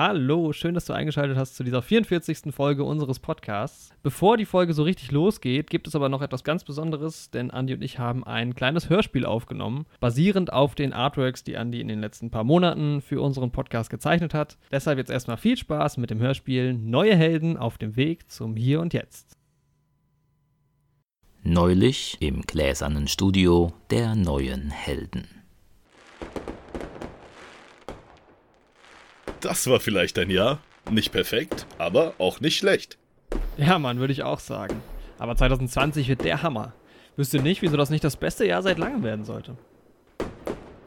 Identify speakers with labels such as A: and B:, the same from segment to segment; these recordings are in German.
A: Hallo, schön, dass du eingeschaltet hast zu dieser 44. Folge unseres Podcasts. Bevor die Folge so richtig losgeht, gibt es aber noch etwas ganz Besonderes, denn Andi und ich haben ein kleines Hörspiel aufgenommen, basierend auf den Artworks, die Andi in den letzten paar Monaten für unseren Podcast gezeichnet hat. Deshalb jetzt erstmal viel Spaß mit dem Hörspiel Neue Helden auf dem Weg zum Hier und Jetzt.
B: Neulich im gläsernen Studio der neuen Helden.
C: Das war vielleicht ein Jahr. Nicht perfekt, aber auch nicht schlecht.
A: Ja, Mann, würde ich auch sagen. Aber 2020 wird der Hammer. Wüsste nicht, wieso das nicht das beste Jahr seit langem werden sollte.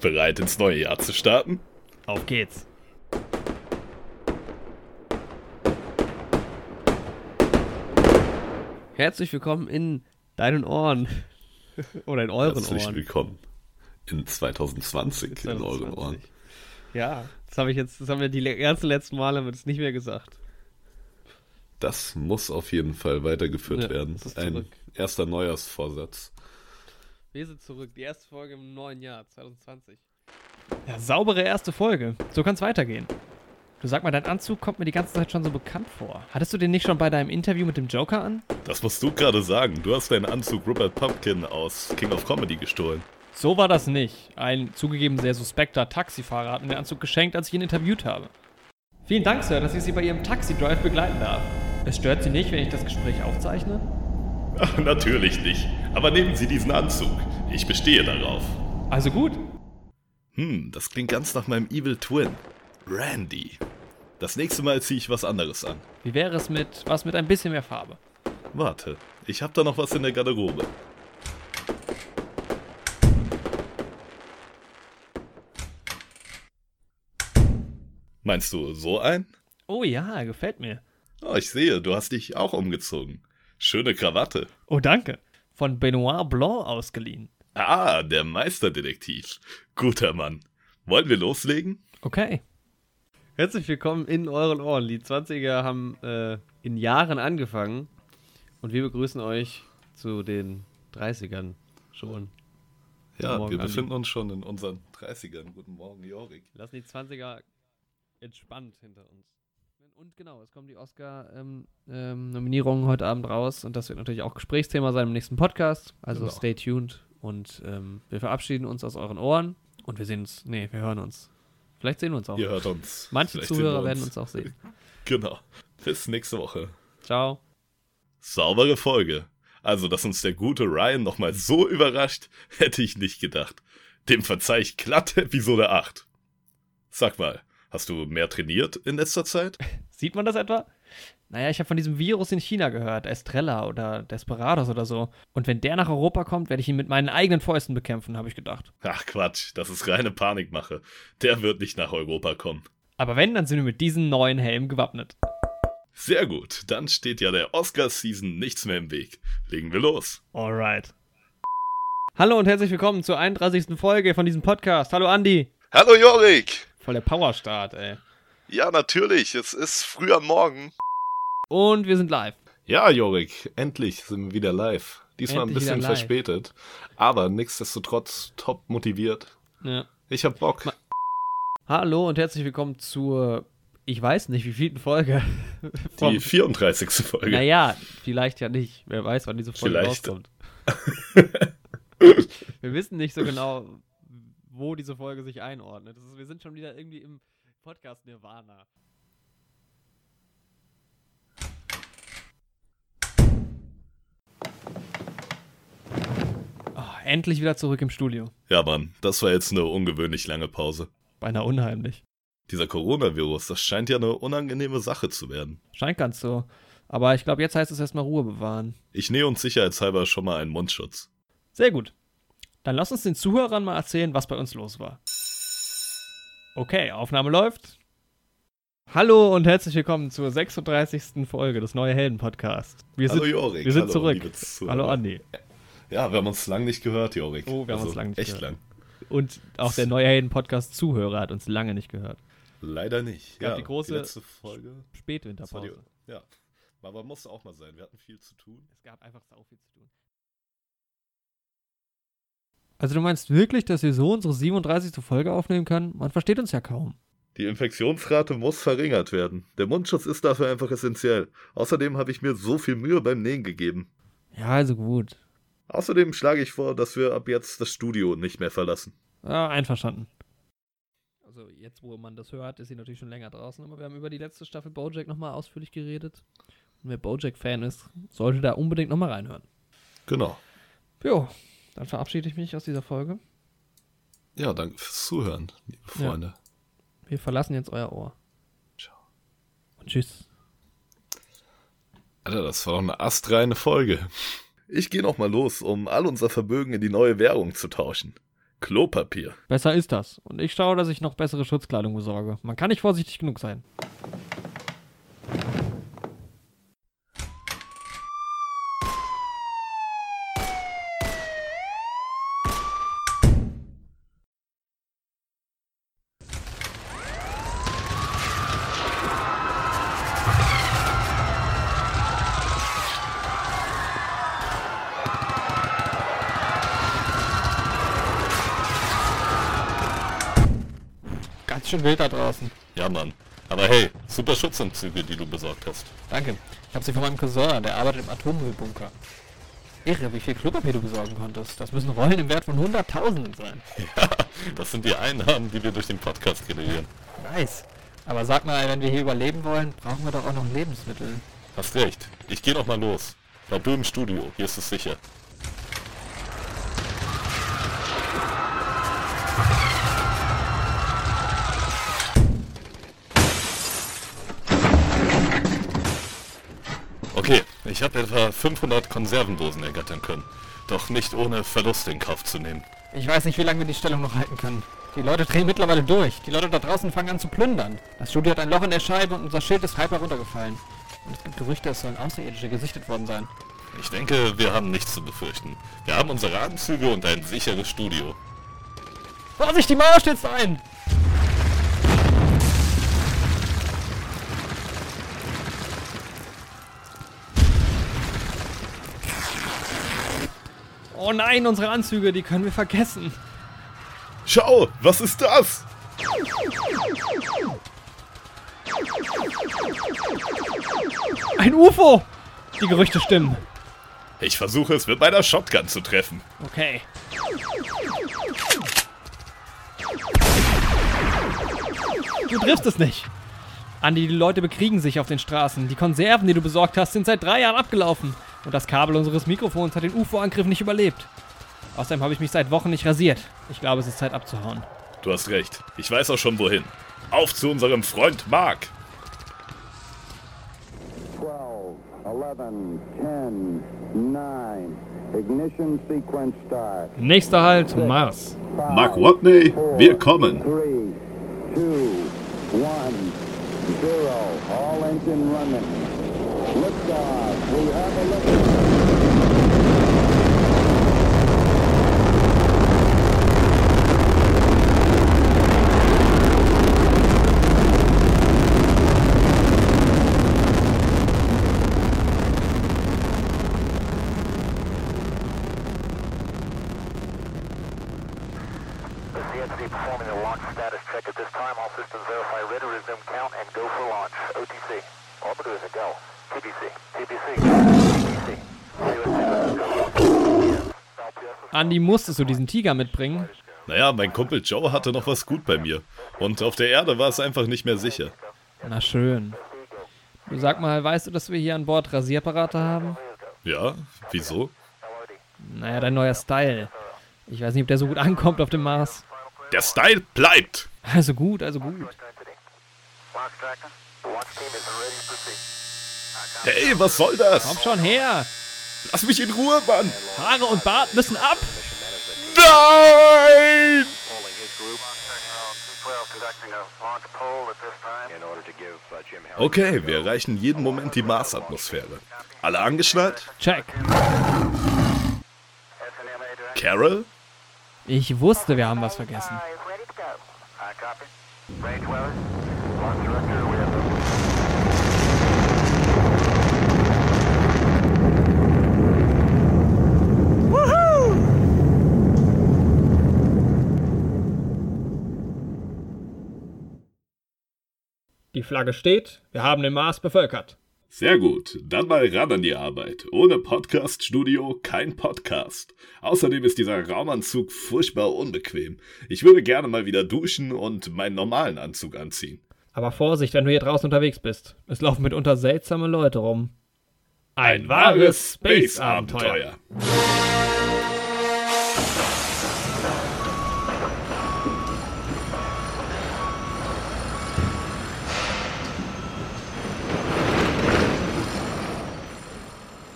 C: Bereit ins neue Jahr zu starten?
A: Auf geht's. Herzlich willkommen in deinen Ohren. Oder in euren
C: Herzlich
A: Ohren.
C: willkommen in 2020, in euren
A: 2020.
C: Ohren.
A: Ja, das habe ich jetzt, das haben wir die ganzen letzten Male wird es nicht mehr gesagt.
C: Das muss auf jeden Fall weitergeführt
A: Ja,
C: werden.
A: das ist
C: Ein erster Neujahrsvorsatz.
A: Wir sind zurück, die erste Folge im neuen Jahr 2020. Ja, saubere erste Folge. So kann's weitergehen. Du sag mal, dein Anzug kommt mir die ganze Zeit schon so bekannt vor. Hattest du den nicht schon bei deinem Interview mit dem Joker an?
C: Das musst du gerade sagen. Du hast deinen Anzug Rupert Pumpkin aus King of Comedy gestohlen.
A: So war das nicht. Ein zugegeben sehr suspekter Taxifahrer hat mir den Anzug geschenkt, als ich ihn interviewt habe. Vielen Dank, Sir, dass ich Sie bei Ihrem Taxi-Drive begleiten darf. Es stört Sie nicht, wenn ich das Gespräch aufzeichne?
C: Ach, natürlich nicht. Aber nehmen Sie diesen Anzug. Ich bestehe darauf.
A: Also gut.
C: Hm, das klingt ganz nach meinem Evil Twin. Randy. Das nächste Mal ziehe ich was anderes an.
A: Wie wäre es mit was mit ein bisschen mehr Farbe?
C: Warte, ich hab da noch was in der Garderobe. Meinst du so ein?
A: Oh ja, gefällt mir.
C: Oh, ich sehe, du hast dich auch umgezogen. Schöne Krawatte.
A: Oh, danke. Von Benoit Blanc ausgeliehen.
C: Ah, der Meisterdetektiv. Guter Mann. Wollen wir loslegen?
A: Okay. Herzlich willkommen in euren Ohren. Die 20er haben äh, in Jahren angefangen und wir begrüßen euch zu den 30ern schon.
C: Ja, wir befinden uns schon in unseren 30ern. Guten Morgen, Jorik.
A: Lassen die 20er entspannt hinter uns. Und genau, es kommen die Oscar-Nominierungen heute Abend raus und das wird natürlich auch Gesprächsthema sein im nächsten Podcast. Also
C: Genau.
A: stay tuned und ähm, wir verabschieden uns aus euren Ohren und wir sehen uns, nee, wir hören uns. Vielleicht sehen wir uns auch.
C: Ihr hört uns.
A: Manche
C: Vielleicht
A: Zuhörer
C: wir
A: werden uns auch sehen.
C: Genau. Bis nächste Woche.
A: Ciao.
C: Saubere Folge. Also, dass uns der gute Ryan nochmal so überrascht, hätte ich nicht gedacht. Dem verzeih ich glatt Episode 8. Sag mal, hast du mehr trainiert in letzter Zeit?
A: Sieht man das etwa? Naja, ich habe von diesem Virus in China gehört, Estrella oder Desperados oder so. Und wenn der nach Europa kommt, werde ich ihn mit meinen eigenen Fäusten bekämpfen, habe ich gedacht.
C: Ach Quatsch, das ist reine Panikmache. Der wird nicht nach Europa kommen.
A: Aber wenn, dann sind wir mit diesem neuen Helm gewappnet.
C: Sehr gut, dann steht ja der Oscar-Season nichts mehr im Weg. Legen wir los.
A: Alright. Hallo und herzlich willkommen zur 31. Folge von diesem Podcast. Hallo Andi.
C: Hallo Jorik!
A: Voll der Powerstart, ey.
C: Ja, natürlich, es ist früh am Morgen.
A: Und wir sind live.
C: Ja, Jorik, endlich sind wir wieder live. Diesmal
A: Endlich
C: ein bisschen verspätet, aber nichtsdestotrotz top motiviert.
A: Ja.
C: Ich hab Bock.
A: Ma- Hallo und herzlich willkommen zur, ich weiß nicht, wie vielten Folge.
C: Die 34. Folge.
A: Naja, vielleicht ja nicht. Wer weiß, wann diese Folge
C: Vielleicht.
A: rauskommt. wir wissen nicht so genau, wo diese Folge sich einordnet. Ist, wir sind schon wieder irgendwie im Podcast Nirvana. Oh, endlich wieder zurück im Studio.
C: Ja, Mann, das war jetzt eine ungewöhnlich lange Pause.
A: Beinahe unheimlich.
C: Dieser Coronavirus, das scheint ja eine unangenehme Sache zu werden.
A: Scheint ganz so. Aber ich glaube, jetzt heißt es erstmal Ruhe bewahren.
C: Ich nähe uns sicherheitshalber schon mal einen Mundschutz.
A: Sehr gut. Dann lass uns den Zuhörern mal erzählen, was bei uns los war. Okay, Aufnahme läuft. Hallo und herzlich willkommen zur 36. Folge des Neue Helden Podcast. Wir
C: Hallo
A: sind,
C: Jorik.
A: wir sind
C: Hallo,
A: zurück. Hallo Andi.
C: Ja, wir haben uns lang nicht gehört, Jorik.
A: Oh, wir haben uns lang nicht
C: echt
A: gehört.
C: lang.
A: Und auch der Neue Helden Podcast Zuhörer hat uns lange nicht gehört.
C: Leider nicht.
A: gab
C: ja,
A: die große-
C: letzte Folge. War die,
A: Spätwinterpause.
C: ja. Aber musste auch mal sein. Wir hatten viel zu tun.
A: Es gab einfach sau viel zu tun. Also du meinst wirklich, dass wir so unsere 37. Folge aufnehmen können? Man versteht uns ja kaum.
C: Die Infektionsrate muss verringert werden. Der Mundschutz ist dafür einfach essentiell. Außerdem habe ich mir so viel Mühe beim Nähen gegeben.
A: Ja, also gut.
C: Außerdem schlage ich vor, dass wir ab jetzt das Studio nicht mehr verlassen.
A: Ja, einverstanden. Also jetzt, wo man das hört, ist sie natürlich schon länger draußen, aber wir haben über die letzte Staffel Bojack nochmal ausführlich geredet. Und wer Bojack-Fan ist, sollte da unbedingt nochmal reinhören.
C: Genau.
A: Jo, dann verabschiede ich mich aus dieser Folge.
C: Ja, danke fürs Zuhören, liebe
A: Ja.
C: Freunde.
A: Wir verlassen jetzt euer Ohr.
C: Ciao.
A: Und tschüss.
C: Alter, das war doch eine astreine Folge. Ich gehe noch mal los, um all unser Vermögen in die neue Währung zu tauschen. Klopapier.
A: Besser ist das. Und ich schaue, dass ich noch bessere Schutzkleidung besorge. Man kann nicht vorsichtig genug sein. Schön wild da draußen.
C: Ja, Mann. Aber hey, super Schutzanzüge, die du besorgt hast.
A: Danke. Ich habe sie von meinem Cousin, der arbeitet im Atommüllbunker. Irre, wie viel Klopapier du besorgen konntest. Das müssen Rollen im Wert von Hunderttausenden sein.
C: Ja, das sind die Einnahmen, die wir durch den Podcast generieren.
A: Nice. Aber sag mal, wenn wir hier überleben wollen, brauchen wir doch auch noch Lebensmittel.
C: Hast recht. Ich gehe noch mal los. Bleib du im Studio, hier ist es sicher. Etwa 500 Konservendosen ergattern können. Doch nicht ohne Verlust in Kauf zu nehmen.
A: Ich weiß nicht, wie lange wir die Stellung noch halten können. Die Leute drehen mittlerweile durch. Die Leute da draußen fangen an zu plündern. Das Studio hat ein Loch in der Scheibe und unser Schild ist halb heruntergefallen. Und es gibt Gerüchte, es sollen Außerirdische gesichtet worden sein.
C: Ich denke, wir haben nichts zu befürchten. Wir haben unsere Anzüge und ein sicheres Studio.
A: Vorsicht, die Mauer stürzt ein! Oh nein, unsere Anzüge, die können wir vergessen.
C: Schau, was ist das?
A: Ein UFO! Die Gerüchte stimmen.
C: Ich versuche es mit meiner Shotgun zu treffen.
A: Okay. Du triffst es nicht. Andi, die Leute bekriegen sich auf den Straßen. Die Konserven, die du besorgt hast, sind seit drei Jahren abgelaufen. Und das Kabel unseres Mikrofons hat den UFO-Angriff nicht überlebt. Außerdem habe ich mich seit Wochen nicht rasiert. Ich glaube, es ist Zeit abzuhauen.
C: Du hast recht. Ich weiß auch schon wohin. Auf zu unserem Freund Mark.
D: 12, 11, 10, 9. Ignition sequence start.
A: Nächster Halt, Mars.
D: Five,
C: Mark Watney, wir kommen.
D: Three, two, one, zero. All engine running. Liftoff. We have a lift.
A: Andi, musstest du diesen Tiger mitbringen?
C: Naja, mein Kumpel Joe hatte noch was gut bei mir. Und auf der Erde war es einfach nicht mehr sicher.
A: Na schön. Du sag mal, weißt du, dass wir hier an Bord Rasierapparate haben?
C: Ja, wieso?
A: Naja, dein neuer Style. Ich weiß nicht, ob der so gut ankommt auf dem Mars.
C: Der Style bleibt!
A: Also gut, also gut.
C: Hey, was soll das?
A: Komm schon her!
C: Lass mich in Ruhe, Mann!
A: Haare und Bart müssen ab!
C: Nein!
E: Polling his group. 212 conducting a launch poll at this time. In order to give uh,
C: Okay, wir erreichen jeden Moment die Marsatmosphäre. Alle angeschnallt?
A: Check.
C: Carol?
A: Ich wusste, wir haben was vergessen. Flagge steht. Wir haben den Mars bevölkert.
C: Sehr gut, dann mal ran an die Arbeit. Ohne Podcast-Studio kein Podcast. Außerdem ist dieser Raumanzug furchtbar unbequem. Ich würde gerne mal wieder duschen und meinen normalen Anzug anziehen.
A: Aber Vorsicht, wenn du hier draußen unterwegs bist. Es laufen mitunter seltsame Leute rum.
C: Ein wahres Space-Abenteuer.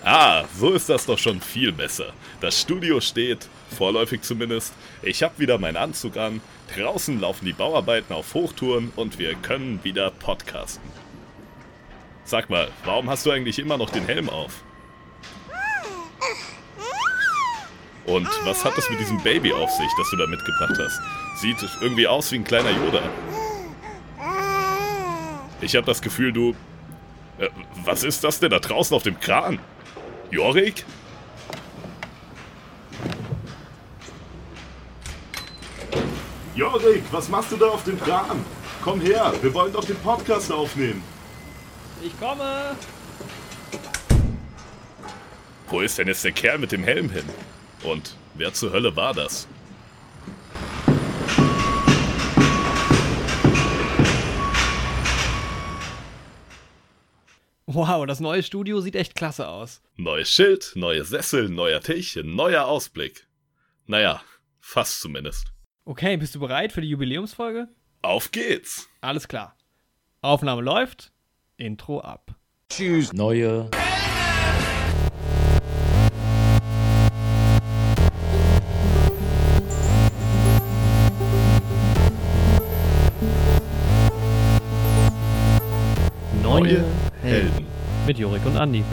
C: Ah, so ist das doch schon viel besser. Das Studio steht, vorläufig zumindest. Ich hab wieder meinen Anzug an. Draußen laufen die Bauarbeiten auf Hochtouren und wir können wieder podcasten. Sag mal, warum hast du eigentlich immer noch den Helm auf? Und was hat das mit diesem Baby auf sich, das du da mitgebracht hast? Sieht irgendwie aus wie ein kleiner Yoda. Ich habe das Gefühl, du... Äh, was ist das denn da draußen auf dem Kran? Jorik? Jorik, was machst du da auf dem Kran? Komm her, wir wollen doch den Podcast aufnehmen.
A: Ich komme!
C: Wo ist denn jetzt der Kerl mit dem Helm hin? Und wer zur Hölle war das?
A: Wow, das neue Studio sieht echt klasse aus.
C: Neues Schild, neue Sessel, neuer Tisch, neuer Ausblick. Naja, fast zumindest.
A: Okay, bist du bereit für die Jubiläumsfolge?
C: Auf geht's!
A: Alles klar. Aufnahme läuft. Intro ab.
B: Neue
A: Neue
C: Helden.
A: Mit Jorik und Andi.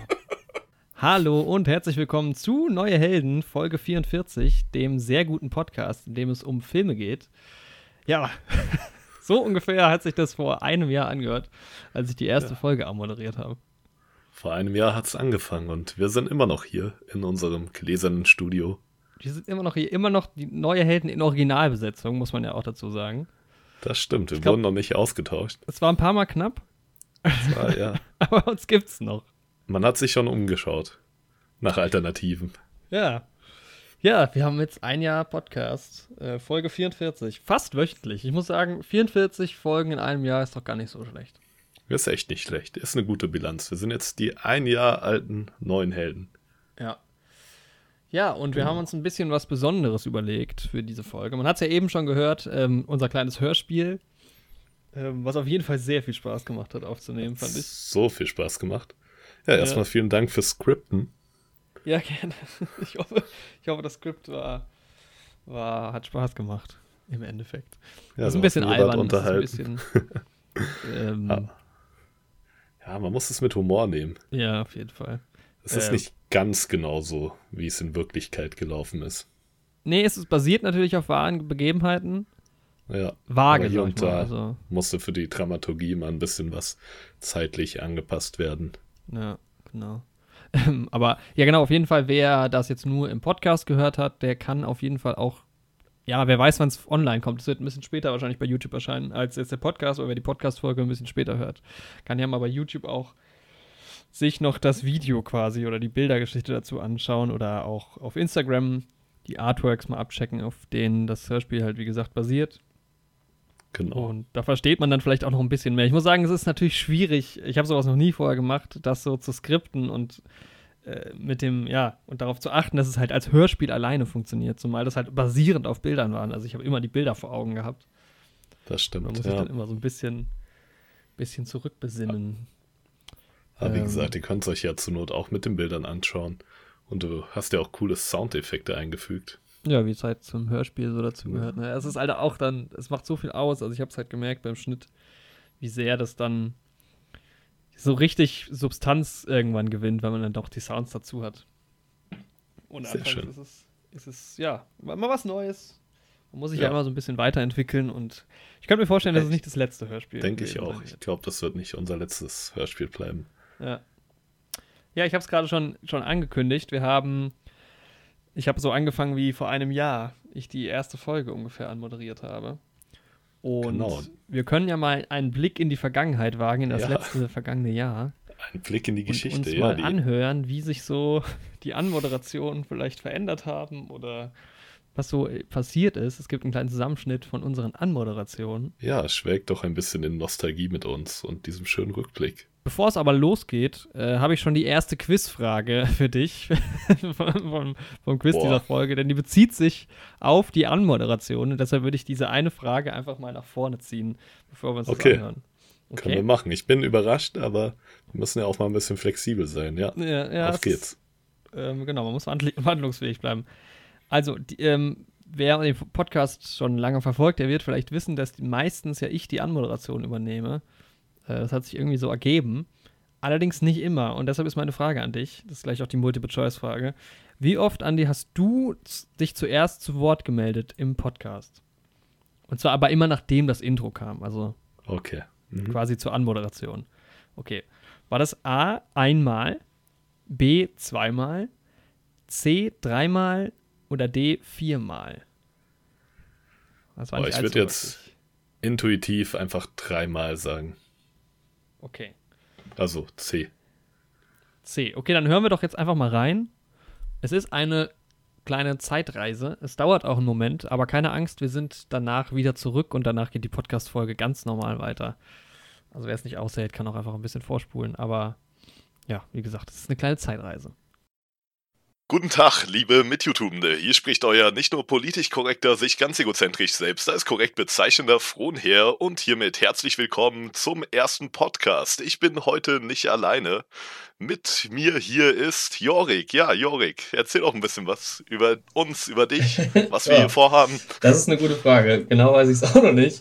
A: Hallo und herzlich willkommen zu Neue Helden, Folge 44, dem sehr guten Podcast, in dem es um Filme geht. Ja, so ungefähr hat sich das vor einem Jahr angehört, als ich die erste Folge moderiert habe.
C: Vor einem Jahr hat's angefangen und wir sind immer noch hier in unserem gläsernen Studio.
A: Wir sind immer noch hier, immer noch die neue Helden in Originalbesetzung, muss man ja auch dazu sagen.
C: Das stimmt, wir
A: glaub-
C: wurden noch nicht ausgetauscht.
A: Es war ein paar Mal knapp,
C: war, ja.
A: aber uns gibt's noch.
C: Man hat sich schon umgeschaut nach Alternativen.
A: Ja. Ja, wir haben jetzt ein Jahr Podcast, äh, Folge 44, fast wöchentlich. Ich muss sagen, 44 Folgen in einem Jahr ist doch gar nicht so schlecht.
C: Ist echt nicht schlecht. Ist eine gute Bilanz. Wir sind jetzt die ein Jahr alten neuen Helden.
A: Ja. Ja, und wir haben uns ein bisschen was Besonderes überlegt für diese Folge. Man hat es ja eben schon gehört, ähm, unser kleines Hörspiel, was auf jeden Fall sehr viel Spaß gemacht hat aufzunehmen, fand ich.
C: So viel Spaß gemacht. Ja, erstmal vielen Dank fürs Skripten.
A: Ja, gerne. Ich hoffe, ich hoffe das Skript war, war, hat Spaß gemacht, im Endeffekt.
C: Ja,
A: das ist ein bisschen albern, das ist ein bisschen. ähm.
C: Ja, man muss es mit Humor nehmen.
A: ja, auf jeden Fall.
C: Es ist
A: Äh.
C: nicht ganz genau so, wie es in Wirklichkeit gelaufen ist.
A: Nee, es ist basiert natürlich auf wahren Begebenheiten.
C: Ja.
A: Vage,
C: hier und da
A: Also,
C: musste für die Dramaturgie mal ein bisschen was zeitlich angepasst werden.
A: ja, genau. Ähm, Aber ja, genau, auf jeden Fall, wer das jetzt nur im Podcast gehört hat, der kann auf jeden Fall auch, ja, wer weiß, wann es online kommt. Es wird ein bisschen später wahrscheinlich bei YouTube erscheinen als jetzt der Podcast, oder wer die Podcast-Folge ein bisschen später hört, kann ja mal bei YouTube auch sich noch das Video quasi oder die Bildergeschichte dazu anschauen oder auch auf Instagram die Artworks mal abchecken, auf denen das Hörspiel halt, wie gesagt, basiert.
C: Genau.
A: Und da versteht man dann vielleicht auch noch ein bisschen mehr. Ich muss sagen, es ist natürlich schwierig. Ich habe sowas noch nie vorher gemacht, das so zu skripten und äh, mit dem, ja, und darauf zu achten, dass es halt als Hörspiel alleine funktioniert, zumal das halt basierend auf Bildern waren. Also ich habe immer die Bilder vor Augen gehabt.
C: das stimmt.
A: muss sich
C: Ja.
A: dann immer so ein bisschen, bisschen zurückbesinnen.
C: Aber wie
A: ähm,
C: gesagt, ihr könnt es euch ja zur Not auch mit den Bildern anschauen. Und du hast ja auch coole Soundeffekte eingefügt.
A: Ja, wie es halt zum Hörspiel so dazu gehört. Ne? Es ist halt auch dann, es macht so viel aus. Also ich habe es halt gemerkt beim Schnitt, wie sehr das dann so richtig Substanz irgendwann gewinnt, wenn man dann doch die Sounds dazu hat. Und
C: Sehr schön.
A: ist es, ist es, ja, mal was Neues. Man muss sich ja.
C: Ja.
A: immer so ein bisschen weiterentwickeln und ich könnte mir vorstellen, dass es
C: Ich-
A: nicht das letzte Hörspiel
C: Denke ich auch. Ich glaube, das wird nicht unser letztes Hörspiel bleiben.
A: Ja. Ja, ich habe es gerade schon, schon angekündigt. Wir haben, ich habe so angefangen wie vor einem Jahr ich die erste Folge ungefähr anmoderiert habe. Und
C: Genau.
A: wir können ja mal einen Blick in die Vergangenheit wagen, in das
C: Ja.
A: letzte vergangene Jahr.
C: Ein Blick in die
A: Und
C: Geschichte,
A: uns
C: ja.
A: mal
C: Die,
A: anhören, wie sich so die Anmoderationen vielleicht verändert haben oder was so äh, passiert ist. Es gibt einen kleinen Zusammenschnitt von unseren Anmoderationen.
C: ja, schwelgt doch ein bisschen in Nostalgie mit uns und diesem schönen Rückblick.
A: Bevor es aber losgeht, äh, habe ich schon die erste Quizfrage für dich vom, vom, Quiz
C: Boah.
A: dieser Folge, denn die bezieht sich auf die Anmoderation und deshalb würde ich diese eine Frage einfach mal nach vorne ziehen, bevor wir uns
C: Okay.
A: das anhören.
C: Können wir machen. Ich bin überrascht, aber wir müssen ja auch mal ein bisschen flexibel sein, ja.
A: Ja, ja,
C: Auf geht's.
A: Ist, ähm, genau, man muss wandl wandlungsfähig bleiben. Also, die, ähm, wer den Podcast schon lange verfolgt, der wird vielleicht wissen, dass meistens ja ich die Anmoderation übernehme. Äh, das hat sich irgendwie so ergeben. Allerdings nicht immer. Und deshalb ist meine Frage an dich, das ist gleich auch die Multiple-Choice-Frage. Wie oft, Andi, hast du dich zuerst zu Wort gemeldet im Podcast? Und zwar aber immer nachdem das Intro kam, also
C: Okay. Mhm.
A: quasi zur Anmoderation. Okay. War das A einmal, B zweimal, C dreimal oder D viermal? Das war nicht
C: ich
A: allzu
C: würd jetzt-. Intuitiv einfach dreimal sagen.
A: Okay.
C: Also C.
A: C. Okay, dann hören wir doch jetzt einfach mal rein. Es ist eine kleine Zeitreise. Es dauert auch einen Moment, aber keine Angst, wir sind danach wieder zurück und danach geht die Podcast-Folge ganz normal weiter. Also wer es nicht aushält, kann auch einfach ein bisschen vorspulen. Aber ja, wie gesagt, es ist eine kleine Zeitreise.
C: Guten Tag, liebe Mit-YouTubende. Hier spricht euer nicht nur politisch korrekter, sich ganz egozentrisch selbst als korrekt bezeichnender Frohnherr und hiermit herzlich willkommen zum ersten Podcast. Ich bin heute nicht alleine. Mit mir hier ist Jorik. Ja, Jorik, erzähl doch ein bisschen was über uns, über dich, was wir
F: Ja.
C: hier vorhaben.
F: Das ist eine gute Frage. Genau weiß ich es auch noch nicht.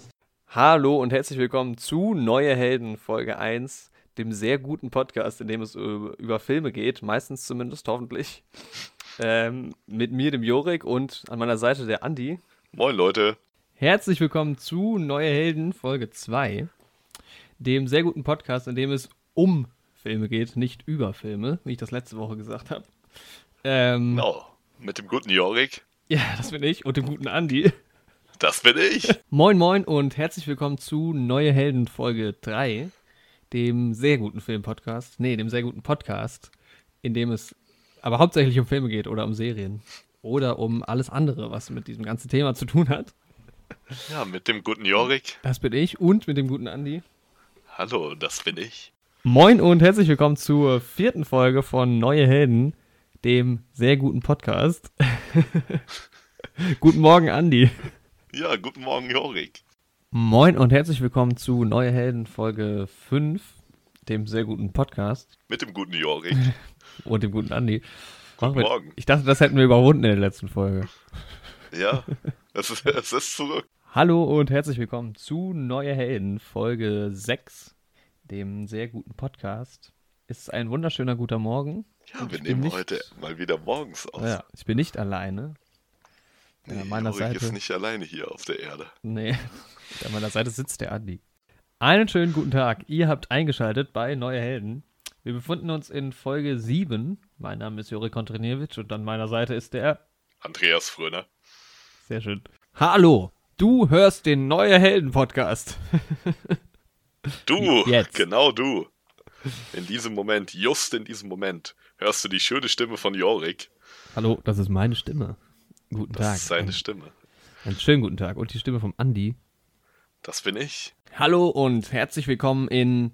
A: Hallo und herzlich willkommen zu Neue Helden Folge 1, dem sehr guten Podcast, in dem es über, Filme geht, meistens zumindest, hoffentlich. Ähm, mit mir, dem Jorik und an meiner Seite der Andi.
C: Moin Leute.
A: Herzlich willkommen zu Neue Helden Folge 2, dem sehr guten Podcast, in dem es um Filme geht, nicht über Filme, wie ich das letzte Woche gesagt habe. Ähm,
C: Genau, mit dem guten Jorik.
A: Ja, das bin ich und dem guten Andi.
C: Das bin ich.
A: Moin Moin und herzlich willkommen zu Neue Helden Folge 3, dem sehr guten Film-Podcast. Nee, dem sehr guten Podcast, in dem es aber hauptsächlich um Filme geht oder um Serien. Oder um alles andere, was mit diesem ganzen Thema zu tun hat.
C: Ja, mit dem guten Jorik.
A: Das bin ich und mit dem guten Andi.
C: Hallo, das bin ich.
A: Moin und herzlich willkommen zur vierten Folge von Neue Helden, dem sehr guten Podcast. guten Morgen, Andi.
C: Ja, guten Morgen, Jorik.
A: Moin und herzlich willkommen zu Neue Helden Folge 5, dem sehr guten Podcast
C: Mit dem guten Jorik.
A: und dem guten Andi.
C: Guten
A: wir-
C: Morgen.
A: Ich dachte, das hätten wir überwunden in der letzten Folge.
C: Ja, es ist, es ist zurück.
A: Hallo und herzlich willkommen zu Neue Helden Folge 6, dem sehr guten Podcast. Es ist ein wunderschöner guter Morgen.
C: Ja, wir nehmen
A: nicht-
C: heute mal wieder morgens auf.
A: Ja, ich bin nicht alleine.
C: Nee,
A: an meiner
C: Jorik
A: Seite.
C: ist nicht alleine hier auf der Erde.
A: Nee, an meiner Seite sitzt der Andi. Einen schönen guten Tag. Ihr habt eingeschaltet bei Neue Helden. Wir befinden uns in Folge 7. Mein Name ist Juri Kontriniewicz und an meiner Seite ist der.
C: Andreas Fröner.
A: Sehr schön. Hallo, du hörst den Neue Helden Podcast.
C: Du,
A: Jetzt.
C: genau du. In diesem Moment, just in diesem Moment, hörst du die schöne Stimme von Jorik.
A: Hallo, das ist meine Stimme. Guten
C: Das
A: Tag.
C: ist seine Stimme.
A: einen schönen guten Tag. Und die Stimme vom Andi.
C: Das bin ich.
A: Hallo und herzlich willkommen in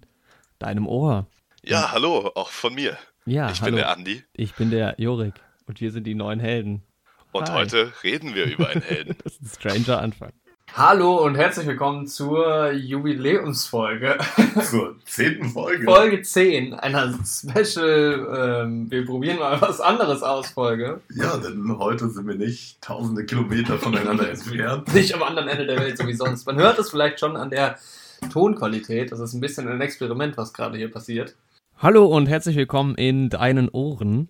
A: deinem Ohr.
C: Ja, hallo, auch von mir.
A: Ja,
C: ich
A: hallo.
C: bin der Andi
A: ich bin der Jorik. Und wir sind die neuen Helden.
C: und
A: Hi.
C: heute reden wir über einen Helden.
A: Das ist ein stranger Anfang.
F: Hallo und herzlich willkommen zur Jubiläumsfolge.
C: Zur zehnten Folge.
F: Folge 10, einer Special, ähm, wir probieren mal was anderes aus, Folge.
G: Ja, denn heute sind wir nicht tausende Kilometer voneinander entfernt.
F: Nicht am anderen Ende der Welt, so wie sonst. Man hört es vielleicht schon an der Tonqualität. Das ist ein bisschen ein Experiment, was gerade hier passiert.
A: Hallo und herzlich willkommen in deinen Ohren.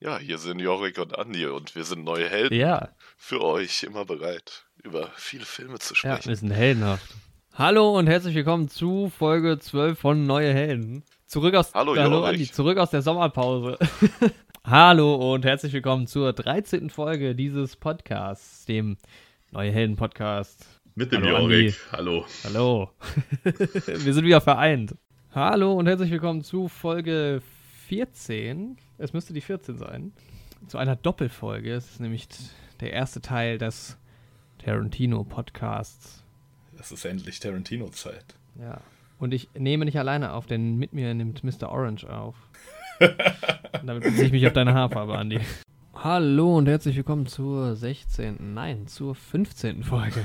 C: Ja, hier sind Jorik und Andi und wir sind neue Helden
A: Ja,
C: für euch, immer bereit, über viele Filme zu
A: ja,
C: sprechen.
A: wir sind heldenhaft. Hallo und herzlich willkommen zu Folge 12 von Neue Helden. Zurück aus,
C: Hallo,
A: Hallo
C: Jorik.
A: Andi, zurück aus der Sommerpause. Hallo und herzlich willkommen zur 13. Folge dieses Podcasts, dem Neue Helden Podcast
C: Mit dem
A: Hallo,
C: Jorik. Hallo.
A: Hallo. Wir sind wieder vereint. Hallo und herzlich willkommen zu Folge 14. Es müsste die 14 sein. Zu einer Doppelfolge. Es ist nämlich der erste Teil des Tarantino-Podcasts.
C: Es ist endlich Tarantino-Zeit.
A: Ja. Und ich nehme nicht alleine auf, denn mit mir nimmt Mr. Orange auf. Und damit beziehe ich mich auf deine Haarfarbe, Andi. Hallo und herzlich willkommen zur 16., nein, zur 15. Folge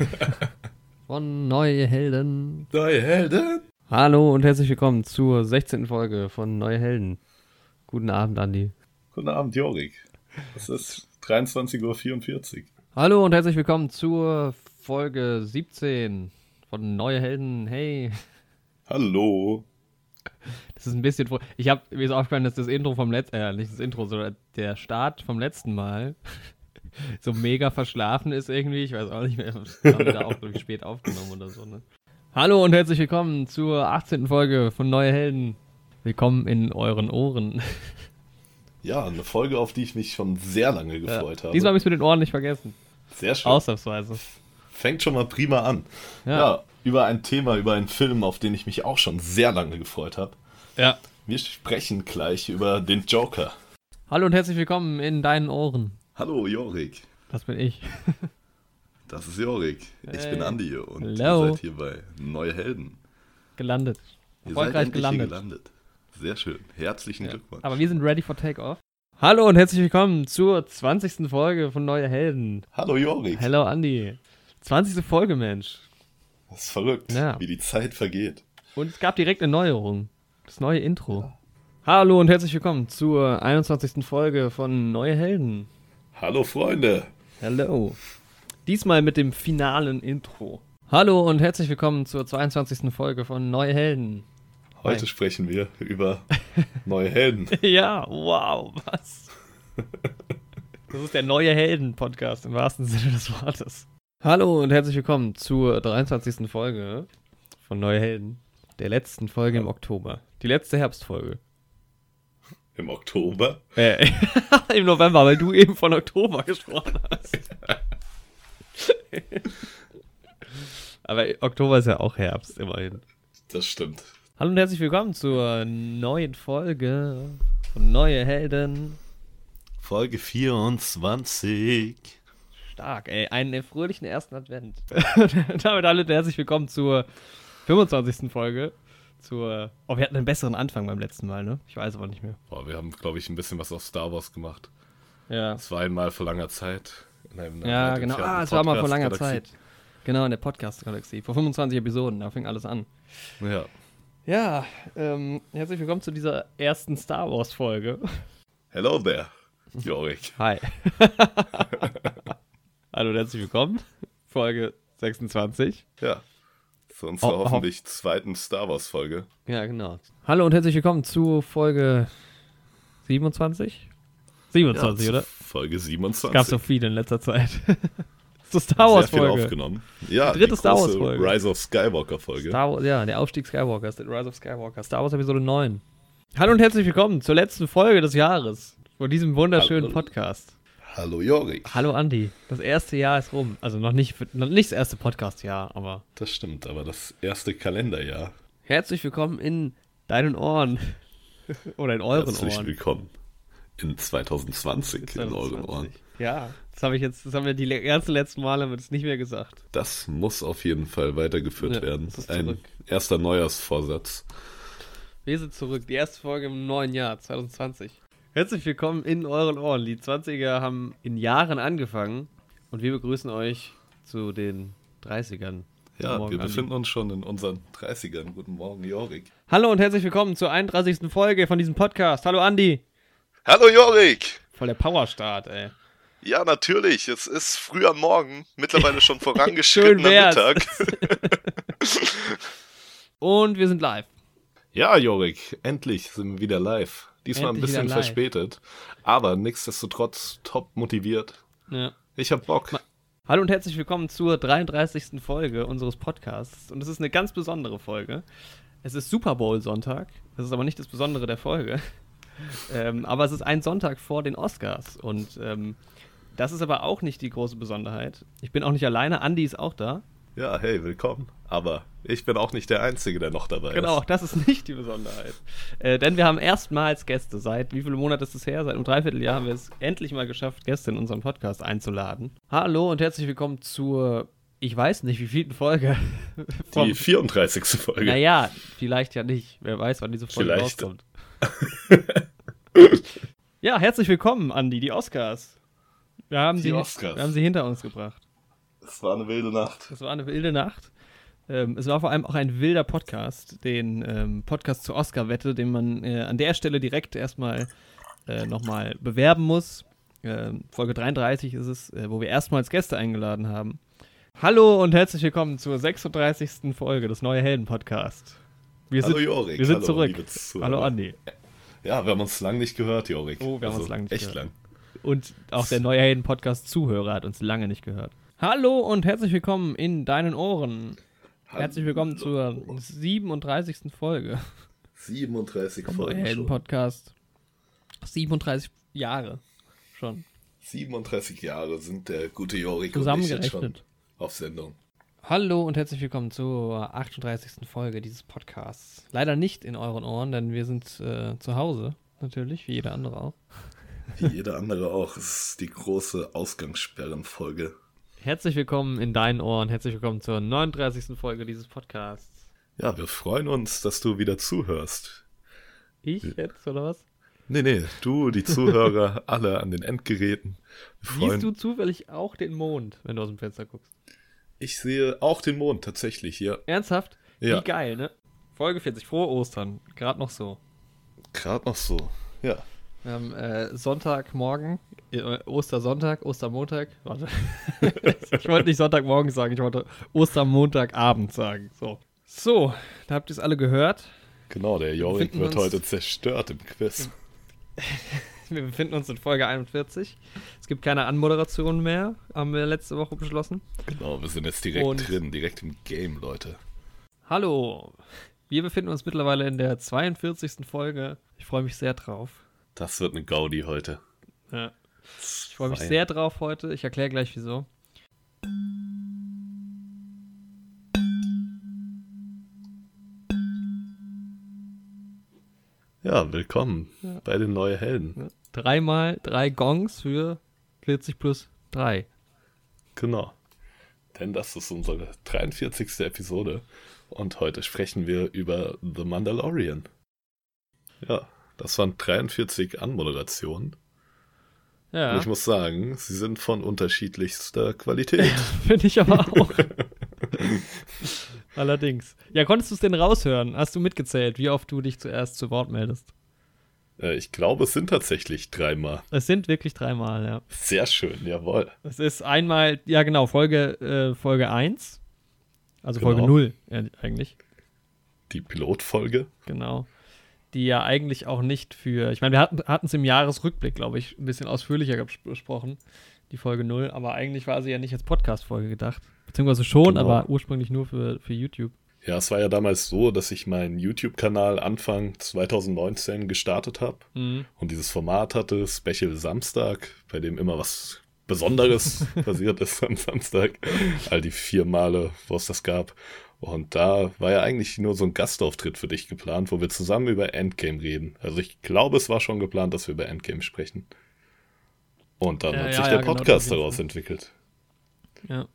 A: von Neue Helden.
C: Neue Helden.
A: Hallo und herzlich willkommen zur 16. Folge von Neue Helden. Guten Abend, Andi.
C: Guten Abend, Jorik. Es ist 23.44 Uhr.
A: Hallo und herzlich willkommen zur Folge 17 von Neue Helden. Hey,
C: Hallo.
A: das ist ein bisschen. Ich habe mir ist aufgefallen, dass das Intro vom letzten, äh, nicht das Intro, sondern der Start vom letzten Mal so mega verschlafen ist irgendwie. Ich weiß auch nicht mehr. Wir haben da auch ich, spät aufgenommen oder so. Ne? Hallo und herzlich willkommen zur 18. Folge von Neue Helden. Willkommen in euren Ohren.
C: Ja, eine Folge, auf die ich mich schon sehr lange
A: Ja.
C: gefreut habe.
A: Diesmal habe ich es mit den Ohren nicht vergessen.
C: sehr schön.
A: Ausnahmsweise.
C: Fängt schon mal prima an.
A: Ja.
C: Ja. über ein Thema, über einen Film, auf den ich mich auch schon sehr lange gefreut habe.
A: ja.
C: Wir sprechen gleich über den Joker.
A: Hallo und herzlich willkommen in deinen Ohren.
C: Hallo, Jorik.
A: Das bin ich.
C: Das ist Jorik. Ich
A: Hey.
C: bin Andi und
A: Hello.
C: ihr seid hier bei Neue Helden.
A: Gelandet.
C: Ihr
A: Erfolgreich
C: seid
A: gelandet.
C: gelandet. Sehr schön. Herzlichen
A: Ja.
C: Glückwunsch.
A: Aber wir sind ready for Takeoff. Hallo und herzlich willkommen zur 20. Folge von Neue Helden.
C: Hallo, Jorik.
A: Hello Andi. 20. Folge, Mensch.
C: Das ist verrückt,
A: Ja.
C: wie die Zeit vergeht.
A: Und es gab direkt eine Neuerung. Das neue Intro. Hallo und herzlich willkommen zur 21. Folge von Neue Helden.
C: Hallo, Freunde.
A: Hello. Diesmal mit dem finalen Intro. Hallo und herzlich willkommen zur 22. Folge von Neue Helden.
C: Heute
A: Hi.
C: sprechen wir über neue Helden.
A: Ja, wow, was? Das ist der neue Helden-Podcast im wahrsten Sinne des Wortes. Hallo und herzlich willkommen zur 23. Folge von Neue Helden. Der letzten Folge im Oktober. Die letzte Herbstfolge.
C: Im Oktober.
A: Äh, im November, weil du eben von Oktober gesprochen hast. Aber Oktober ist ja auch Herbst, immerhin.
C: Das stimmt.
A: Hallo und herzlich willkommen zur neuen Folge von Neue Helden.
C: Folge 24.
A: Stark, ey. Einen fröhlichen ersten Advent. Damit alle herzlich willkommen zur 25. Folge. Zur. Oh, wir hatten einen besseren Anfang beim letzten Mal, ne? Ich weiß aber nicht mehr.
C: Boah, wir haben, glaube ich, ein bisschen was aus Star Wars gemacht.
A: Ja.
C: Es war einmal vor langer Zeit.
A: Ja, genau. Ah, es war mal vor langer
C: Podcast-Galaxie.
A: Zeit. Genau, in der Podcast-Galaxie. Vor 25 Episoden, da fing alles an.
C: Ja.
A: Ja, ähm, herzlich willkommen zu dieser ersten Star Wars-Folge.
C: Hello there, Jorik.
A: Hi. Hallo und herzlich willkommen. Folge 26.
C: Ja. Zu unserer
A: Oh, oh.
C: hoffentlich zweiten Star Wars Folge.
A: Ja, genau. Hallo und herzlich willkommen zu Folge 27? 27,
C: zu
A: oder?
C: Folge 27.
A: Es gab so viele in letzter Zeit. Zur Star Wars
C: Sehr viel
A: Folge.
C: aufgenommen. Ja,
A: Die dritte
C: die
A: Star Wars Folge.
C: Rise of Skywalker Folge.
A: Star ja, der Aufstieg Skywalkers, der Rise of Skywalker, Star Wars Episode 9. Hallo und herzlich willkommen zur letzten Folge des Jahres von diesem wunderschönen
C: Hallo.
A: Podcast.
C: Hallo Jorik.
A: Hallo Andi, das erste Jahr ist rum. Also noch nicht, noch nicht das erste Podcast-Jahr, aber
C: Das stimmt, aber das erste Kalenderjahr.
A: herzlich willkommen in deinen Ohren. Oder in euren
C: Herzlich
A: Ohren.
C: willkommen in 2020 in euren
A: 2020.
C: Ohren.
A: Ja, das habe ich jetzt, das haben wir die ganzen letzten Male haben wir das nicht mehr gesagt.
C: Das muss auf jeden Fall weitergeführt
A: Ja,
C: werden.
A: das ist
C: Ein
A: zurück.
C: erster Neujahrsvorsatz.
A: Wir sind zurück, die erste Folge im neuen Jahr, 2020. Herzlich willkommen in euren Ohren. Die 20er haben in Jahren angefangen und wir begrüßen euch zu den 30ern.
C: Ja,
A: Morgen,
C: wir
A: Andi.
C: befinden uns schon in unseren 30ern. Guten Morgen, Jorik.
A: Hallo und herzlich willkommen zur 31. Folge von diesem Podcast. Hallo Andi.
C: Hallo Jorik!
A: Voll der Powerstart, ey.
C: Ja, natürlich. Es ist früh am Morgen, mittlerweile schon vorangeschrittener. Mittag.
A: Und wir sind live.
C: Ja, Jorik, endlich sind wir wieder live. Diesmal
A: Endlich
C: ein bisschen verspätet, aber nichtsdestotrotz top motiviert.
A: Ja.
C: Ich hab Bock.
A: Hallo und herzlich willkommen zur 33. Folge unseres Podcasts. Und es ist eine ganz besondere Folge. Es ist Super Bowl Sonntag. Das ist aber nicht das Besondere der Folge. ähm, aber es ist ein Sonntag vor den Oscars. Und ähm, das ist aber auch nicht die große Besonderheit. Ich bin auch nicht alleine. Andi ist auch da.
C: Ja, hey, willkommen. Aber ich bin auch nicht der Einzige, der noch dabei
A: Genau,
C: ist.
A: das ist nicht die Besonderheit. Äh, denn wir haben erstmals Gäste. Seit wie viele Monate ist es her? Seit einem Dreivierteljahr haben wir es endlich mal geschafft, Gäste in unseren Podcast einzuladen. Hallo und herzlich willkommen zur, ich weiß nicht, wie vielten Folge.
C: Die 34. Folge.
A: Naja, vielleicht ja nicht. Wer weiß, wann diese Folge
C: Vielleicht.
A: rauskommt. ja, herzlich willkommen, Andi, die Oscars. Wir haben,
C: Die
A: sie,
C: Oscars.
A: wir haben sie hinter uns gebracht.
C: Es war eine wilde Nacht.
A: Es war eine wilde Nacht. Ähm, es war vor allem auch ein wilder Podcast, den ähm, Podcast zur Oscar-Wette, den man äh, an der Stelle direkt erstmal äh, nochmal bewerben muss. Ähm, Folge 33 ist es, äh, wo wir erstmals Gäste eingeladen haben. Hallo und herzlich willkommen zur 36. Folge des Neue Helden Podcast. Wir
C: Hallo
A: sind,
C: Jorik.
A: wir sind
C: Hallo,
A: zurück. Hallo Andi.
C: Ja, wir haben uns lang nicht gehört, Jorik.
A: Oh, wir haben uns lang nicht
C: echt
A: gehört.
C: lang.
A: Und auch der Neue Helden Podcast Zuhörer hat uns lange nicht gehört. Hallo und herzlich willkommen in deinen Ohren. Herzlich willkommen zur 37. Folge
C: 37
A: vom Neue
C: Folgen
A: Helden
C: schon.
A: Podcast. 37 Jahre schon
C: 37 Jahre sind der gute Jorik und ich jetzt schon
A: zusammengerechnet.
C: auf Sendung.
A: Hallo und herzlich willkommen zur 38. Folge dieses Podcasts. Leider nicht in euren Ohren, denn wir sind äh, zu Hause, natürlich, wie jeder andere auch.
C: Wie jeder andere auch. Es ist die große Ausgangssperrenfolge.
A: Herzlich willkommen in deinen Ohren, herzlich willkommen zur 39. Folge dieses Podcasts.
C: Ja, wir freuen uns, dass du wieder zuhörst.
A: Ich jetzt, oder was?
C: Nee, nee, du, die Zuhörer, alle an den Endgeräten.
A: Siehst du zufällig auch den Mond, wenn du aus dem Fenster guckst?
C: Ich sehe auch den Mond tatsächlich hier.
A: Ernsthaft?
C: Ja.
A: Wie geil, ne? Folge 40, frohe Ostern. Gerade noch so.
C: Gerade noch so. Ja.
A: Wir haben äh, Sonntagmorgen, äh, Ostersonntag, Ostermontag. Warte. ich wollte nicht Sonntagmorgen sagen, ich wollte Ostermontagabend sagen. So. So, da habt ihr es alle gehört.
C: Genau, der Jorik
A: befinden
C: wird heute zerstört im Quiz.
A: Wir befinden uns in Folge 41. Es gibt keine Anmoderation mehr, haben wir letzte Woche beschlossen.
C: Genau, wir sind jetzt direkt
A: Und-
C: drin, direkt im Game, Leute.
A: Hallo, wir befinden uns mittlerweile in der 42. Folge. Ich freue mich sehr drauf.
C: Das wird eine Gaudi heute.
A: Ja. Ich freue mich
C: Fein.
A: sehr drauf heute. Ich erkläre gleich wieso.
C: Ja, willkommen
A: Ja.
C: bei den neuen Helden.
A: Ja. Dreimal drei Gongs für 40 plus 3.
C: Genau. Denn das ist unsere 43. Episode und heute sprechen wir über The Mandalorian. Ja, das waren 43 Anmoderationen.
A: Ja,
C: Und ich muss sagen, sie sind von unterschiedlichster Qualität.
A: finde ich aber auch. Allerdings. Ja, konntest du es denn raushören? Hast du mitgezählt, wie oft du dich zuerst zu Wort meldest?
C: Äh, ich glaube, es sind tatsächlich dreimal.
A: Es sind wirklich dreimal, ja.
C: Sehr schön, jawohl.
A: Es ist einmal, ja genau, Folge, äh, Folge 1. Also
C: Genau.
A: Folge 0 ja, eigentlich.
C: Die Pilotfolge.
A: Genau. Die ja eigentlich auch nicht für. Ich meine, wir hatten es im Jahresrückblick, glaube ich, ein bisschen ausführlicher besprochen, die Folge 0, aber eigentlich war sie ja nicht als Podcast-Folge gedacht. Beziehungsweise schon,
C: Genau.
A: aber ursprünglich nur für, für YouTube.
C: Ja, es war ja damals so, dass ich meinen YouTube-Kanal Anfang 2019 gestartet habe
A: Mhm.
C: und dieses Format hatte, Special Samstag, bei dem immer was Besonderes passiert ist am Samstag. All die vier Male, wo es das gab. Und da war ja eigentlich nur so ein Gastauftritt für dich geplant, wo wir zusammen über Endgame reden. Also ich glaube, es war schon geplant, dass wir über Endgame sprechen. Und dann
A: Ja,
C: hat
A: ja,
C: sich
A: ja,
C: der
A: genau,
C: Podcast
A: jeden
C: daraus entwickelt.
A: Ja.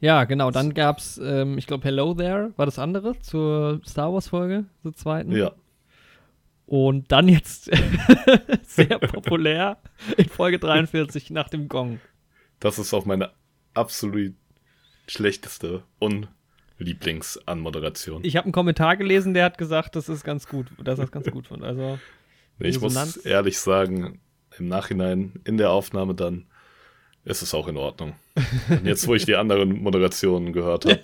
A: Ja, genau. Dann gab es, ähm, ich glaube, Hello There war das andere zur Star Wars-Folge, zur zweiten.
C: Ja,
A: Und dann jetzt sehr populär in Folge 43 nach dem Gong.
C: das ist auch meine absolut schlechteste Unlieblingsanmoderation.
A: Ich habe einen Kommentar gelesen, der hat gesagt, das ist ganz gut, dass er es ganz gut fand. Also,
C: Nee, ich muss
A: Resonanz.
C: ehrlich sagen, im Nachhinein, in der Aufnahme dann, ist es auch in Ordnung. Und jetzt, wo ich die anderen Moderationen gehört habe,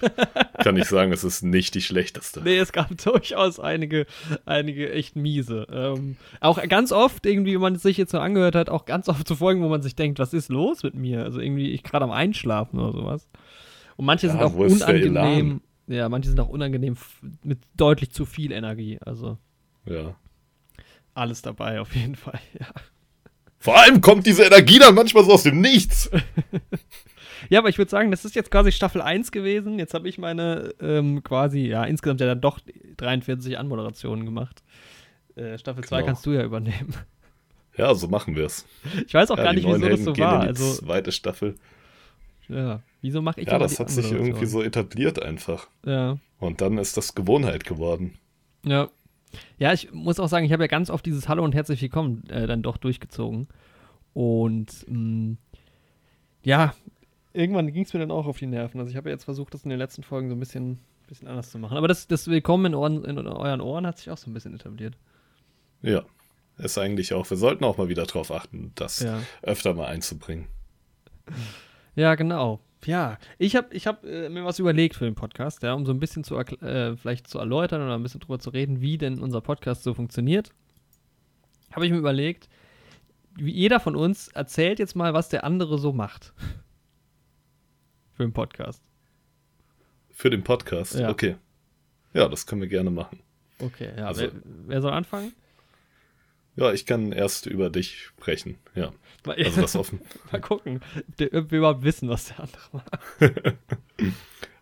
C: kann ich sagen, es ist nicht die schlechteste.
A: nee, es gab durchaus einige, einige echt miese. Ähm, auch ganz oft, irgendwie, wenn man es sich jetzt so angehört hat, auch ganz oft zu Folgen, wo man sich denkt, was ist los mit mir? Also irgendwie, ich gerade am Einschlafen oder sowas. Und manche
C: Ja,
A: sind auch unangenehm. Ja, manche sind auch unangenehm mit deutlich zu viel Energie. Also
C: Ja.
A: alles dabei auf jeden Fall. Ja.
C: Vor allem kommt diese Energie dann manchmal so aus dem Nichts.
A: Ja, aber ich würde sagen, das ist jetzt quasi Staffel 1 gewesen. Jetzt habe ich meine ähm, quasi, ja, insgesamt ja dann doch 43 Anmoderationen gemacht. Äh, Staffel 2
C: Genau.
A: kannst du ja übernehmen.
C: Ja, so machen wir es.
A: Ich weiß auch
C: Ja,
A: gar nicht, wieso das so war. Also,
C: zweite Staffel.
A: ja, wieso mache ich
C: Ja, das
A: die
C: hat sich irgendwie so etabliert einfach.
A: Ja.
C: Und dann ist das Gewohnheit geworden.
A: Ja. Ja, ich muss auch sagen, ich habe ja ganz oft dieses Hallo und herzlich willkommen äh, dann doch durchgezogen. Und mh, ja, irgendwann ging es mir dann auch auf die Nerven. Also ich habe ja jetzt versucht, das in den letzten Folgen so ein bisschen, bisschen anders zu machen. Aber das, das Willkommen in, Ohren, in euren Ohren hat sich auch so ein bisschen etabliert.
C: Ja. Ist eigentlich auch, wir sollten auch mal wieder drauf achten, das
A: Ja.
C: öfter mal einzubringen.
A: Ja, genau. Ja, ich habe ich hab, äh, mir was überlegt für den Podcast, ja, um so ein bisschen zu äh, vielleicht zu erläutern oder ein bisschen drüber zu reden, wie denn unser Podcast so funktioniert. Habe ich mir überlegt, wie jeder von uns erzählt jetzt mal, was der andere so macht. Für den Podcast.
C: Für den Podcast,
A: Ja.
C: okay. Ja, das können wir gerne machen.
A: Okay, ja.
C: Also-
A: wer, wer soll anfangen?
C: Ja, ich kann erst über dich sprechen. Ja,
A: Mal,
C: also das offen.
A: mal gucken, ob wir überhaupt wissen, was der andere macht.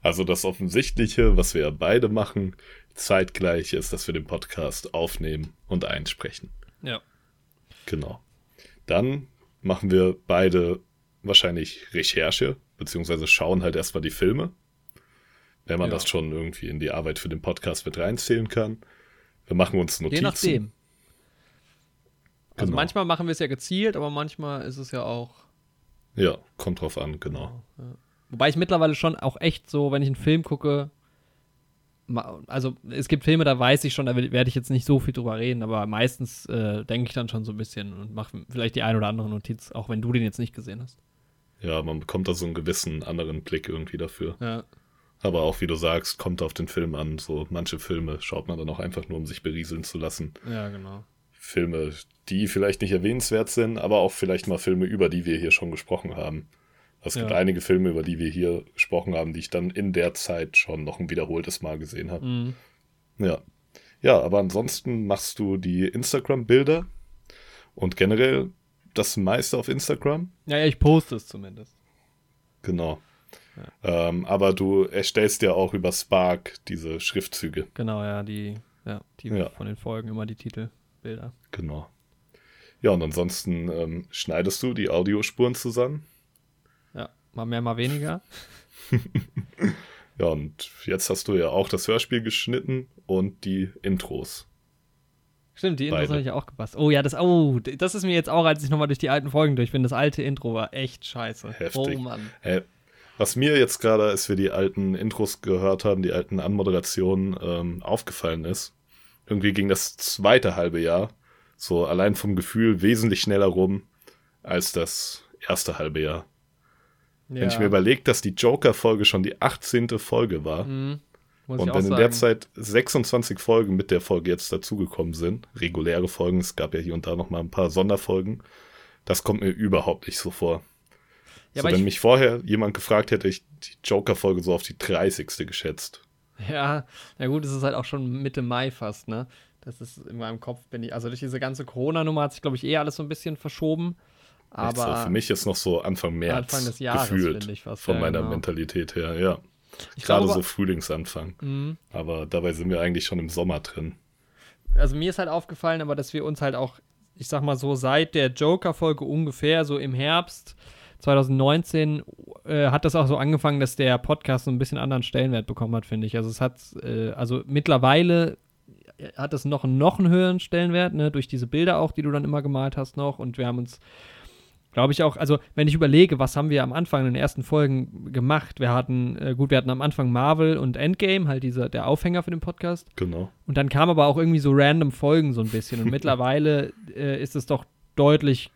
C: Also das Offensichtliche, was wir beide machen, zeitgleich ist, dass wir den Podcast aufnehmen und einsprechen.
A: Ja.
C: Genau. Dann machen wir beide wahrscheinlich Recherche, beziehungsweise schauen halt erstmal die Filme, wenn man
A: Ja.
C: das schon irgendwie in die Arbeit für den Podcast mit reinzählen kann. Wir machen uns Notizen.
A: Je nachdem. Also
C: Genau.
A: manchmal machen wir es ja gezielt, aber manchmal ist es ja auch
C: Ja, kommt drauf an, genau.
A: Wobei ich mittlerweile schon auch echt so, wenn ich einen Film gucke, also es gibt Filme, da weiß ich schon, da werde ich jetzt nicht so viel drüber reden, aber meistens äh, denke ich dann schon so ein bisschen und mache vielleicht die ein oder andere Notiz, auch wenn du den jetzt nicht gesehen hast.
C: Ja, man bekommt da so einen gewissen anderen Blick irgendwie dafür.
A: Ja.
C: Aber auch, wie du sagst, kommt auf den Film an. So manche Filme schaut man dann auch einfach nur, um sich berieseln zu lassen.
A: Ja, genau.
C: Filme, die vielleicht nicht erwähnenswert sind, aber auch vielleicht mal Filme, über die wir hier schon gesprochen haben. Es gibt
A: Ja.
C: einige Filme, über die wir hier gesprochen haben, die ich dann in der Zeit schon noch ein wiederholtes Mal gesehen habe.
A: Mhm.
C: Ja. Ja, aber ansonsten machst du die Instagram-Bilder und generell das meiste auf Instagram.
A: Ja, ja, ich poste es zumindest.
C: Genau. Ähm, aber du erstellst ja auch über Spark diese Schriftzüge.
A: Genau, ja, die, ja, die
C: Ja.
A: von den Folgen immer die Titelbilder.
C: Genau. Ja, und ansonsten ähm, schneidest du die Audiospuren zusammen.
A: Ja, mal mehr, mal weniger.
C: Ja, und jetzt hast du ja auch das Hörspiel geschnitten und die Intros.
A: Stimmt, die Intros habe ich ja auch gepasst. Oh ja, das, oh, das ist mir jetzt auch, als ich nochmal durch die alten Folgen durch bin, das alte Intro war echt scheiße.
C: Heftig.
A: Oh Mann.
C: Äh, was mir jetzt gerade, als wir die alten Intros gehört haben, die alten Anmoderationen, ähm, aufgefallen ist, irgendwie ging das zweite halbe Jahr so allein vom Gefühl wesentlich schneller rum als das erste halbe Jahr.
A: Ja.
C: Wenn ich mir überlege, dass die Joker-Folge schon die 18. Folge war
A: Mhm.
C: Und wenn in
A: sagen.
C: der Zeit 26 Folgen mit der Folge jetzt dazugekommen sind, reguläre Folgen, es gab ja hier und da noch mal ein paar Sonderfolgen, das kommt mir überhaupt nicht so vor.
A: Ja,
C: so, wenn
A: ich-
C: mich vorher jemand gefragt hätte, ich die Joker-Folge so auf die 30. geschätzt.
A: Ja, na gut, es ist halt auch schon Mitte Mai fast, ne? Das ist in meinem Kopf, bin ich, also durch diese ganze Corona-Nummer hat sich, glaube ich, eh alles so ein bisschen verschoben.
C: Echt so,
A: Aber
C: für mich ist noch so Anfang März
A: Anfang des Jahres,
C: gefühlt,
A: finde ich fast,
C: von
A: ja,
C: meiner
A: genau.
C: Mentalität her, ja.
A: ich
C: Gerade
A: glaube,
C: so Frühlingsanfang.
A: Mhm.
C: Aber dabei sind wir eigentlich schon im Sommer drin.
A: also mir ist halt aufgefallen, aber dass wir uns halt auch, ich sag mal so, seit der Joker-Folge ungefähr, so im Herbst 2019, äh, hat das auch so angefangen, dass der Podcast so ein bisschen anderen Stellenwert bekommen hat, finde ich. Also es hat, äh, also mittlerweile hat es noch, noch einen höheren Stellenwert, ne, durch diese Bilder auch, die du dann immer gemalt hast noch. Und wir haben uns, glaube ich auch, also wenn ich überlege, was haben wir am Anfang in den ersten Folgen gemacht? Wir hatten, äh, gut, wir hatten am Anfang Marvel und Endgame, halt dieser, der Aufhänger für den Podcast.
C: Genau.
A: Und dann kam aber auch irgendwie so random Folgen so ein bisschen. Und mittlerweile äh, ist es doch deutlich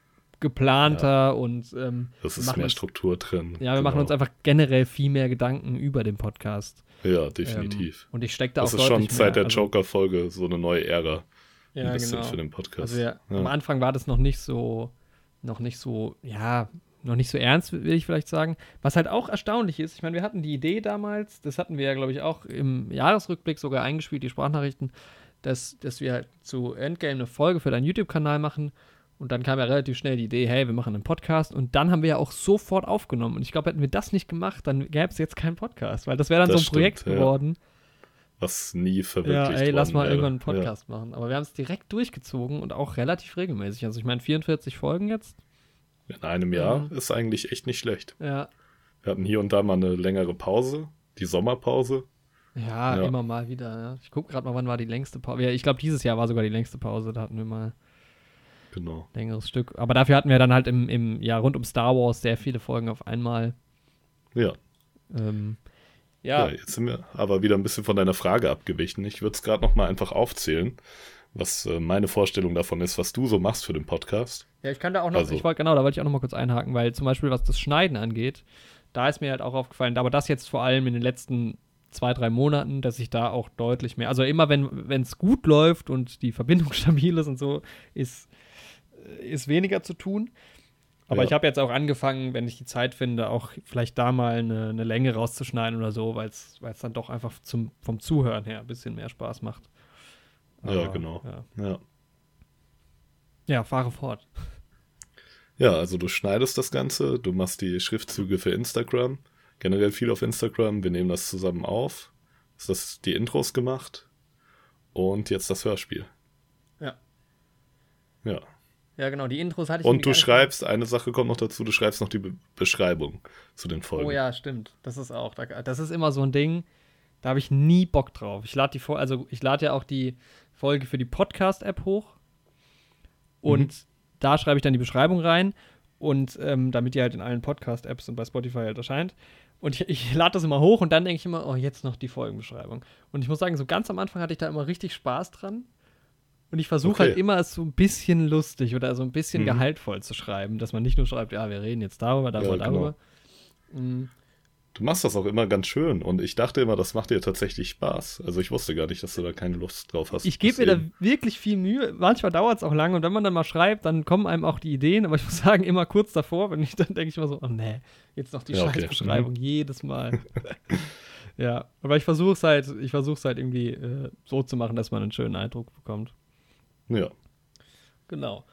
A: geplanter und ähm,
C: Das
A: wir
C: ist
A: machen
C: mehr
A: uns,
C: Struktur drin.
A: Ja, wir machen
C: genau.
A: uns einfach generell viel mehr Gedanken über den Podcast.
C: Ja, definitiv.
A: Ähm, und ich stecke da
C: das
A: auch
C: ist schon seit
A: mehr.
C: der
A: also,
C: Joker-Folge so eine neue Ära.
A: ja,
C: ein bisschen
A: genau.
C: für den Podcast.
A: Also ja,
C: Ja.
A: am Anfang war das noch nicht so, noch nicht so, ja, noch nicht so ernst, will ich vielleicht sagen. Was halt auch erstaunlich ist, ich meine, wir hatten die Idee damals, das hatten wir ja, glaube ich, auch im Jahresrückblick sogar eingespielt, die Sprachnachrichten, dass, dass wir halt zu Endgame eine Folge für deinen YouTube-Kanal machen. Und dann kam ja relativ schnell die Idee, hey, wir machen einen Podcast. Und dann haben wir ja auch sofort aufgenommen. Und ich glaube, hätten wir das nicht gemacht, dann gäbe es jetzt keinen Podcast. Weil das wäre dann
C: Das
A: so ein Projekt
C: stimmt, ja.
A: geworden.
C: Was nie
A: Ja,
C: verwirklicht
A: ey, lass mal
C: wäre.
A: irgendwann einen Podcast machen. Aber wir haben es direkt durchgezogen und auch relativ regelmäßig. Also ich meine, 44 Folgen jetzt.
C: Ja. In einem Jahr
A: Mhm.
C: ist eigentlich echt nicht schlecht.
A: Ja.
C: Wir hatten hier und da mal eine längere Pause, die Sommerpause.
A: Ja,
C: Ja.
A: immer mal wieder. Ja. Ich gucke gerade mal, wann war die längste Pause. Ja, ich glaube, dieses Jahr war sogar die längste Pause. Da hatten wir mal
C: Genau.
A: längeres Stück. Aber dafür hatten wir dann halt im, im Jahr rund um Star Wars sehr viele Folgen auf einmal.
C: Ja.
A: Ähm,
C: ja.
A: ja,
C: jetzt sind wir aber wieder ein bisschen von deiner Frage abgewichen. Ich würde es gerade noch mal einfach aufzählen, was äh, meine Vorstellung davon ist, was du so machst für den Podcast.
A: Ja, ich kann da auch noch,
C: Also-
A: ich wollte, genau, da wollte ich auch noch mal kurz einhaken, weil zum Beispiel, was das Schneiden angeht, da ist mir halt auch aufgefallen, aber das jetzt vor allem in den letzten zwei, drei Monaten, dass ich da auch deutlich mehr, also immer wenn es gut läuft und die Verbindung stabil ist und so, ist, ist weniger zu tun. Aber
C: Ja.
A: ich habe jetzt auch angefangen, wenn ich die Zeit finde, auch vielleicht da mal eine, eine Länge rauszuschneiden oder so, weil es dann doch einfach zum, vom Zuhören her ein bisschen mehr Spaß macht.
C: ja,
A: Aber,
C: genau.
A: Ja.
C: Ja.
A: ja, fahre fort.
C: Ja, also du schneidest das Ganze, du machst die Schriftzüge für Instagram, generell viel auf Instagram, wir nehmen das zusammen auf, hast das die Intros gemacht und jetzt das Hörspiel.
A: Ja.
C: Ja.
A: Ja, genau, die Intros hatte ich
C: Und du schreibst, eine Sache kommt noch dazu, du schreibst noch die Be Beschreibung zu den Folgen.
A: Oh ja, stimmt. Das ist auch, da- das ist immer so ein Ding, da habe ich nie Bock drauf. Ich lade die Fol- also ich lade ja auch die Folge für die Podcast-App hoch und da schreibe ich dann die Beschreibung rein und ähm, damit die halt in allen Podcast-Apps und bei Spotify halt erscheint. Und ich, ich lade das immer hoch und dann denke ich immer, oh, jetzt noch die Folgenbeschreibung. Und ich muss sagen, so ganz am Anfang hatte ich da immer richtig Spaß dran. Und ich versuche
C: Okay.
A: halt immer, es so ein bisschen lustig oder so ein bisschen
C: Mhm.
A: gehaltvoll zu schreiben, dass man nicht nur schreibt, ja, wir reden jetzt darüber, darüber,
C: Ja, genau.
A: darüber. Mm.
C: Du machst das auch immer ganz schön und ich dachte immer, das macht dir tatsächlich Spaß. Also ich wusste gar nicht, dass du da keine Lust drauf hast.
A: Ich gebe mir da wirklich viel Mühe. Manchmal dauert es auch lange und wenn man dann mal schreibt, dann kommen einem auch die Ideen. Aber ich muss sagen, immer kurz davor, wenn ich dann denke ich immer so, oh nee, jetzt noch die
C: Ja, okay.
A: Scheißbeschreibung jedes Mal. ja, aber ich versuche es halt, ich versuche es halt irgendwie äh, so zu machen, dass man einen schönen Eindruck bekommt.
C: Ja,
A: Genau.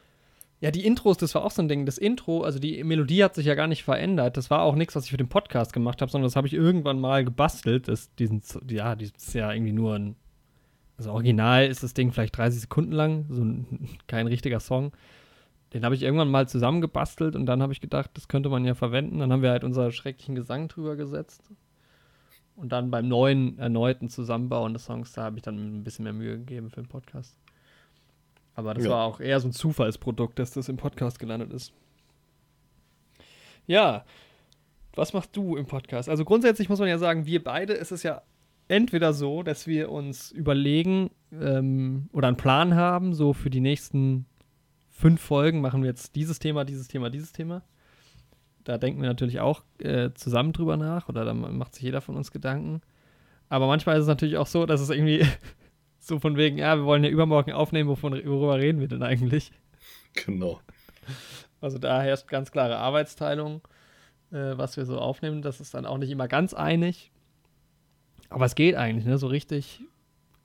A: Ja, die Intros, das war auch so ein Ding. Das Intro, also die Melodie hat sich ja gar nicht verändert. Das war auch nichts, was ich für den Podcast gemacht habe, sondern das habe ich irgendwann mal gebastelt. Das, diesen, ja, das ist ja irgendwie nur ein. Also original ist das Ding vielleicht 30 Sekunden lang, so ein, kein richtiger Song. Den habe ich irgendwann mal zusammengebastelt und dann habe ich gedacht, das könnte man ja verwenden. Dann haben wir halt unseren schrecklichen Gesang drüber gesetzt. Und dann beim neuen, erneuten Zusammenbauen des Songs, da habe ich dann ein bisschen mehr Mühe gegeben für den Podcast. Aber das
C: Ja.
A: war auch eher so ein Zufallsprodukt, dass das im Podcast gelandet ist. Ja, was machst du im Podcast? Also grundsätzlich muss man ja sagen, wir beide ist es ja entweder so, dass wir uns überlegen ähm, oder einen Plan haben, so für die nächsten fünf Folgen machen wir jetzt dieses Thema, dieses Thema, dieses Thema. Da denken wir natürlich auch äh, zusammen drüber nach oder da macht sich jeder von uns Gedanken. Aber manchmal ist es natürlich auch so, dass es irgendwie so von wegen, ja, wir wollen ja übermorgen aufnehmen, wovon, worüber reden wir denn eigentlich?
C: genau.
A: Also da herrscht ganz klare Arbeitsteilung, äh, was wir so aufnehmen. Das ist dann auch nicht immer ganz einig. Aber es geht eigentlich, ne? So richtig,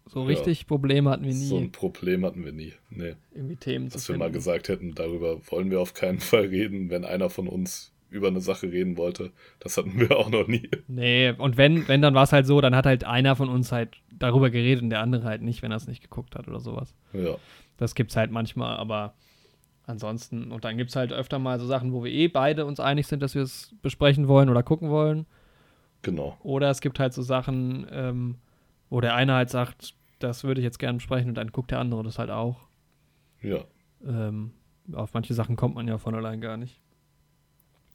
A: so
C: Ja.
A: richtig Probleme hatten wir nie,
C: So ein Problem hatten wir nie. Nee.
A: irgendwie Themen
C: Dass wir mal gesagt hätten, darüber wollen wir auf keinen Fall reden, wenn einer von uns über eine Sache reden wollte. Das hatten wir auch noch nie.
A: Nee, und wenn, wenn, dann war es halt so, dann hat halt einer von uns halt darüber geredet und der andere halt nicht, wenn er es nicht geguckt hat oder sowas.
C: Ja,
A: Das gibt's halt manchmal, aber ansonsten, und dann gibt's halt öfter mal so Sachen, wo wir eh beide uns einig sind, dass wir es besprechen wollen oder gucken wollen.
C: genau.
A: Oder es gibt halt so Sachen, ähm, wo der eine halt sagt, das würde ich jetzt gerne besprechen und dann guckt der andere das halt auch.
C: Ja,
A: Ähm, auf manche Sachen kommt man ja von allein gar nicht.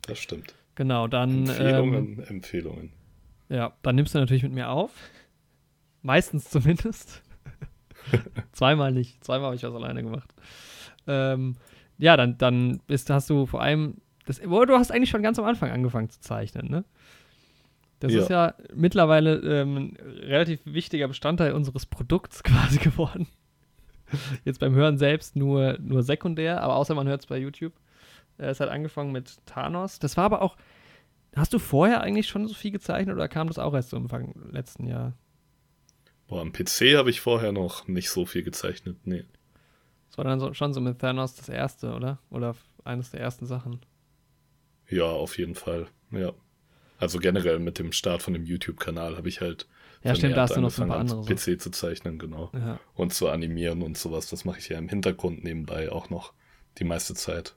C: Das stimmt.
A: Genau, dann. Ähm,
C: Empfehlungen, Empfehlungen.
A: ja, dann nimmst du natürlich mit mir auf. Meistens zumindest. Zweimal nicht. Zweimal habe ich was alleine gemacht. Ähm, ja, dann, dann bist, hast du vor allem. Das, oh, du hast eigentlich schon ganz am Anfang angefangen zu zeichnen, ne? Das
C: Ja.
A: ist ja mittlerweile ähm, ein relativ wichtiger Bestandteil unseres Produkts quasi geworden. Jetzt beim Hören selbst nur, nur sekundär, aber außer man hört es bei YouTube. Äh, Es hat angefangen mit Thanos. Das war aber auch. Hast du vorher eigentlich schon so viel gezeichnet oder kam das auch erst so im Anfang letzten Jahr?
C: Boah, am PC habe ich vorher noch nicht so viel gezeichnet. Nee.
A: Das war dann so, schon so mit Thanos das erste, oder? Oder eines der ersten Sachen.
C: Ja, auf jeden Fall. Ja. Also generell mit dem Start von dem YouTube-Kanal habe ich halt
A: Ja, stimmt, da hast du noch so ein paar andere.
C: PC zu zeichnen, genau.
A: Ja.
C: Und zu animieren und sowas. Das mache ich ja im Hintergrund nebenbei auch noch die meiste Zeit.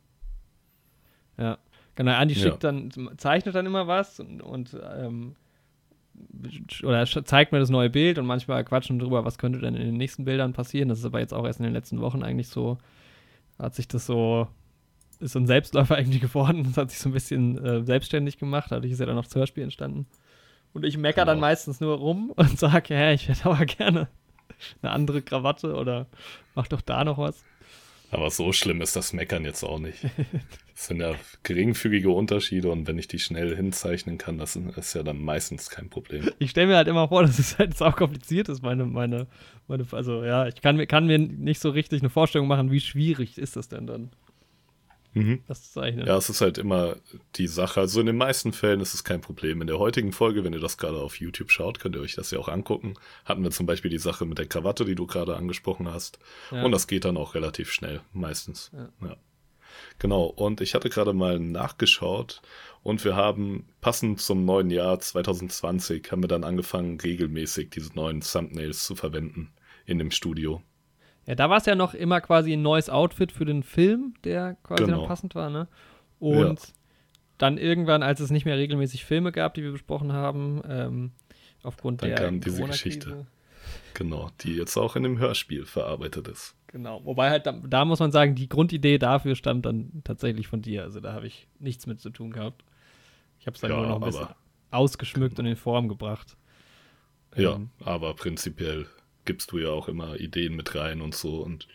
A: Ja, genau. Andi
C: Ja.
A: schickt dann, zeichnet dann immer was und, und ähm, oder zeigt mir das neue Bild und manchmal quatschen drüber, was könnte denn in den nächsten Bildern passieren. Das ist aber jetzt auch erst in den letzten Wochen eigentlich so, hat sich das so, ist so ein Selbstläufer eigentlich geworden. Das hat sich so ein bisschen äh, selbstständig gemacht. Dadurch ist ja dann noch das Hörspiel entstanden. Und ich meckere dann
C: Genau.
A: meistens nur rum und sage, hä, ich hätte aber gerne eine andere Krawatte oder mach doch da noch was.
C: Aber so schlimm ist das Meckern jetzt auch nicht. Es sind ja geringfügige Unterschiede und wenn ich die schnell hinzeichnen kann, das ist ja dann meistens kein Problem.
A: ich stelle mir halt immer vor, dass es halt auch kompliziert ist, meine, meine, meine, also ja, ich kann mir, kann mir nicht so richtig eine Vorstellung machen, wie schwierig ist das denn dann, das zu zeichnen.
C: Ja, es ist halt immer die Sache. Also in den meisten Fällen ist es kein Problem. In der heutigen Folge, wenn ihr das gerade auf YouTube schaut, könnt ihr euch das ja auch angucken. Hatten wir zum Beispiel die Sache mit der Krawatte, die du gerade angesprochen hast.
A: Ja.
C: Und das geht dann auch relativ schnell, meistens.
A: Ja.
C: Ja. Genau, und ich hatte gerade mal nachgeschaut und wir haben passend zum neuen Jahr 2020 haben wir dann angefangen, regelmäßig diese neuen Thumbnails zu verwenden in dem Studio.
A: Ja, da war es ja noch immer quasi ein neues Outfit für den Film, der quasi
C: Genau.
A: dann passend war, ne? Und dann irgendwann, als es nicht mehr regelmäßig Filme gab, die wir besprochen haben, ähm, aufgrund
C: Dann
A: der
C: kam diese. Geschichte. Genau, die jetzt auch in dem Hörspiel verarbeitet ist.
A: Genau. Wobei halt, da, da muss man sagen, die Grundidee dafür stammt dann tatsächlich von dir. Also da habe ich nichts mit zu tun gehabt. Ich habe es dann
C: Ja,
A: nur noch ein bisschen ausgeschmückt und in Form gebracht.
C: Ja,
A: Ähm,
C: aber prinzipiell gibst du ja auch immer Ideen mit rein und so. Und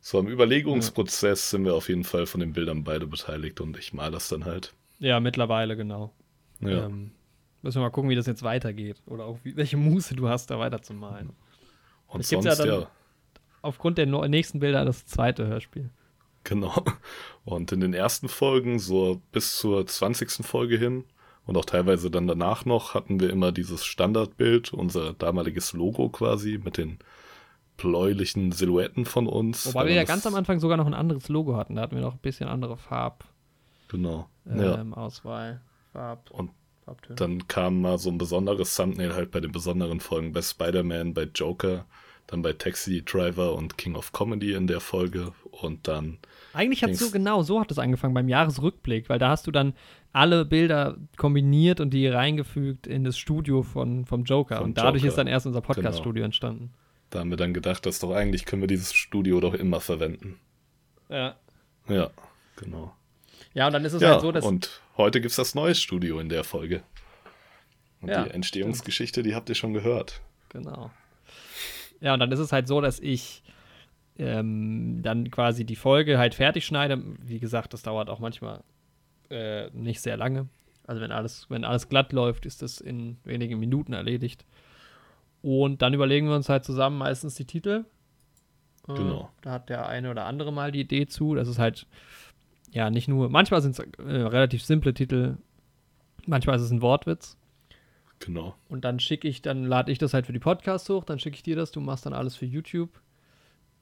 C: so im Überlegungsprozess sind wir auf jeden Fall von den Bildern beide beteiligt und ich mal das dann halt.
A: Ja, mittlerweile, genau.
C: Ja,
A: Ähm, müssen wir mal gucken, wie das jetzt weitergeht. Oder auch wie, welche Muße du hast, da weiterzumalen.
C: und
A: ja
C: sonst ja,
A: dann- Aufgrund der nächsten Bilder das zweite Hörspiel.
C: genau. Und in den ersten Folgen, so bis zur 20. Folge hin und auch teilweise dann danach noch, hatten wir immer dieses Standardbild, unser damaliges Logo quasi mit den bläulichen Silhouetten von uns.
A: Wobei wir ja
C: das-
A: ganz am Anfang sogar noch ein anderes Logo hatten. Da hatten wir noch ein bisschen andere Farb,
C: Genau.
A: ähm,
C: ja.
A: Auswahl, Farb,
C: Und
A: Farbtöne.
C: Dann kam mal so ein besonderes Thumbnail halt bei den besonderen Folgen bei Spider-Man, bei Joker, dann bei Taxi Driver und King of Comedy in der Folge und dann,
A: Eigentlich hat es so genau, so hat es angefangen beim Jahresrückblick, weil da hast du dann alle Bilder kombiniert und die reingefügt in das Studio von, vom Joker.
C: Vom
A: und dadurch
C: Joker.
A: ist dann erst unser
C: Genau.
A: Podcast-Studio entstanden.
C: da haben wir dann gedacht, dass doch eigentlich können wir dieses Studio doch immer verwenden.
A: Ja.
C: Ja, genau.
A: Ja, und dann ist es
C: ja,
A: halt so, dass.
C: und heute gibt's das neue Studio in der Folge. Und
A: Ja,
C: die Entstehungsgeschichte, die habt ihr schon gehört.
A: Genau. Ja, und dann ist es halt so, dass ich ähm, dann quasi die Folge halt fertig schneide. Wie gesagt, das dauert auch manchmal äh, nicht sehr lange. Also wenn alles, wenn alles glatt läuft, ist das in wenigen Minuten erledigt. Und dann überlegen wir uns halt zusammen meistens die Titel. Äh,
C: Genau.
A: Da hat der eine oder andere mal die Idee zu. Das ist halt, ja, nicht nur, manchmal sind es äh, relativ simple Titel, manchmal ist es ein Wortwitz.
C: Genau.
A: Und dann schicke ich, dann lade ich das halt für die Podcasts hoch, dann schicke ich dir das, du machst dann alles für YouTube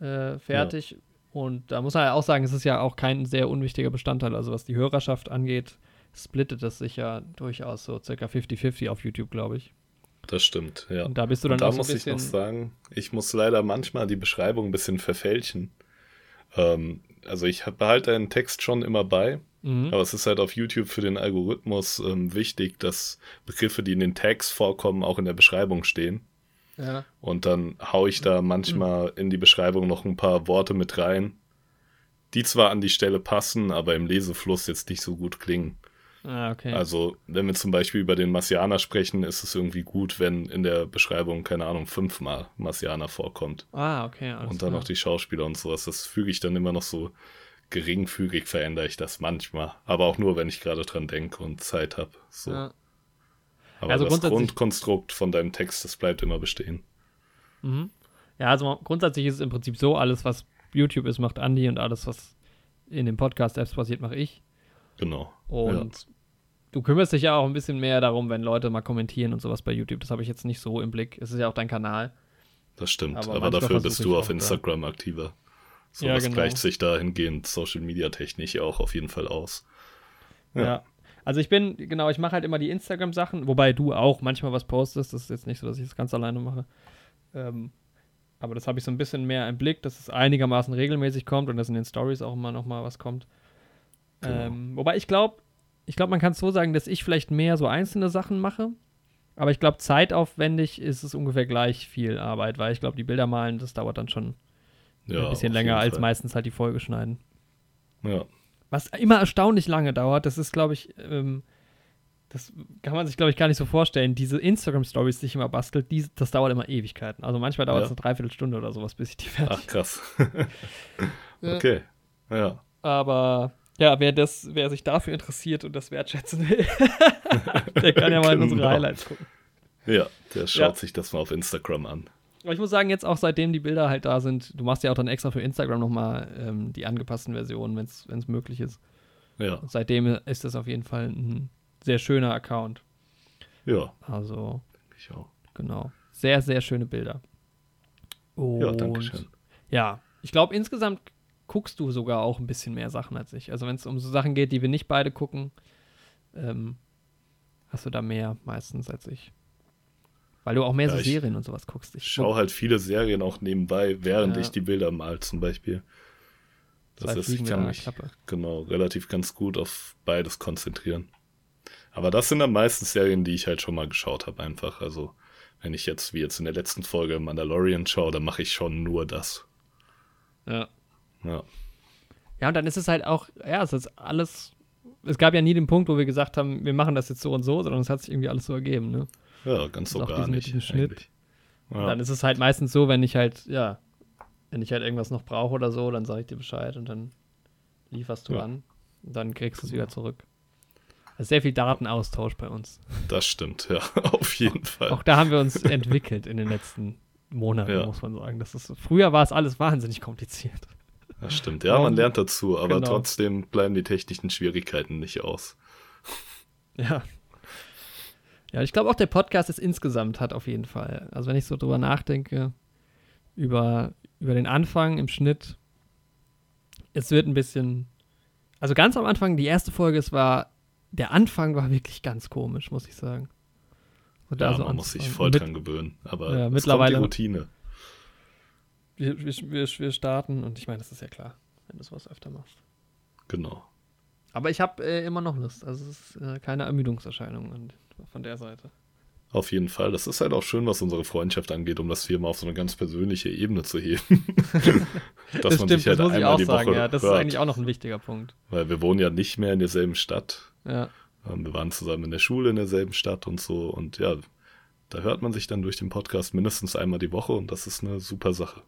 A: äh, fertig. Und da muss man ja auch sagen, es ist ja auch kein sehr unwichtiger Bestandteil. Also was die Hörerschaft angeht, splittet das sich ja durchaus so circa 50-50 auf YouTube, glaube ich.
C: Das stimmt, ja.
A: Und da bist du dann
C: Und da
A: auch so ein
C: muss ich
A: bisschen.
C: noch sagen, ich muss leider manchmal die Beschreibung ein bisschen verfälschen. Ähm, also ich behalte einen Text schon immer bei,
A: Mhm.
C: aber es ist halt auf YouTube für den Algorithmus ähm, wichtig, dass Begriffe, die in den Tags vorkommen, auch in der Beschreibung stehen.
A: Ja.
C: Und dann hau ich da manchmal in die Beschreibung noch ein paar Worte mit rein, die zwar an die Stelle passen, aber im Lesefluss jetzt nicht so gut klingen.
A: Ah, okay.
C: Also, wenn wir zum Beispiel über den Marsianer sprechen, ist es irgendwie gut, wenn in der Beschreibung, keine Ahnung, fünfmal Marsianer vorkommt.
A: ah, okay.
C: Und dann
A: klar.
C: noch die Schauspieler und sowas. Das füge ich dann immer noch so geringfügig, verändere ich das manchmal. Aber auch nur, wenn ich gerade dran denke und Zeit habe. So.
A: Ja.
C: Aber
A: Also
C: das Grundkonstrukt von deinem Text, das bleibt immer bestehen.
A: Mhm. Ja, also grundsätzlich ist es im Prinzip so, alles, was YouTube ist, macht Andi und alles, was in den Podcast-Apps passiert, mache ich.
C: Genau.
A: Und du kümmerst dich ja auch ein bisschen mehr darum, wenn Leute mal kommentieren und sowas bei YouTube. Das habe ich jetzt nicht so im Blick. Es ist ja auch dein Kanal.
C: Das stimmt.
A: Aber
C: Aber, dafür bist du auf
A: auch da-
C: Instagram aktiver. So
A: Ja,
C: was
A: genau.
C: gleicht sich dahingehend Social Media technisch ja auch auf jeden Fall aus.
A: Ja.
C: Ja.
A: Also ich bin, genau, ich mache halt immer die Instagram-Sachen, wobei du auch manchmal was postest. Das ist jetzt nicht so, dass ich das ganz alleine mache. Ähm, aber das habe ich so ein bisschen mehr im Blick, dass es einigermaßen regelmäßig kommt und dass in den Stories auch immer noch mal was kommt.
C: Genau.
A: Ähm, wobei ich glaube, ich glaube, man kann es so sagen, dass ich vielleicht mehr so einzelne Sachen mache. Aber ich glaube, zeitaufwendig ist es ungefähr gleich viel Arbeit, weil ich glaube, die Bilder malen, das dauert dann schon
C: Ja,
A: ein bisschen länger als meistens halt die Folge schneiden.
C: Ja,
A: Was immer erstaunlich lange dauert, das ist, glaube ich, ähm, das kann man sich, glaube ich, gar nicht so vorstellen. Diese Instagram-Stories, die ich immer bastelt, die, das dauert immer Ewigkeiten. Also manchmal dauert es
C: Ja.
A: eine Dreiviertelstunde oder sowas, bis ich die fertig
C: ach krass. Okay. Ja,
A: Aber ja, wer das, wer sich dafür interessiert und das wertschätzen will, der kann ja mal in unsere
C: Genau.
A: Highlights gucken.
C: ja, der schaut
A: Ja.
C: sich das mal auf Instagram an.
A: Aber ich muss sagen, jetzt auch seitdem die Bilder halt da sind, du machst ja auch dann extra für Instagram nochmal ähm, die angepassten Versionen, wenn es möglich ist.
C: Ja,
A: Und seitdem ist das auf jeden Fall ein sehr schöner Account.
C: ja,
A: Also,
C: ich auch.
A: genau. Sehr, sehr schöne Bilder. Und
C: Ja, danke schön.
A: Ja, ich glaube, insgesamt guckst du sogar auch ein bisschen mehr Sachen als ich. Also, wenn es um so Sachen geht, die wir nicht beide gucken, ähm, hast du da mehr meistens als ich. Weil du auch mehr
C: Ja,
A: so Serien und sowas guckst. Ich
C: schaue halt viele Serien auch nebenbei, während
A: Ja.
C: ich die Bilder mal zum Beispiel. Das
A: Zwei
C: heißt, ich kann mich genau relativ ganz gut auf beides konzentrieren. Aber das sind dann meistens Serien, die ich halt schon mal geschaut habe, einfach. Also, wenn ich jetzt, wie jetzt in der letzten Folge Mandalorian schaue, dann mache ich schon nur das.
A: Ja.
C: Ja,
A: Ja, und dann ist es halt auch, ja, es ist alles. Es gab ja nie den Punkt, wo wir gesagt haben, wir machen das jetzt so und so, sondern es hat sich irgendwie alles so ergeben, ne?
C: Ja ganz so gar
A: diesen-
C: nicht.
A: Schnitt.
C: Ja,
A: Dann ist es halt meistens so, wenn ich halt, ja, wenn ich halt irgendwas noch brauche oder so, dann sage ich dir Bescheid und dann lieferst du
C: Ja.
A: an und dann kriegst du es wieder zurück. Also sehr viel Datenaustausch bei uns.
C: das stimmt, ja, auf jeden Fall.
A: Auch da haben wir uns entwickelt in den letzten Monaten,
C: Ja.
A: muss man sagen. Das ist, früher war es alles wahnsinnig kompliziert.
C: Das stimmt, ja, man lernt dazu, aber
A: Genau.
C: trotzdem bleiben die technischen Schwierigkeiten nicht aus.
A: Ja. Ja, ich glaube auch der Podcast ist insgesamt hat auf jeden Fall. Also wenn ich so drüber nachdenke, über, über den Anfang im Schnitt, es wird ein bisschen, also ganz am Anfang, die erste Folge, es war, der Anfang war wirklich ganz komisch, muss ich sagen. Und
C: Ja,
A: da so
C: man muss sich voll
A: Und
C: dran gewöhnen. Aber
A: Ja,
C: es
A: mittlerweile-
C: kommt die Routine.
A: Wir, wir, wir, starten und ich meine, das ist ja klar, wenn du sowas öfter machst.
C: Genau.
A: Aber ich habe äh, immer noch Lust. Also es ist äh, keine Ermüdungserscheinung an, von der Seite.
C: Auf jeden Fall. Das ist halt auch schön, was unsere Freundschaft angeht, um das hier mal auf so eine ganz persönliche Ebene zu heben. Dass man sich halt
A: das muss ich
C: einmal
A: auch
C: die
A: sagen.
C: Woche
A: Ja, das
C: hört.
A: ist eigentlich auch noch ein wichtiger Punkt.
C: Weil wir wohnen ja nicht mehr in derselben Stadt.
A: Ja.
C: Ähm, Wir waren zusammen in der Schule in derselben Stadt und so. Und ja, da hört man sich dann durch den Podcast mindestens einmal die Woche und das ist eine super Sache.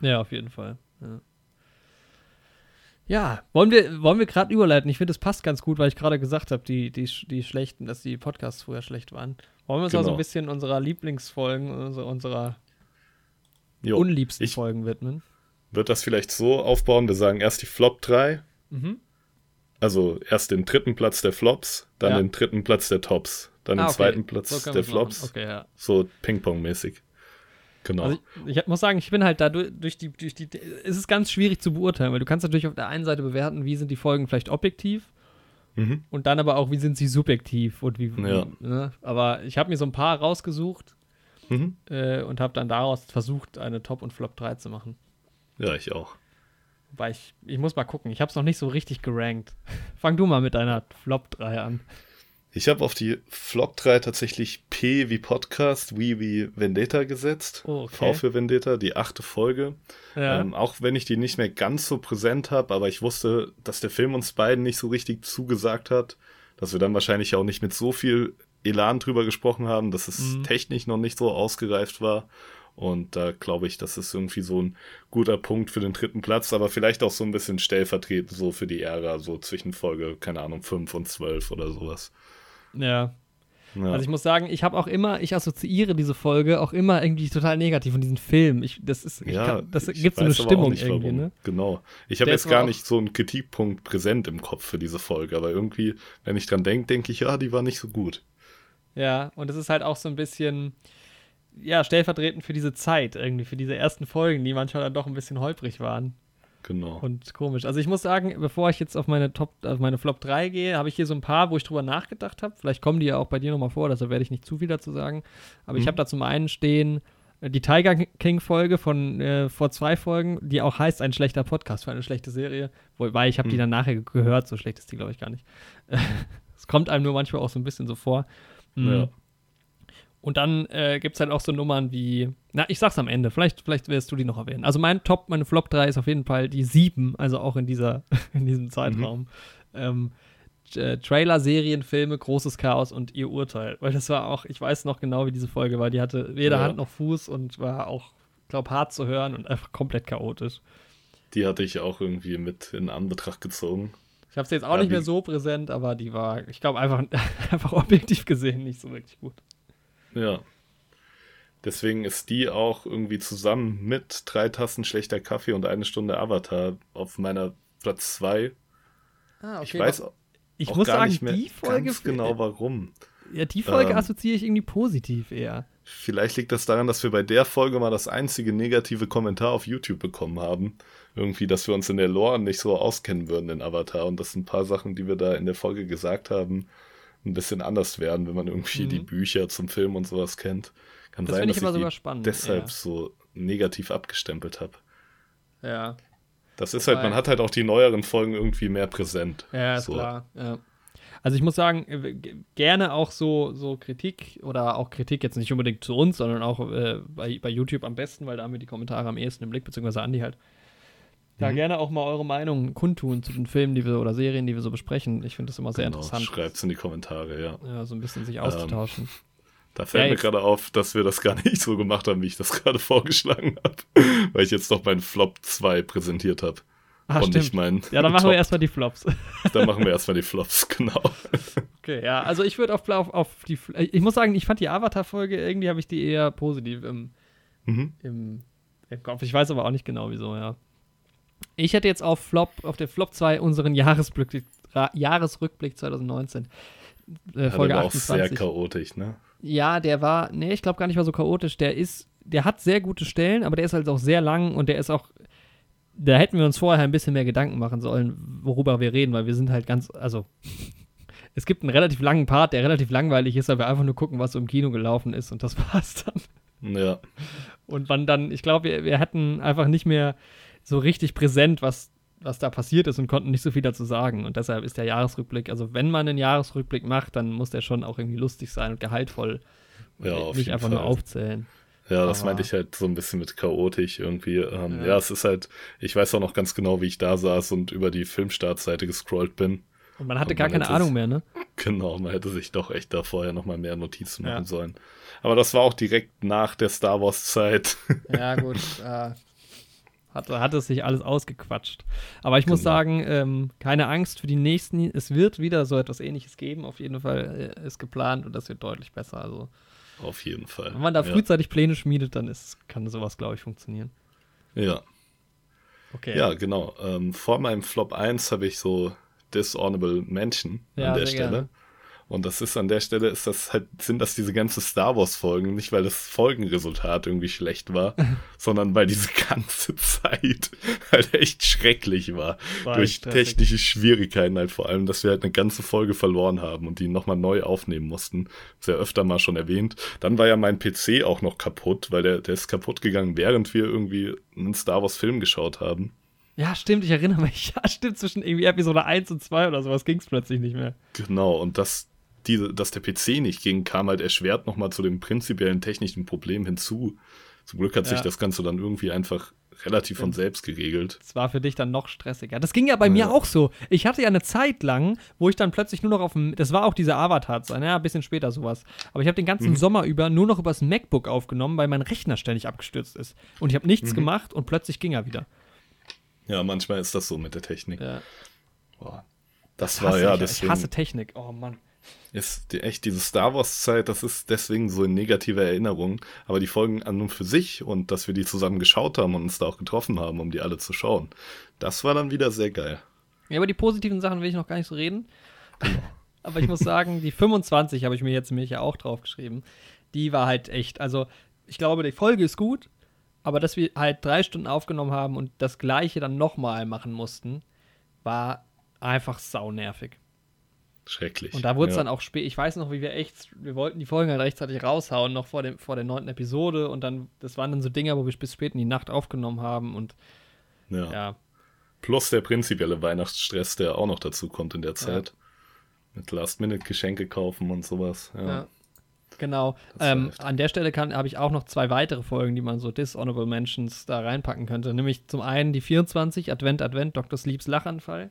A: Ja, auf jeden Fall. Ja, ja wollen wir, wollen wir gerade überleiten? Ich finde, das passt ganz gut, weil ich gerade gesagt habe, die, die, die schlechten, dass die Podcasts früher schlecht waren. Wollen wir uns mal so
C: Genau.
A: ein bisschen unserer Lieblingsfolgen, unserer, unserer
C: Jo,
A: unliebsten
C: ich
A: Folgen widmen?
C: würde das vielleicht so aufbauen. Wir sagen erst die Flop 3.
A: Mhm.
C: Also erst den dritten Platz der Flops, dann
A: Ja.
C: den dritten Platz der Tops, dann
A: Ah,
C: den
A: okay.
C: zweiten Platz
A: So
C: der. Flops.
A: Okay, ja.
C: So Ping-Pong-mäßig. Genau.
A: Also ich, ich muss sagen, ich bin halt da durch, die, durch die, es ist ganz schwierig zu beurteilen, weil du kannst natürlich auf der einen Seite bewerten, wie sind die Folgen vielleicht objektiv
C: mhm.
A: und dann aber auch, wie sind sie subjektiv und wie,
C: Ja.
A: ne? aber ich habe mir so ein paar rausgesucht
C: Mhm.
A: äh, und habe dann daraus versucht, eine Top und Flop 3 zu machen.
C: Ja, ich auch.
A: Wobei ich, ich muss mal gucken, ich habe es noch nicht so richtig gerankt. Fang du mal mit deiner Flop 3 an.
C: Ich habe auf die Flop 3 tatsächlich P wie Podcast, W wie Vendetta gesetzt.
A: Oh, okay.
C: V für Vendetta, die achte Folge.
A: Ja,
C: Ähm, auch wenn ich die nicht mehr ganz so präsent habe, aber ich wusste, dass der Film uns beiden nicht so richtig zugesagt hat, dass wir dann wahrscheinlich auch nicht mit so viel Elan drüber gesprochen haben, dass es
A: Mhm.
C: technisch noch nicht so ausgereift war. Und da glaube ich, das ist irgendwie so ein guter Punkt für den dritten Platz, aber vielleicht auch so ein bisschen stellvertretend so für die Ära, so zwischen Folge, keine Ahnung, 5 und 12 oder sowas.
A: ja.
C: Ja.
A: Also ich muss sagen, ich habe auch immer, ich assoziiere diese Folge auch immer irgendwie total negativ und diesen Film. Ich, das ist, ich
C: ja,
A: kann, das gibt so eine Stimmung
C: nicht,
A: irgendwie, ne?
C: Genau. Ich habe jetzt gar nicht so einen Kritikpunkt präsent im Kopf für diese Folge, aber irgendwie, wenn ich dran denke, denke ich, ja, die war nicht so gut.
A: Ja, und es ist halt auch so ein bisschen, ja, stellvertretend für diese Zeit irgendwie, für diese ersten Folgen, die manchmal dann doch ein bisschen holprig waren.
C: Genau.
A: und komisch. Also ich muss sagen, bevor ich jetzt auf meine Top, auf meine Flop 3 gehe, habe ich hier so ein paar, wo ich drüber nachgedacht habe. Vielleicht kommen die ja auch bei dir nochmal vor, deshalb werde ich nicht zu viel dazu sagen. Aber ich
C: Mhm.
A: habe da zum einen stehen äh, die Tiger King-Folge von äh, vor zwei Folgen, die auch heißt ein schlechter Podcast für eine schlechte Serie. Wobei ich habe die
C: Mhm.
A: dann nachher ge- gehört, so schlecht ist die, glaube ich, gar nicht. Es kommt einem nur manchmal auch so ein bisschen so vor. Mhm.
C: Ja.
A: Und dann äh, gibt es halt auch so Nummern wie, na, ich sag's am Ende, vielleicht, vielleicht wirst du die noch erwähnen. Also mein Top, meine Flop 3 ist auf jeden Fall die 7, also auch in dieser, in diesem Zeitraum. Ähm, äh, Trailer, Serien, Filme, großes Chaos und ihr Urteil. Weil das war auch, ich weiß noch genau, wie diese Folge war. Die hatte weder
C: Ja.
A: Hand noch Fuß und war auch, glaub, hart zu hören und einfach komplett chaotisch.
C: Die hatte ich auch irgendwie mit in Anbetracht gezogen.
A: Ich habe sie jetzt auch
C: Ja,
A: nicht mehr so präsent, aber die war, ich glaube, einfach, einfach objektiv gesehen nicht so wirklich gut.
C: Ja. Deswegen ist die auch irgendwie zusammen mit drei Tassen schlechter Kaffee und eine Stunde Avatar auf meiner Platz 2.
A: Ah,
C: Ich weiß
A: ich
C: auch
A: muss
C: gar
A: sagen,
C: nicht mehr
A: die Folge
C: ganz genau warum.
A: Ja, die Folge
C: Ähm,
A: assoziiere ich irgendwie positiv eher.
C: Vielleicht liegt das daran, dass wir bei der Folge mal das einzige negative Kommentar auf YouTube bekommen haben. Irgendwie, dass wir uns in der Lore nicht so auskennen würden in Avatar und dass ein paar Sachen, die wir da in der Folge gesagt haben, ein bisschen anders werden, wenn man irgendwie
A: Mhm.
C: die Bücher zum Film und sowas kennt. Kann
A: Das
C: sein,
A: finde ich
C: dass
A: immer
C: ich
A: sogar spannend.
C: deshalb
A: ja.
C: so negativ abgestempelt habe.
A: Ja,
C: Das ist
A: Wobei-
C: halt, man hat halt auch die neueren Folgen irgendwie mehr präsent.
A: ja ist
C: so.
A: klar. Ja. Also ich muss sagen, äh, gerne auch so, so Kritik oder auch Kritik jetzt nicht unbedingt zu uns, sondern auch äh, bei, bei YouTube am besten, weil da haben wir die Kommentare am ehesten im Blick, beziehungsweise Andi halt. Da
C: Mhm.
A: gerne auch mal eure Meinung kundtun zu den Filmen, die wir oder Serien, die wir so besprechen. Ich finde das immer sehr
C: Genau,
A: interessant.
C: Schreibt's in die Kommentare, ja.
A: Ja, so ein bisschen sich auszutauschen.
C: Da fällt
A: Ja,
C: mir gerade auf, dass wir das gar nicht so gemacht haben, wie ich das gerade vorgeschlagen habe. Weil ich jetzt noch meinen Flop 2 präsentiert habe.
A: Ah,
C: und
A: stimmt.
C: nicht meinen.
A: Ja, dann machen wir
C: Top.
A: erstmal die Flops.
C: Dann machen wir erstmal die Flops, genau.
A: Okay, ja, also ich würde auf, auf, auf die. Ich muss sagen, ich fand die Avatar-Folge, irgendwie habe ich die eher positiv im,
C: Mhm.
A: im, im Kopf. Ich weiß aber auch nicht genau, wieso, ja. Ich hätte jetzt auf Flop, auf der Flop 2 unseren Jahresrückblick, Jahresrückblick 2019. Äh,
C: Ja,
A: Folge
C: der war auch sehr
A: 28.
C: chaotisch, ne?
A: Ja, der war, nee, ich glaube gar nicht mal so chaotisch. Der ist, der hat sehr gute Stellen, aber der ist halt auch sehr lang und der ist auch, da hätten wir uns vorher ein bisschen mehr Gedanken machen sollen, worüber wir reden, weil wir sind halt ganz, also, es gibt einen relativ langen Part, der relativ langweilig ist, weil wir einfach nur gucken, was so im Kino gelaufen ist und das war's dann.
C: Ja.
A: Und wann dann, ich glaube, wir, wir hatten einfach nicht mehr so richtig präsent, was, was da passiert ist und konnten nicht so viel dazu sagen. Und deshalb ist der Jahresrückblick, also wenn man einen Jahresrückblick macht, dann muss der schon auch irgendwie lustig sein und gehaltvoll.
C: Ja, auf
A: nicht einfach
C: Fall.
A: nur aufzählen.
C: Ja, das
A: Aber-
C: meinte ich halt so ein bisschen mit chaotisch irgendwie. Ähm,
A: Ja.
C: ja. es ist halt, ich weiß auch noch ganz genau, wie ich da saß und über die Filmstartseite gescrollt bin.
A: Und man hatte
C: Und
A: gar
C: man
A: keine
C: hätte
A: Ahnung mehr, ne?
C: Genau, man hätte sich doch echt da vorher nochmal mehr Notizen
A: Ja.
C: machen sollen. Aber das war auch direkt nach der Star Wars-Zeit.
A: Ja, gut. äh, hat, hat es sich alles ausgequatscht. Aber ich muss
C: Genau.
A: sagen, ähm, keine Angst für die nächsten. Es wird wieder so etwas ähnliches geben. Auf jeden Fall äh, ist geplant und das wird deutlich besser. Also,
C: Auf jeden Fall.
A: wenn man da
C: ja.
A: frühzeitig Pläne schmiedet, dann ist, kann sowas, glaube ich, funktionieren.
C: Ja,
A: Okay.
C: ja, genau. Ähm, vor meinem Flop 1 habe ich so Dishonorable Mention
A: Ja,
C: an der Stelle.
A: gerne.
C: Und das ist an der Stelle, ist das halt, sind das diese ganze Star Wars-Folgen, nicht weil das Folgenresultat irgendwie schlecht war, sondern weil diese ganze Zeit halt echt schrecklich war.
A: War
C: Durch
A: stressig.
C: technische Schwierigkeiten halt vor allem, dass wir halt eine ganze Folge verloren haben und die nochmal neu aufnehmen mussten. Sehr öfter mal schon erwähnt. Dann war ja mein PC auch noch kaputt, weil der, der ist kaputt gegangen, während wir irgendwie einen Star Wars-Film geschaut haben.
A: Ja, stimmt, ich erinnere mich. Ja, stimmt, zwischen irgendwie Episode 1 und 2 oder sowas ging es plötzlich nicht mehr.
C: Genau, und dass, diese, dass der PC nicht ging, kam halt erschwert nochmal zu dem prinzipiellen technischen Problem hinzu. Zum Glück hat sich
A: Ja.
C: das Ganze dann irgendwie einfach relativ von selbst geregelt.
A: Das war für dich dann noch stressiger. Das ging ja bei mir
C: Ja.
A: auch so. Ich hatte ja eine Zeit lang, wo ich dann plötzlich nur noch auf dem, das war auch diese Avatar-Zeit, ja, ein bisschen später sowas. Aber ich habe den ganzen Sommer über nur noch übers MacBook aufgenommen, weil mein Rechner ständig abgestürzt ist. Und ich habe nichts gemacht und plötzlich ging er wieder.
C: Ja, manchmal ist das so mit der Technik.
A: Ja.
C: Boah. Das
A: Ich
C: war ja,
A: ich,
C: deswegen
A: ich hasse Technik. Oh Mann.
C: Ist die, echt diese Star Wars-Zeit, das ist deswegen so in negativer Erinnerung. Aber die Folgen an und für sich und dass wir die zusammen geschaut haben und uns da auch getroffen haben, um die alle zu schauen, das war dann wieder sehr geil.
A: Ja, über die positiven Sachen will ich noch gar nicht so reden. Aber ich muss sagen, die 25 habe ich mir jetzt nämlich ja auch draufgeschrieben. Die war halt echt, also ich glaube, die Folge ist gut, Aber dass wir halt drei Stunden aufgenommen haben und das gleiche dann nochmal machen mussten, war einfach saunervig.
C: Schrecklich.
A: Und da wurde es
C: ja.
A: dann auch spät. Ich weiß noch, wie wir echt, wir wollten die Folgen halt rechtzeitig raushauen, noch vor, dem, vor der neunten Episode. Und dann, das waren dann so Dinger, wo wir bis spät in die Nacht aufgenommen haben. Und
C: Ja.
A: ja,
C: Plus der prinzipielle Weihnachtsstress, der auch noch dazu kommt in der Zeit. Mit Last-Minute-Geschenke kaufen und sowas. Ja.
A: Ja. Genau. Ähm, an der Stelle habe ich auch noch zwei weitere Folgen, die man so Dishonorable Mentions da reinpacken könnte. Nämlich zum einen die 24, Advent, Advent, Dr. Sleeps Lachanfall.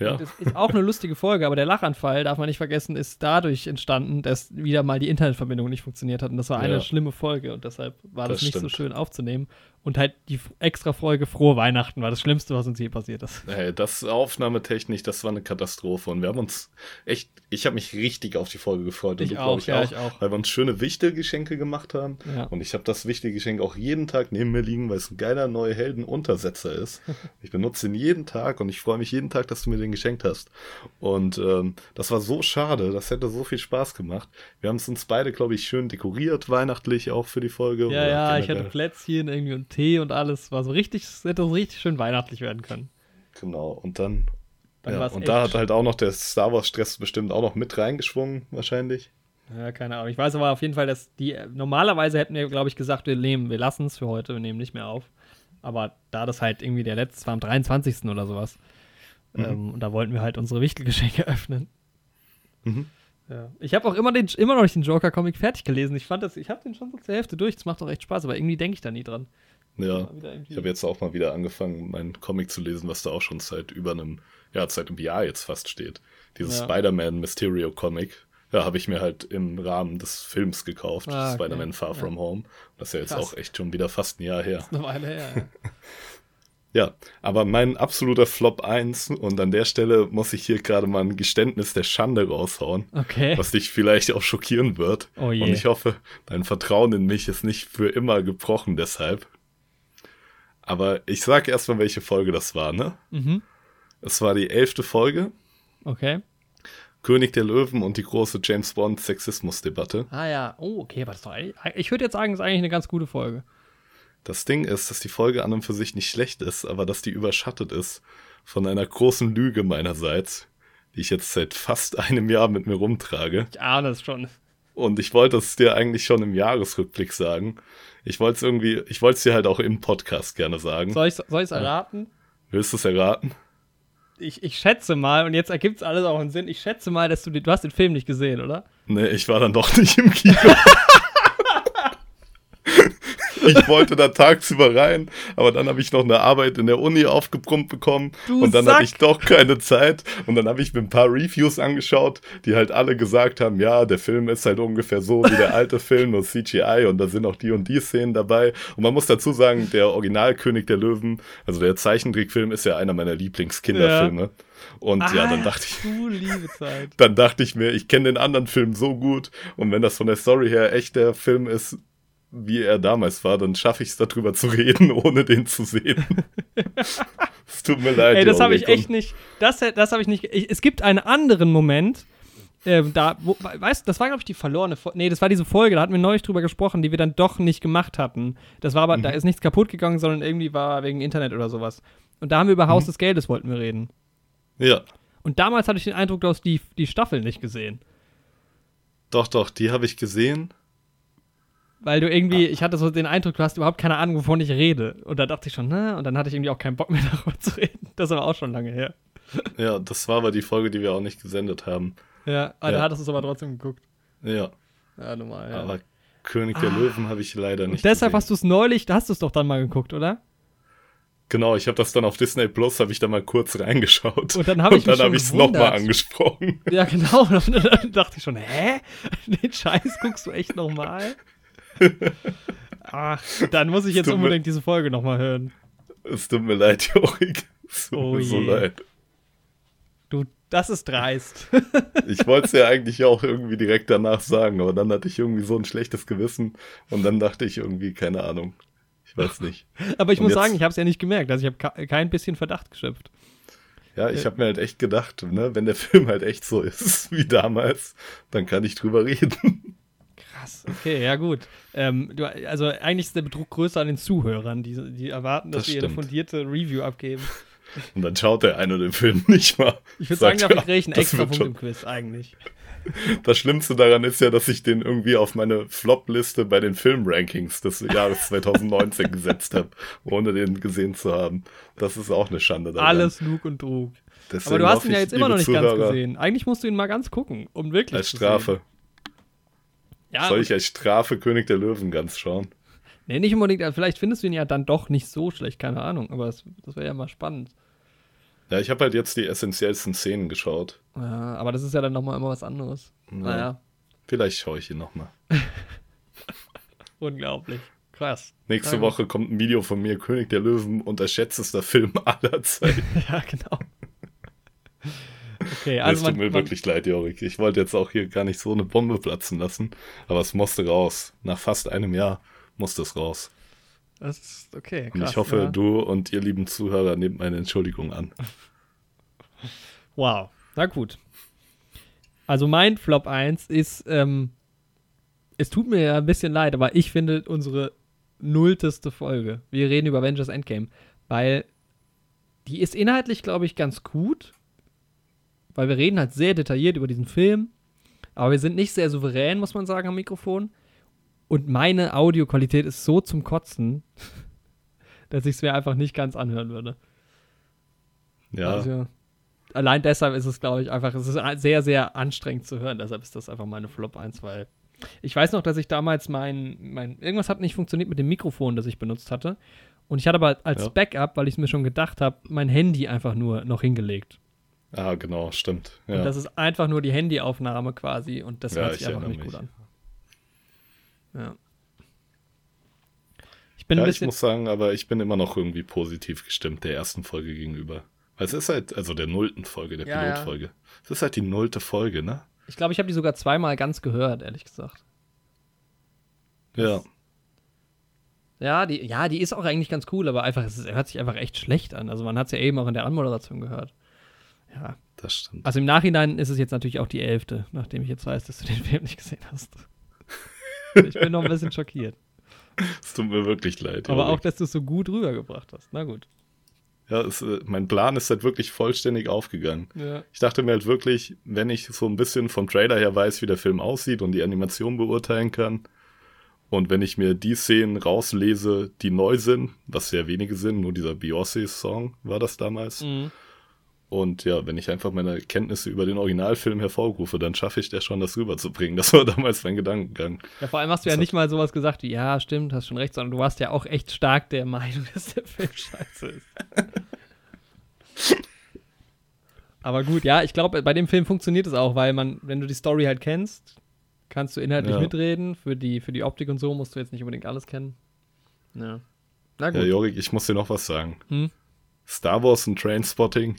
C: Ja.
A: Das ist auch eine lustige Folge, aber der Lachanfall, darf man nicht vergessen, ist dadurch entstanden, dass wieder mal die Internetverbindung nicht funktioniert hat. Und das war eine
C: Ja.
A: schlimme Folge und deshalb war das,
C: Das
A: nicht so
C: stimmt.
A: schön aufzunehmen. Und halt die extra Folge Frohe Weihnachten war das Schlimmste, was uns je passiert ist.
C: Hey, das aufnahmetechnisch, das war eine Katastrophe. Und wir haben uns echt, ich habe mich richtig auf die Folge gefreut. Und
A: Ich
C: du, glaub
A: auch, ja, ich auch.
C: Weil wir uns schöne Wichtelgeschenke gemacht haben.
A: Ja.
C: Und ich habe das Wichtelgeschenk auch jeden Tag neben mir liegen, weil es ein geiler neuer Heldenuntersetzer ist. Ich benutze ihn jeden Tag und ich freue mich jeden Tag, dass du mir den geschenkt hast. Und ähm, das war so schade, das hätte so viel Spaß gemacht. Wir haben es uns beide, glaube ich, schön dekoriert, weihnachtlich auch für die Folge.
A: Ja, ja, ich hatte. Plätzchen irgendwie und Tee und alles. War so richtig, hätte so richtig schön weihnachtlich werden können.
C: Genau, und dann.
A: Dann
C: ja, und da hat halt auch noch der Star Wars-Stress bestimmt auch noch mit reingeschwungen, wahrscheinlich.
A: Ja, keine Ahnung. Ich weiß aber auf jeden Fall, dass die. Normalerweise hätten wir, glaube ich, gesagt, wir nehmen, wir lassen es für heute, wir nehmen nicht mehr auf. Aber da das halt irgendwie der letzte war am 23. oder sowas.
C: Mhm.
A: Ähm, und da wollten wir halt unsere Wichtelgeschenke öffnen.
C: Mhm.
A: Ja. Ich habe auch immer, den, immer noch nicht den Joker-Comic fertig gelesen. Ich fand das, ich habe den schon so zur Hälfte durch. Das macht doch echt Spaß, aber irgendwie denke ich da nie dran.
C: Ja, ich habe jetzt auch mal wieder angefangen, meinen Comic zu lesen, was da auch schon seit über einem, ja, seit einem Jahr jetzt fast steht. Dieses
A: Ja.
C: Spider-Man Mysterio Comic. Ja, habe ich mir halt im Rahmen des Films gekauft,
A: Ah, okay.
C: Spider-Man Far
A: Ja.
C: From Home. Das ist ja jetzt
A: Krass.
C: auch echt schon wieder fast ein Jahr her.
A: Eine Weile her. ja.
C: Ja, aber mein absoluter Flop 1 und an der Stelle muss ich hier gerade mal ein Geständnis der Schande raushauen.
A: Okay.
C: was dich vielleicht auch schockieren wird.
A: Oh.
C: Und ich hoffe, dein Vertrauen in mich ist nicht für immer gebrochen deshalb. Aber ich sag erstmal, welche Folge das war, ne?
A: Mhm.
C: Es war die elfte Folge,
A: Okay.
C: König der Löwen und die große James Bond Sexismusdebatte.
A: Ah ja. Oh, okay, war das doch. Ich würde jetzt sagen, es ist eigentlich eine ganz gute Folge.
C: Das Ding ist, dass die Folge an und für sich nicht schlecht ist, aber dass die überschattet ist von einer großen Lüge meinerseits, die ich jetzt seit fast einem Jahr mit mir rumtrage.
A: Ich ahne es schon.
C: Und ich wollte es dir eigentlich schon im Jahresrückblick sagen. Ich wollte es irgendwie, ich wollte es dir halt auch im Podcast gerne sagen.
A: Soll ich es erraten?
C: Willst du es erraten?
A: Ich, ich schätze mal, und jetzt ergibt es alles auch einen Sinn, ich schätze mal, dass du, du hast den Film nicht gesehen, oder?
C: Nee, ich war dann doch nicht im Kino. Ich wollte da tagsüber rein, aber dann habe ich noch eine Arbeit in der Uni aufgebrummt bekommen
A: Du
C: und dann
A: Sack.
C: hatte ich doch keine Zeit. Und dann habe ich mir ein paar Reviews angeschaut, die halt alle gesagt haben, ja, der Film ist halt ungefähr so wie der alte Film, nur CGI und da sind auch die und die Szenen dabei. Und man muss dazu sagen, der Originalkönig der Löwen, also der Zeichentrickfilm ist ja einer meiner Lieblingskinderfilme. Und ja, dann dachte ich,
A: Du liebe Zeit.
C: dann dachte ich mir, ich kenne den anderen Film so gut. Und wenn das von der Story her echt der Film ist, wie er damals war, dann schaffe ich es darüber zu reden, ohne den zu sehen. es tut mir leid.
A: Ey, das habe ich echt nicht. Das, das habe ich nicht. Ich, es gibt einen anderen Moment. Ähm, da, wo, weißt du, das war, glaube ich, die verlorene Folge. Nee, das war diese Folge, da hatten wir neulich drüber gesprochen, die wir dann doch nicht gemacht hatten. Das war aber,
C: Mhm.
A: da ist nichts kaputt gegangen, sondern irgendwie war wegen Internet oder sowas. Und da haben wir über
C: Mhm.
A: Haus des Geldes wollten wir reden.
C: Ja,
A: Und damals hatte ich den Eindruck, du hast die, die Staffel nicht gesehen.
C: doch, doch, die habe ich gesehen.
A: Weil du irgendwie, ich hatte so den Eindruck, du hast überhaupt keine Ahnung, wovon ich rede. Und da dachte ich schon, ne? Und dann hatte ich irgendwie auch keinen Bock mehr darüber zu reden. Das ist aber auch schon lange her.
C: Ja, das war aber die Folge, die wir auch nicht gesendet haben.
A: Ja, aber da
C: Ja.
A: hattest du es aber trotzdem geguckt.
C: Ja,
A: Ja, normal, ja.
C: aber König der Löwen habe ich leider nicht
A: Und deshalb
C: gesehen.
A: hast du es neulich, da hast du es doch dann mal geguckt, oder?
C: Genau, ich habe das dann auf Disney Plus, habe ich da mal kurz reingeschaut.
A: Und dann habe ich
C: es nochmal angesprochen.
A: Ja, genau. Und dann dachte ich schon, hä? Den Scheiß guckst du echt nochmal? Ach, dann muss ich jetzt unbedingt diese Folge nochmal hören.
C: Es tut mir leid, Jorik. Es tut
A: Oh
C: mir so
A: je.
C: leid.
A: Du, das ist dreist.
C: Ich wollte es ja eigentlich auch irgendwie direkt danach sagen, aber dann hatte ich irgendwie so ein schlechtes Gewissen und dann dachte ich irgendwie, keine Ahnung. Ich weiß nicht.
A: Aber ich
C: Und
A: muss
C: jetzt-
A: sagen, ich habe es ja nicht gemerkt. Also ich habe kein bisschen Verdacht geschöpft.
C: Ja, ich habe mir halt echt gedacht, ne, wenn der Film halt echt so ist wie damals, dann kann ich drüber reden.
A: Krass, okay, ja gut. Ähm, du, also eigentlich ist der Betrug größer an den Zuhörern, die, die erwarten, dass
C: Das
A: wir eine
C: stimmt.
A: fundierte Review abgeben.
C: Und dann schaut der eine den Film nicht mal.
A: Ich würde sagen, dafür
C: ja,
A: kriege ich einen
C: das
A: extra Punkt
C: schon.
A: im Quiz, eigentlich.
C: Das Schlimmste daran ist ja, dass ich den irgendwie auf meine Flop-Liste bei den Filmrankings des Jahres 2019 gesetzt habe, ohne den gesehen zu haben. Das ist auch eine Schande daran.
A: Alles Lug und Trug.
C: Deswegen
A: Aber du hast ihn ja jetzt immer noch nicht
C: liebe
A: ganz
C: Zuhörer,
A: gesehen. Eigentlich musst du ihn mal ganz gucken, um wirklich
C: Als
A: zu
C: Strafe.
A: Ja,
C: Soll ich als Strafe König der Löwen ganz schauen?
A: Nee, nicht unbedingt. aber Vielleicht findest du ihn ja dann doch nicht so schlecht, keine Ahnung. Aber das, das wäre ja mal spannend.
C: Ja, ich habe halt jetzt die essentiellsten Szenen geschaut.
A: Ja, aber das ist ja dann nochmal immer was anderes. Naja,
C: Vielleicht schaue ich ihn nochmal.
A: unglaublich. Krass.
C: Nächste
A: gut.
C: Woche kommt ein Video von mir, König der Löwen, unterschätztester Film aller Zeiten.
A: Ja, genau. Okay,
C: es
A: also
C: tut
A: man,
C: mir
A: man,
C: wirklich leid, Jorik. Ich wollte jetzt auch hier gar nicht so eine Bombe platzen lassen, aber es musste raus. Nach fast einem Jahr musste es raus.
A: das ist okay.
C: Und
A: Krass,
C: ich hoffe,
A: ja.
C: du und ihr lieben Zuhörer nehmt meine Entschuldigung an.
A: Wow. Na gut. Also mein Flop 1 ist, ähm, es tut mir ja ein bisschen leid, aber ich finde unsere nullteste Folge. Wir reden über Avengers Endgame, weil die ist inhaltlich, glaube ich, ganz gut, weil wir reden halt sehr detailliert über diesen Film, aber wir sind nicht sehr souverän, muss man sagen, am Mikrofon. Und meine Audioqualität ist so zum Kotzen, dass ich es mir einfach nicht ganz anhören würde.
C: Ja,
A: Also, allein deshalb ist es, glaube ich, einfach, es ist sehr, sehr anstrengend zu hören. Deshalb ist das einfach meine Flop 1, weil ich weiß noch, dass ich damals mein, mein, irgendwas hat nicht funktioniert mit dem Mikrofon, das ich benutzt hatte. Und ich hatte aber als
C: Ja.
A: Backup, weil ich es mir schon gedacht habe, mein Handy einfach nur noch hingelegt.
C: Ah, genau, stimmt. Ja.
A: Und das ist einfach nur die Handyaufnahme quasi und das
C: Ja,
A: hört sich
C: ich
A: einfach nicht gut
C: mich.
A: an. Ja. Ich bin
C: ja, ich muss sagen, aber ich bin immer noch irgendwie positiv gestimmt der ersten Folge gegenüber. Weil es ist halt, also der nullten Folge, der
A: Ja.
C: Pilotfolge. Es ist halt die nullte Folge, ne?
A: Ich glaube, ich habe die sogar zweimal ganz gehört, ehrlich gesagt.
C: Ja.
A: Ja, die, ja, die ist auch eigentlich ganz cool, aber einfach, es hört sich einfach echt schlecht an. Also man hat es ja eben auch in der Anmoderation gehört. Ja.
C: Das stimmt.
A: Also im Nachhinein ist es jetzt natürlich auch die elfte, nachdem ich jetzt weiß, dass du den Film nicht gesehen hast. ich bin noch ein bisschen schockiert.
C: Es tut mir wirklich leid.
A: Aber auch, dass du es so gut rübergebracht hast. Na gut.
C: Ja, es, äh, mein Plan ist halt wirklich vollständig aufgegangen.
A: Ja.
C: Ich dachte mir halt wirklich, wenn ich so ein bisschen vom Trailer her weiß, wie der Film aussieht und die Animation beurteilen kann, und wenn ich mir die Szenen rauslese, die neu sind, was sehr wenige sind, nur dieser Beyoncé-Song war das damals.
A: Mhm.
C: Und ja, wenn ich einfach meine Kenntnisse über den Originalfilm hervorrufe, dann schaffe ich das schon, das rüberzubringen. Das war damals mein Gedankengang.
A: ja, vor allem hast du ja
C: Das
A: nicht mal sowas gesagt wie, ja, stimmt, hast schon recht, sondern du warst ja auch echt stark der Meinung, dass der Film scheiße ist. Aber gut, ja, ich glaube, bei dem Film funktioniert es auch, weil man, wenn du die Story halt kennst, kannst du inhaltlich
C: Ja.
A: mitreden. Für die, für die Optik und so musst du jetzt nicht unbedingt alles kennen. Ja. Na gut.
C: Ja, Jorik, ich muss dir noch was sagen.
A: Hm?
C: Star Wars und Trainspotting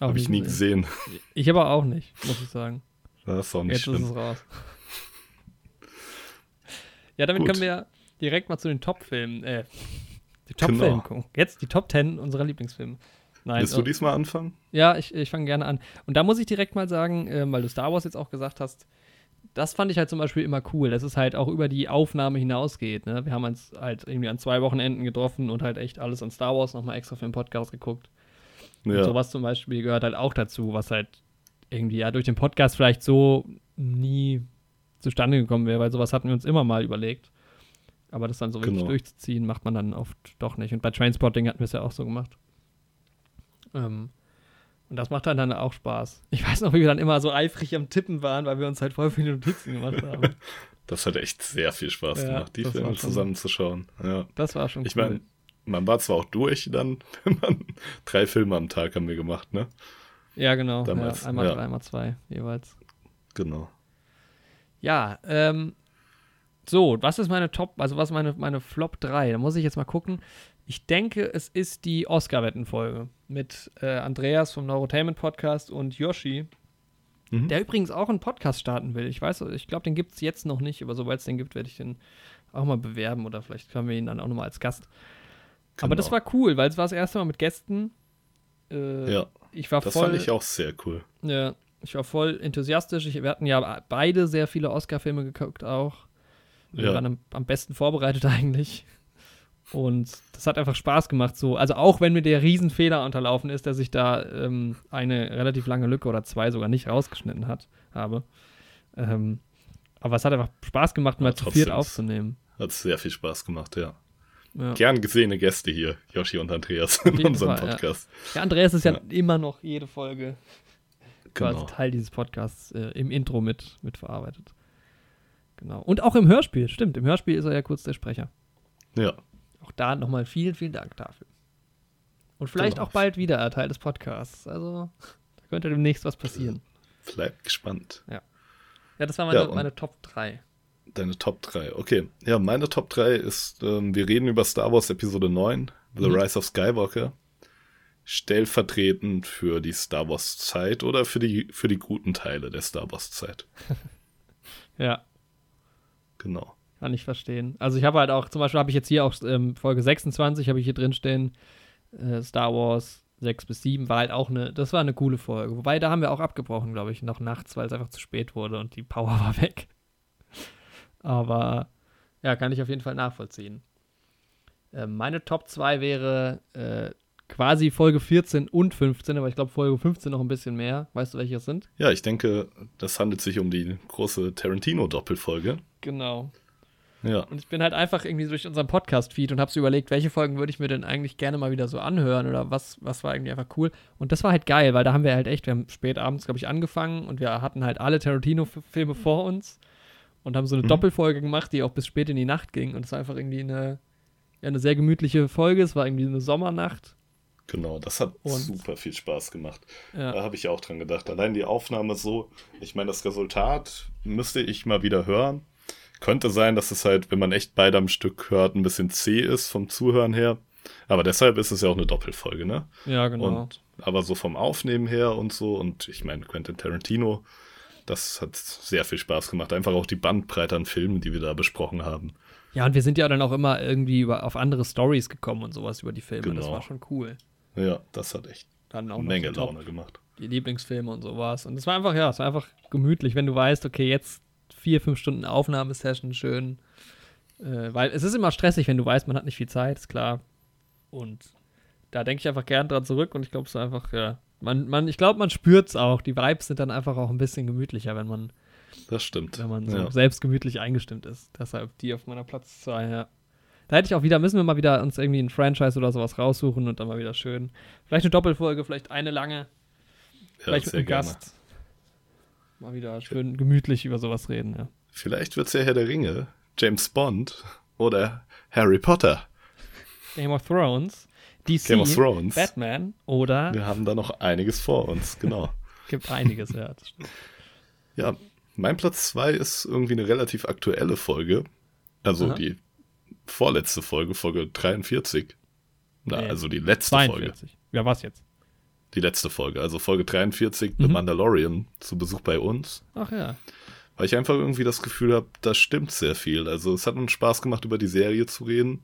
C: habe ich nie gesehen.
A: Ich aber auch nicht, muss ich sagen.
C: Das ist auch nicht
A: Jetzt ist
C: schlimm.
A: es raus. ja, damit
C: Gut.
A: können wir direkt mal zu den Top-Filmen, äh, die
C: Genau.
A: Top-Filme gucken. Jetzt die Top 10 unserer Lieblingsfilme. Nein,
C: Willst du
A: äh,
C: diesmal anfangen?
A: ja, ich, ich fange gerne an. Und da muss ich direkt mal sagen, ähm, weil du Star Wars jetzt auch gesagt hast, das fand ich halt zum Beispiel immer cool, dass es halt auch über die Aufnahme hinausgeht. Ne? Wir haben uns halt irgendwie an zwei Wochenenden getroffen und halt echt alles an Star Wars nochmal extra für den Podcast geguckt. Und
C: Ja.
A: sowas zum Beispiel gehört halt auch dazu, was halt irgendwie ja durch den Podcast vielleicht so nie zustande gekommen wäre, weil sowas hatten wir uns immer mal überlegt. Aber das dann so wirklich
C: Genau.
A: durchzuziehen, macht man dann oft doch nicht. Und bei Trainspotting hatten wir es ja auch so gemacht. Ähm, und das macht dann, dann auch Spaß. Ich weiß noch, wie wir dann immer so eifrig am Tippen waren, weil wir uns halt voll viele Notizen gemacht haben.
C: Das hat echt sehr viel Spaß
A: Ja,
C: gemacht, die Filme zusammenzuschauen. Ja.
A: Das war schon
C: Ich
A: cool.
C: meine, man war zwar auch durch dann, wenn man drei Filme am Tag haben wir gemacht, ne?
A: ja, genau.
C: damals,
A: ja, einmal
C: ja.
A: drei, einmal zwei jeweils.
C: Genau.
A: Ja, ähm, so, was ist meine Top, also was ist meine, meine Flop 3? Da muss ich jetzt mal gucken. Ich denke, es ist die Oscar-Wetten-Folge mit äh, Andreas vom Neurotainment Podcast und Yoshi,
C: Mhm.
A: der übrigens auch einen Podcast starten will. Ich weiß, ich glaube, den gibt es jetzt noch nicht, aber sobald es den gibt, werde ich den auch mal bewerben oder vielleicht können wir ihn dann auch nochmal als Gast. Aber das
C: Genau.
A: war cool, weil es war das erste Mal mit Gästen. Äh,
C: Ja,
A: ich war
C: das
A: voll,
C: fand ich auch sehr cool.
A: ja, ich war voll enthusiastisch. Ich, wir hatten ja beide sehr viele Oscar-Filme geguckt auch. Wir
C: Ja.
A: waren am, am besten vorbereitet eigentlich. Und das hat einfach Spaß gemacht. So. Also auch wenn mir der Riesenfehler unterlaufen ist, dass ich da ähm, eine relativ lange Lücke oder zwei sogar nicht rausgeschnitten hat, habe. Ähm, aber es hat einfach Spaß gemacht, mal
C: Ja,
A: zu viert aufzunehmen.
C: Hat sehr viel Spaß gemacht, ja.
A: Ja.
C: Gern gesehene Gäste hier, Yoshi und Andreas, in unserem
A: Fall, ja.
C: Podcast.
A: Ja, Andreas ist ja,
C: Ja.
A: immer noch jede Folge
C: Genau.
A: Teil dieses Podcasts äh, im Intro mit, mit verarbeitet. Genau. Und auch im Hörspiel, stimmt. Im Hörspiel ist er ja kurz der Sprecher.
C: Ja,
A: Auch da nochmal vielen, vielen Dank dafür. Und vielleicht
C: Genau.
A: auch bald wieder ein Teil des Podcasts. Also, da könnte demnächst was passieren.
C: bleibt gespannt.
A: Ja, das war meine,
C: Ja,
A: meine Top 3.
C: Deine Top 3. Okay. Ja, meine Top 3 ist, ähm, wir reden über Star Wars Episode 9, The
A: Mhm.
C: Rise of Skywalker. Stellvertretend für die Star Wars Zeit oder für die, für die guten Teile der Star Wars Zeit.
A: Ja,
C: Genau.
A: kann ich verstehen. Also, ich habe halt auch, zum Beispiel habe ich jetzt hier auch ähm, Folge 26, habe ich hier drin stehen, äh, Star Wars 6 bis 7, war halt auch eine, das war eine coole Folge. Wobei, da haben wir auch abgebrochen, glaube ich, noch nachts, weil es einfach zu spät wurde und die Power war weg. Aber ja, kann ich auf jeden Fall nachvollziehen. Äh, meine Top 2 wäre äh, quasi Folge 14 und 15, aber ich glaube Folge 15 noch ein bisschen mehr. Weißt du, welche es sind?
C: Ja, ich denke, das handelt sich um die große Tarantino-Doppelfolge.
A: Genau.
C: Ja,
A: Und ich bin halt einfach irgendwie durch unseren Podcast-Feed und habe so überlegt, welche Folgen würde ich mir denn eigentlich gerne mal wieder so anhören oder was, was war irgendwie einfach cool. Und das war halt geil, weil da haben wir halt echt, wir haben spät abends, glaube ich, angefangen und wir hatten halt alle Tarantino-Filme vor uns und haben so eine
C: Mhm.
A: Doppelfolge gemacht, die auch bis spät in die Nacht ging. Und es war einfach irgendwie eine, ja, eine sehr gemütliche Folge. Es war irgendwie eine Sommernacht.
C: genau. Das hat
A: Und-
C: super viel Spaß gemacht.
A: Ja.
C: Da habe ich auch dran gedacht. Allein die Aufnahme so, ich meine, das Resultat müsste ich mal wieder hören. Könnte sein, dass es halt, wenn man echt beide am Stück hört, ein bisschen zäh ist vom Zuhören her. Aber deshalb ist es ja auch eine Doppelfolge, ne?
A: Ja, genau.
C: Und aber so vom Aufnehmen her und so, und ich meine, Quentin Tarantino, das hat sehr viel Spaß gemacht. Einfach auch die Bandbreite an Filmen, die wir da besprochen haben.
A: ja, und wir sind ja dann auch immer irgendwie über, auf andere Stories gekommen und sowas über die Filme. Das
C: Genau.
A: war schon cool.
C: Ja, das hat echt
A: Dann auch
C: eine Menge
A: so
C: Laune gemacht.
A: die Lieblingsfilme und sowas. Und es war einfach, ja, es war einfach gemütlich, wenn du weißt, okay, jetzt vier, fünf Stunden Aufnahmesession, schön. Äh, weil es ist immer stressig, wenn du weißt, man hat nicht viel Zeit, ist klar. Und da denke ich einfach gern dran zurück und ich glaube, es ist einfach, ja, man, man, ich glaube, man spürt es auch. Die Vibes sind dann einfach auch ein bisschen gemütlicher, wenn man,
C: Das stimmt.
A: wenn man so
C: ja.
A: selbst gemütlich eingestimmt ist. Deshalb die auf meiner Platz 2, ja. Da hätte ich auch wieder, müssen wir mal wieder uns irgendwie ein Franchise oder sowas raussuchen und dann mal wieder schön. Vielleicht eine Doppelfolge, vielleicht eine lange.
C: ja,
A: Vielleicht mit einem
C: gerne.
A: Gast. Mal wieder schön gemütlich über sowas reden, ja.
C: Vielleicht wird es ja Herr der Ringe, James Bond oder Harry Potter.
A: Game of Thrones, DC,
C: Game of Thrones.
A: Batman oder
C: Wir haben da noch einiges vor uns, genau.
A: gibt einiges, ja.
C: Ja, mein Platz 2 ist irgendwie eine relativ aktuelle Folge. Also
A: Aha.
C: die vorletzte Folge, Folge 43. Na,
A: Nee,
C: also die letzte Folge.
A: 42. Ja, was jetzt?
C: Die letzte Folge, also Folge 43, The
A: Mhm.
C: Mandalorian, zu Besuch bei uns.
A: Ach ja.
C: Weil ich einfach irgendwie das Gefühl habe, da stimmt sehr viel. Also es hat uns Spaß gemacht, über die Serie zu reden.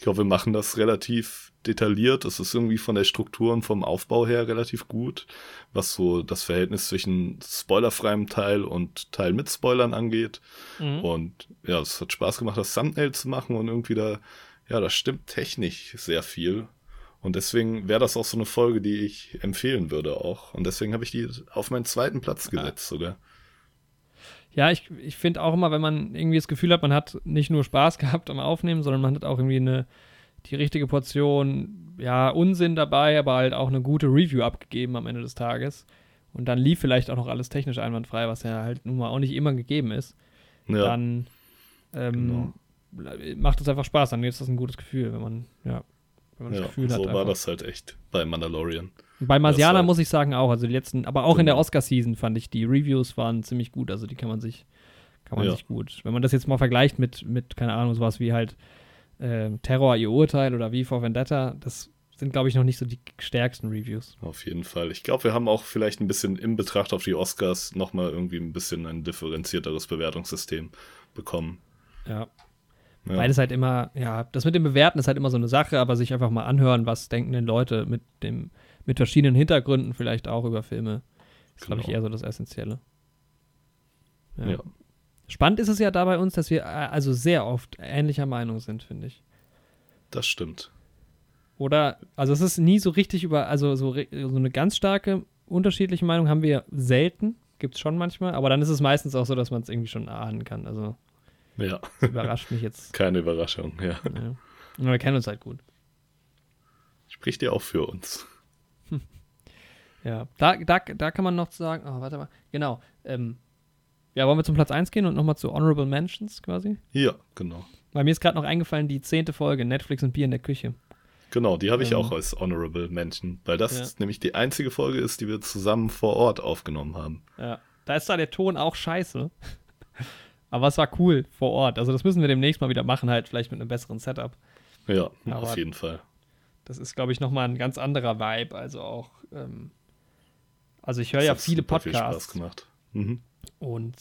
C: Ich glaube, wir machen das relativ detailliert. Es ist irgendwie von der Struktur und vom Aufbau her relativ gut, was so das Verhältnis zwischen spoilerfreiem Teil und Teil mit Spoilern angeht.
A: Mhm.
C: Und ja, es hat Spaß gemacht, das Thumbnail zu machen und irgendwie da, ja, das stimmt technisch sehr viel. Und deswegen wäre das auch so eine Folge, die ich empfehlen würde auch. Und deswegen habe ich die auf meinen zweiten Platz gesetzt sogar.
A: Ja, ich, ich finde auch immer, wenn man irgendwie das Gefühl hat, man hat nicht nur Spaß gehabt am Aufnehmen, sondern man hat auch irgendwie eine, die richtige Portion, ja, Unsinn dabei, aber halt auch eine gute Review abgegeben am Ende des Tages. Und dann lief vielleicht auch noch alles technisch einwandfrei, was ja halt nun mal auch nicht immer gegeben ist.
C: Ja,
A: Dann ähm, macht es einfach Spaß, dann ist das ein gutes Gefühl, wenn man, ja, wenn man das
C: ja
A: Gefühl
C: so
A: hat.
C: war
A: einfach.
C: das halt echt bei Mandalorian.
A: Bei Marsianer
C: halt-
A: muss ich sagen auch, also die letzten, aber auch in der
C: Genau.
A: Oscar-Season fand ich, die Reviews waren ziemlich gut, also die kann man sich, kann man
C: Ja.
A: sich gut. Wenn man das jetzt mal vergleicht mit, mit keine Ahnung, sowas wie halt ähm, Terror, ihr Urteil oder wie for Vendetta, das sind, glaube ich, noch nicht so die stärksten Reviews.
C: Auf jeden Fall. Ich glaube, wir haben auch vielleicht ein bisschen in Betracht auf die Oscars nochmal irgendwie ein bisschen ein differenzierteres Bewertungssystem bekommen.
A: Ja.
C: Ja.
A: Weil es halt immer, ja, das mit dem Bewerten ist halt immer so eine Sache, aber sich einfach mal anhören, was denken denn Leute mit dem, mit verschiedenen Hintergründen vielleicht auch über Filme, ist, glaube ich,
C: Genau.
A: eher so das Essentielle.
C: Ja.
A: Spannend ist es ja da bei uns, dass wir äh, also sehr oft ähnlicher Meinung sind, finde ich.
C: Das stimmt.
A: Oder, also es ist nie so richtig über, also so, so eine ganz starke unterschiedliche Meinung haben wir selten, gibt es schon manchmal, aber dann ist es meistens auch so, dass man es irgendwie schon ahnen kann. Also
C: Ja,
A: das überrascht mich jetzt.
C: keine Überraschung, ja.
A: Ja. Wir kennen uns halt gut.
C: Spricht ja auch für uns.
A: Ja, da, da, da kann man noch sagen, oh, warte mal, genau. Ähm, ja, wollen wir zum Platz 1 gehen und nochmal zu Honorable Mentions quasi?
C: Ja, genau.
A: Weil mir ist gerade noch eingefallen, die zehnte Folge, Netflix und Bier in der Küche.
C: Genau, die habe ich
A: Ähm.
C: auch als Honorable Mention, weil das
A: Ja.
C: nämlich die einzige Folge ist, die wir zusammen vor Ort aufgenommen haben.
A: Ja. Da ist da der Ton auch scheiße. Aber es war cool vor Ort. Also das müssen wir demnächst mal wieder machen, halt vielleicht mit einem besseren Setup.
C: Ja,
A: Aber-
C: auf jeden Fall.
A: Das ist, glaube ich, nochmal ein ganz anderer Vibe. Also auch, ähm, also ich höre ja
C: Das hat
A: viele
C: viel
A: Podcasts
C: Spaß gemacht. Mhm.
A: und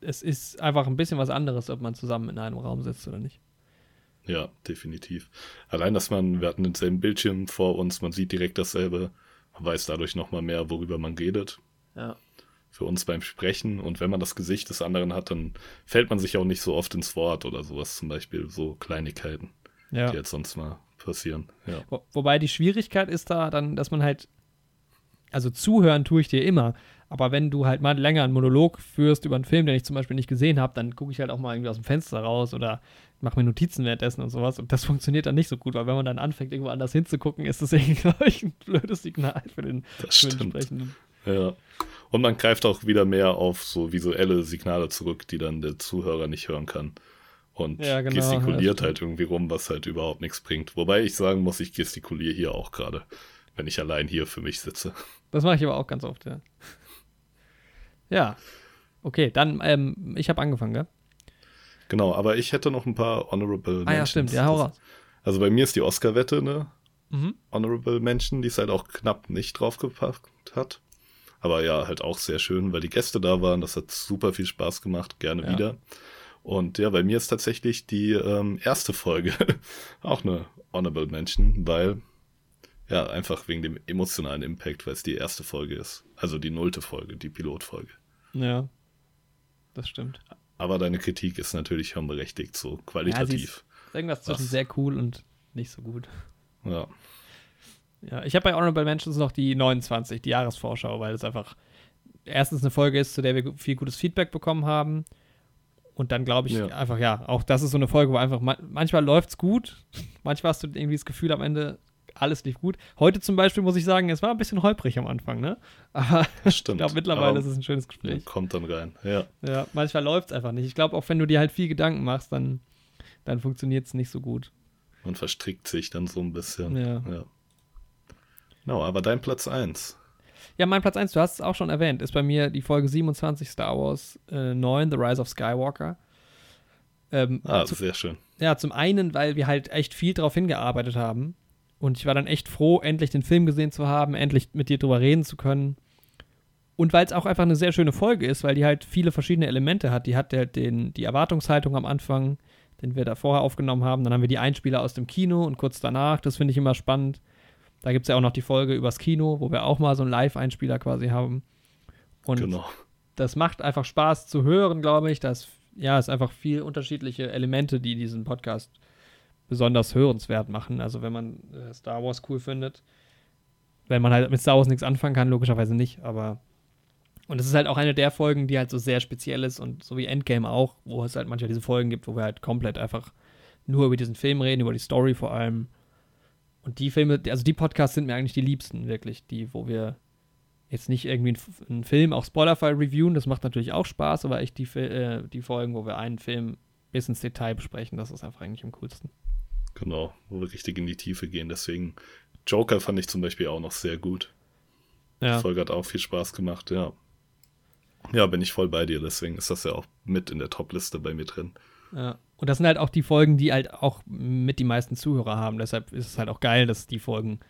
A: es ist einfach ein bisschen was anderes, ob man zusammen in einem Raum sitzt oder nicht.
C: Ja, definitiv. Allein, dass man, wir hatten denselben Bildschirm vor uns, man sieht direkt dasselbe, man weiß dadurch nochmal mehr, worüber man redet.
A: Ja.
C: Für uns beim Sprechen. Und wenn man das Gesicht des anderen hat, dann fällt man sich auch nicht so oft ins Wort oder sowas. Zum Beispiel so Kleinigkeiten,
A: Ja.
C: die jetzt sonst mal passieren. Ja.
A: Wo, wobei die Schwierigkeit ist da dann, dass man halt, also zuhören tue ich dir immer, aber wenn du halt mal länger einen Monolog führst über einen Film, den ich zum Beispiel nicht gesehen habe, dann gucke ich halt auch mal irgendwie aus dem Fenster raus oder mache mir Notizen währenddessen und sowas und das funktioniert dann nicht so gut, weil wenn man dann anfängt, irgendwo anders hinzugucken, ist das irgendwie, glaube ich, ein blödes Signal für den,
C: Das
A: für den. Sprechenden.
C: Ja. Und man greift auch wieder mehr auf so visuelle Signale zurück, die dann der Zuhörer nicht hören kann. Und
A: Ja, genau,
C: gestikuliert
A: stimmt.
C: halt irgendwie rum, was halt überhaupt nichts bringt. Wobei ich sagen muss, ich gestikuliere hier auch gerade, wenn ich allein hier für mich sitze.
A: Das mache ich aber auch ganz oft, ja. Ja. Okay, dann, ähm, ich habe angefangen, gell?
C: Genau, aber ich hätte noch ein paar Honorable
A: Ah ja,
C: Mentions.
A: stimmt, ja, hau raus.
C: Also bei mir ist die Oscar-Wette eine
A: Mhm.
C: Honorable Mention, die es halt auch knapp nicht draufgepackt hat. Aber ja, halt auch sehr schön, weil die Gäste da waren. Das hat super viel Spaß gemacht. Gerne
A: Ja.
C: wieder. Und ja, bei mir ist tatsächlich die ähm, erste Folge auch eine Honorable Mention, weil ja, einfach wegen dem emotionalen Impact, weil es die erste Folge ist. Also die nullte Folge, die Pilotfolge.
A: Ja. Das stimmt.
C: Aber deine Kritik ist natürlich schon berechtigt, so
A: Ja,
C: qualitativ.
A: ist irgendwas zwischen
C: Was?
A: sehr cool und nicht so gut.
C: Ja,
A: Ja, ich habe bei Honorable Mentions noch die 29, die Jahresvorschau, weil es einfach erstens eine Folge ist, zu der wir viel gutes Feedback bekommen haben. Und dann glaube ich
C: Ja.
A: einfach, ja, auch das ist so eine Folge, wo einfach ma manchmal läuft es gut, manchmal hast du irgendwie das Gefühl am Ende, alles lief gut. Heute zum Beispiel muss ich sagen, es war ein bisschen holprig am Anfang, ne? Aber
C: das
A: ich
C: stimmt.
A: glaube, mittlerweile
C: Aber
A: ist es ein schönes Gespräch.
C: Kommt dann rein. Ja.
A: Ja, manchmal läuft es einfach nicht. Ich glaube, auch wenn du dir halt viel Gedanken machst, dann, dann funktioniert es nicht so gut.
C: Man verstrickt sich dann so ein bisschen.
A: Ja.
C: ja. Genau, aber dein Platz 1.
A: Ja, mein Platz 1, du hast es auch schon erwähnt, ist bei mir die Folge 27 Star Wars äh, 9, The Rise of Skywalker. Ähm,
C: Ah,
A: zu,
C: sehr schön.
A: ja, zum einen, weil wir halt echt viel darauf hingearbeitet haben. Und ich war dann echt froh, endlich den Film gesehen zu haben, endlich mit dir drüber reden zu können. Und weil es auch einfach eine sehr schöne Folge ist, weil die halt viele verschiedene Elemente hat. Die hat halt den, die Erwartungshaltung am Anfang, den wir da vorher aufgenommen haben. Dann haben wir die Einspieler aus dem Kino und kurz danach. Das finde ich immer spannend. Da gibt es ja auch noch die Folge übers Kino, wo wir auch mal so einen Live-Einspieler quasi haben. Und
C: Genau.
A: das macht einfach Spaß zu hören, glaube ich. Das ja, ist einfach viel unterschiedliche Elemente, die diesen Podcast besonders hörenswert machen. Also wenn man äh, Star Wars cool findet, wenn man halt mit Star Wars nichts anfangen kann, logischerweise nicht, aber und es ist halt auch eine der Folgen, die halt so sehr speziell ist und so wie Endgame auch, wo es halt manchmal diese Folgen gibt, wo wir halt komplett einfach nur über diesen Film reden, über die Story vor allem. Und die Filme, also die Podcasts sind mir eigentlich die liebsten, wirklich, die, wo wir jetzt nicht irgendwie einen, Film auch spoilerfrei reviewen, das macht natürlich auch Spaß, aber echt die, äh, die Folgen, wo wir einen Film bis ins Detail besprechen, das ist einfach eigentlich am coolsten.
C: Genau, wo wir richtig in die Tiefe gehen. Deswegen, Joker fand ich zum Beispiel auch noch sehr gut.
A: Ja,
C: Die Folge hat auch viel Spaß gemacht, ja. Ja, bin ich voll bei dir, deswegen ist das ja auch mit in der Top-Liste bei mir drin.
A: ja. Und das sind halt auch die Folgen, die halt auch mit die meisten Zuhörer haben. Deshalb ist es halt auch geil, dass die Folgen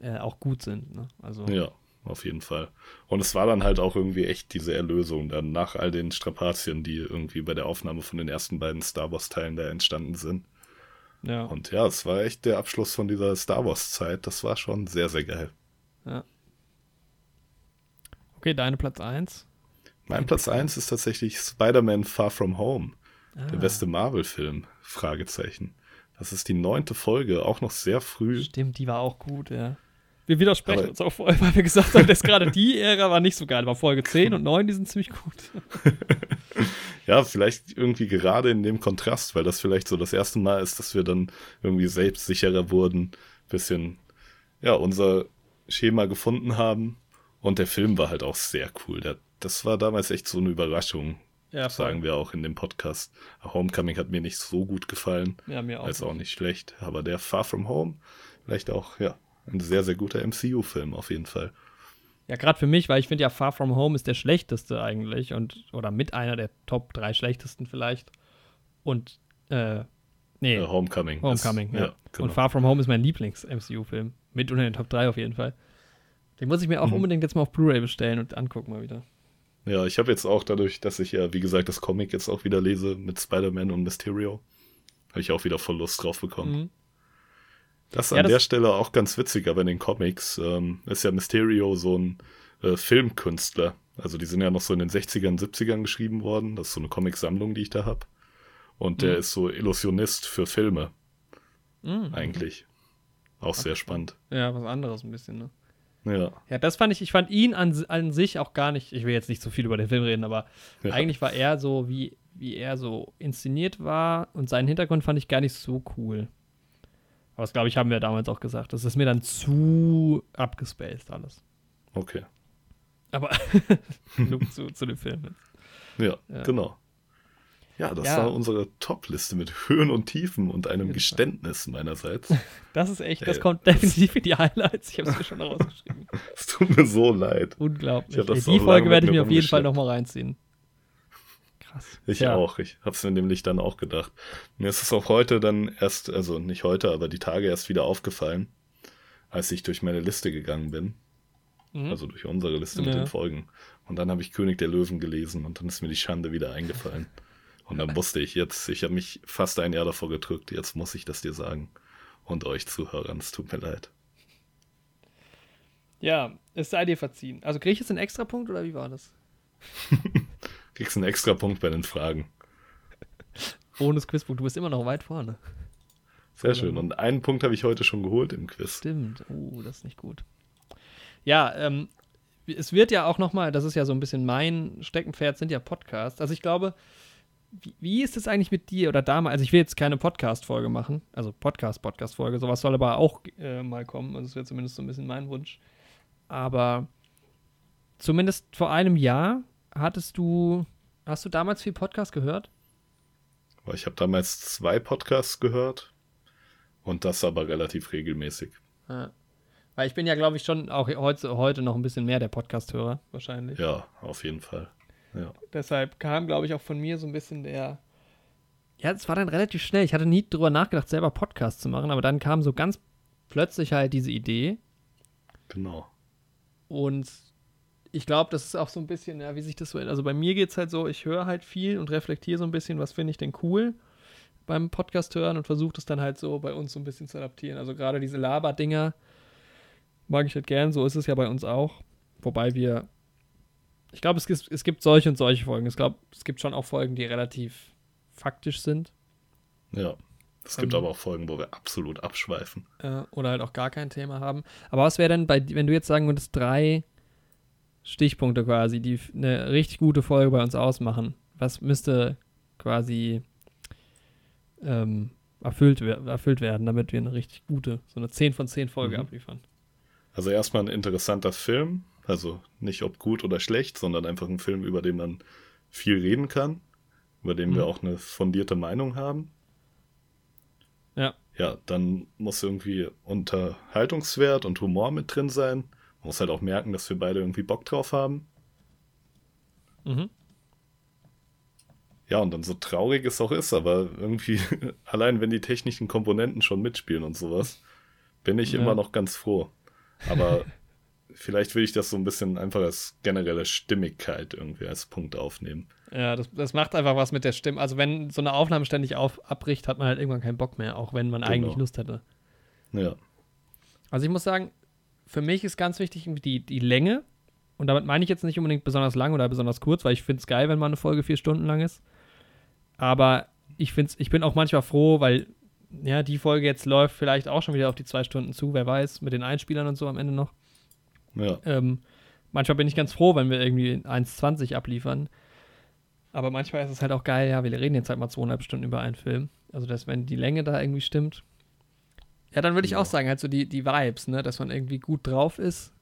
A: äh, auch gut sind. Ne? Also,
C: Ja, auf jeden Fall. Und es war dann halt auch irgendwie echt diese Erlösung dann nach all den Strapazien, die irgendwie bei der Aufnahme von den ersten beiden Star Wars-Teilen da entstanden sind.
A: ja.
C: Und ja, es war echt der Abschluss von dieser Star Wars-Zeit. Das war schon sehr, sehr geil.
A: Okay, deine Platz 1.
C: Mein Platz 1 ist tatsächlich Spider-Man Far From Home.
A: Ah.
C: Der beste Marvel-Film. Fragezeichen. Das ist die neunte Folge, auch noch sehr früh.
A: Stimmt, die war auch gut, ja. Wir widersprechen
C: Aber-
A: uns auch voll, weil wir gesagt haben, dass gerade die Ära war nicht so geil. Aber Folge 10 und 9, die sind ziemlich gut.
C: Ja, vielleicht irgendwie gerade in dem Kontrast, weil das vielleicht so das erste Mal ist, dass wir dann irgendwie selbstsicherer wurden, bisschen, ja, unser Schema gefunden haben. Und der Film war halt auch sehr cool. Der, das war damals echt so eine Überraschung,
A: Ja,
C: sagen wir auch in dem Podcast. Homecoming hat mir nicht so gut gefallen,
A: Ja, mir auch.
C: als auch nicht schlecht. Aber der Far From Home, vielleicht auch, ja, ein sehr, sehr guter MCU-Film auf jeden Fall.
A: Ja, gerade für mich, weil ich finde ja Far From Home ist der schlechteste eigentlich und oder mit einer der Top 3 schlechtesten vielleicht. Und äh, nee,
C: Äh, Homecoming. ist-
A: Homecoming, ja.
C: genau.
A: Und Far From Home ist mein Lieblings-MCU-Film. Mit unter den Top 3 auf jeden Fall. Den muss ich mir auch
C: Mhm.
A: unbedingt jetzt mal auf Blu-ray bestellen und angucken mal wieder.
C: Ja, ich habe jetzt auch dadurch, dass ich ja, wie gesagt, das Comic jetzt auch wieder lese mit Spider-Man und Mysterio, habe ich auch wieder voll Lust drauf bekommen.
A: Mhm.
C: Das
A: Ja,
C: an
A: das-
C: der Stelle auch ganz witzig, aber in den Comics ähm, ist ja Mysterio so ein äh, Filmkünstler. Also die sind ja noch so in den 60ern, 70ern geschrieben worden. Das ist so eine Comicsammlung, die ich da habe. Und der
A: Mhm.
C: ist so Illusionist für Filme
A: Mhm.
C: eigentlich. Auch sehr spannend.
A: Ja, was anderes ein bisschen, ne?
C: Ja,
A: Ja, das fand ich, ich fand ihn an, an sich auch gar nicht, ich will jetzt nicht so viel über den Film reden, aber
C: Ja.
A: eigentlich war er so, wie, wie er so inszeniert war und seinen Hintergrund fand ich gar nicht so cool. Aber das, glaube ich, haben wir damals auch gesagt. Das ist mir dann zu abgespaced alles.
C: okay.
A: Aber genug zu, zu dem Film. jetzt.
C: Ja,
A: Ja.
C: genau. Ja, das
A: Ja.
C: war unsere Top-Liste mit Höhen und Tiefen und einem
A: Fall.
C: Geständnis meinerseits.
A: Das ist echt, das
C: Ey.
A: kommt definitiv in die Highlights. Ich habe es mir schon rausgeschrieben.
C: Es tut mir so leid.
A: Unglaublich. Ey, die Folge werde ich
C: mit
A: mir auf jeden Fall nochmal reinziehen. Krass.
C: Ich
A: Tja.
C: auch. Ich habe es mir nämlich dann auch gedacht. Mir ist es auch heute dann erst, also nicht heute, aber die Tage erst wieder aufgefallen, als ich durch meine Liste gegangen bin.
A: Mhm.
C: Also durch unsere Liste mit
A: Ja.
C: den Folgen. Und dann habe ich König der Löwen gelesen und dann ist mir die Schande wieder eingefallen. Und dann wusste ich jetzt, ich habe mich fast ein Jahr davor gedrückt, jetzt muss ich das dir sagen. Und euch Zuhörern, es tut mir leid.
A: Ja, es sei dir verziehen. Also kriege ich jetzt einen Extrapunkt oder wie war das?
C: Kriegst einen extra Punkt bei den Fragen.
A: Bonus Quizpunkt, du bist immer noch weit vorne.
C: Sehr schön. Und einen Punkt habe ich heute schon geholt im Quiz.
A: Stimmt. Oh, das ist nicht gut. Ja, ähm, es wird ja auch noch mal, das ist ja so ein bisschen mein Steckenpferd, sind ja Podcasts. Also ich glaube, wie, wie ist es eigentlich mit dir oder damals? Also ich will jetzt keine Podcast-Folge machen, also Podcast-Podcast-Folge. Sowas soll aber auch äh, mal kommen. Also das wäre zumindest so ein bisschen mein Wunsch. Aber zumindest vor einem Jahr hattest du, hast du damals viel Podcast gehört?
C: Ich habe damals zwei Podcasts gehört und das aber relativ regelmäßig.
A: Ja. Weil ich bin ja, glaube ich, schon auch heute, heute noch ein bisschen mehr der Podcast-Hörer, wahrscheinlich.
C: Ja, auf jeden Fall. Ja.
A: Deshalb kam, glaube ich, auch von mir so ein bisschen der. Ja, es war dann relativ schnell. Ich hatte nie drüber nachgedacht, selber Podcast zu machen, aber dann kam so ganz plötzlich halt diese Idee.
C: Genau.
A: Und ich glaube, das ist auch so ein bisschen, ja, wie sich das so. Also bei mir geht es halt so, ich höre halt viel und reflektiere so ein bisschen, was finde ich denn cool beim Podcast hören und versuche das dann halt so bei uns so ein bisschen zu adaptieren. Also gerade diese Laber-Dinger mag ich halt gern, so ist es ja bei uns auch. Wobei wir, ich glaube, es gibt, es gibt solche und solche Folgen. Ich glaube, es gibt schon auch Folgen, die relativ faktisch sind.
C: Ja. Es gibt
A: Ähm.
C: aber auch Folgen, wo wir absolut abschweifen.
A: äh, oder halt auch gar kein Thema haben. Aber was wäre denn bei, wenn du jetzt sagen würdest, drei Stichpunkte quasi, die eine richtig gute Folge bei uns ausmachen? Was müsste quasi ähm, erfüllt, erfüllt werden, damit wir eine richtig gute, so eine 10 von 10 Folge
C: Mhm.
A: abliefern?
C: Also erstmal ein interessanter Film. Also nicht ob gut oder schlecht, sondern einfach ein Film, über den man viel reden kann, über den wir
A: Mhm.
C: auch eine fundierte Meinung haben.
A: Ja.
C: Ja, dann muss irgendwie Unterhaltungswert und Humor mit drin sein. Man muss halt auch merken, dass wir beide irgendwie Bock drauf haben.
A: Mhm.
C: Ja, und dann so traurig es auch ist, aber irgendwie, allein wenn die technischen Komponenten schon mitspielen und sowas, bin ich
A: Ja.
C: immer noch ganz froh. Aber vielleicht will ich das so ein bisschen einfach als generelle Stimmigkeit irgendwie als Punkt aufnehmen.
A: Ja, das, das macht einfach was mit der Stimme. Also wenn so eine Aufnahme ständig auf, abbricht, hat man halt irgendwann keinen Bock mehr, auch wenn man
C: Genau.
A: eigentlich Lust hätte.
C: Ja,
A: Also ich muss sagen, für mich ist ganz wichtig die, die Länge. Und damit meine ich jetzt nicht unbedingt besonders lang oder besonders kurz, weil ich finde es geil, wenn mal eine Folge vier Stunden lang ist. Aber ich, find's, ich bin auch manchmal froh, weil ja, die Folge jetzt läuft vielleicht auch schon wieder auf die zwei Stunden zu, wer weiß, mit den Einspielern und so am Ende noch.
C: Ja.
A: Ähm, manchmal bin ich ganz froh, wenn wir irgendwie 1,20 abliefern. Aber manchmal ist es halt auch geil, ja, wir reden jetzt halt mal zweieinhalb Stunden über einen Film. Also, dass wenn die Länge da irgendwie stimmt. Ja, dann würde ich
C: Ja.
A: auch sagen, halt so die, die Vibes, ne, dass man irgendwie gut drauf ist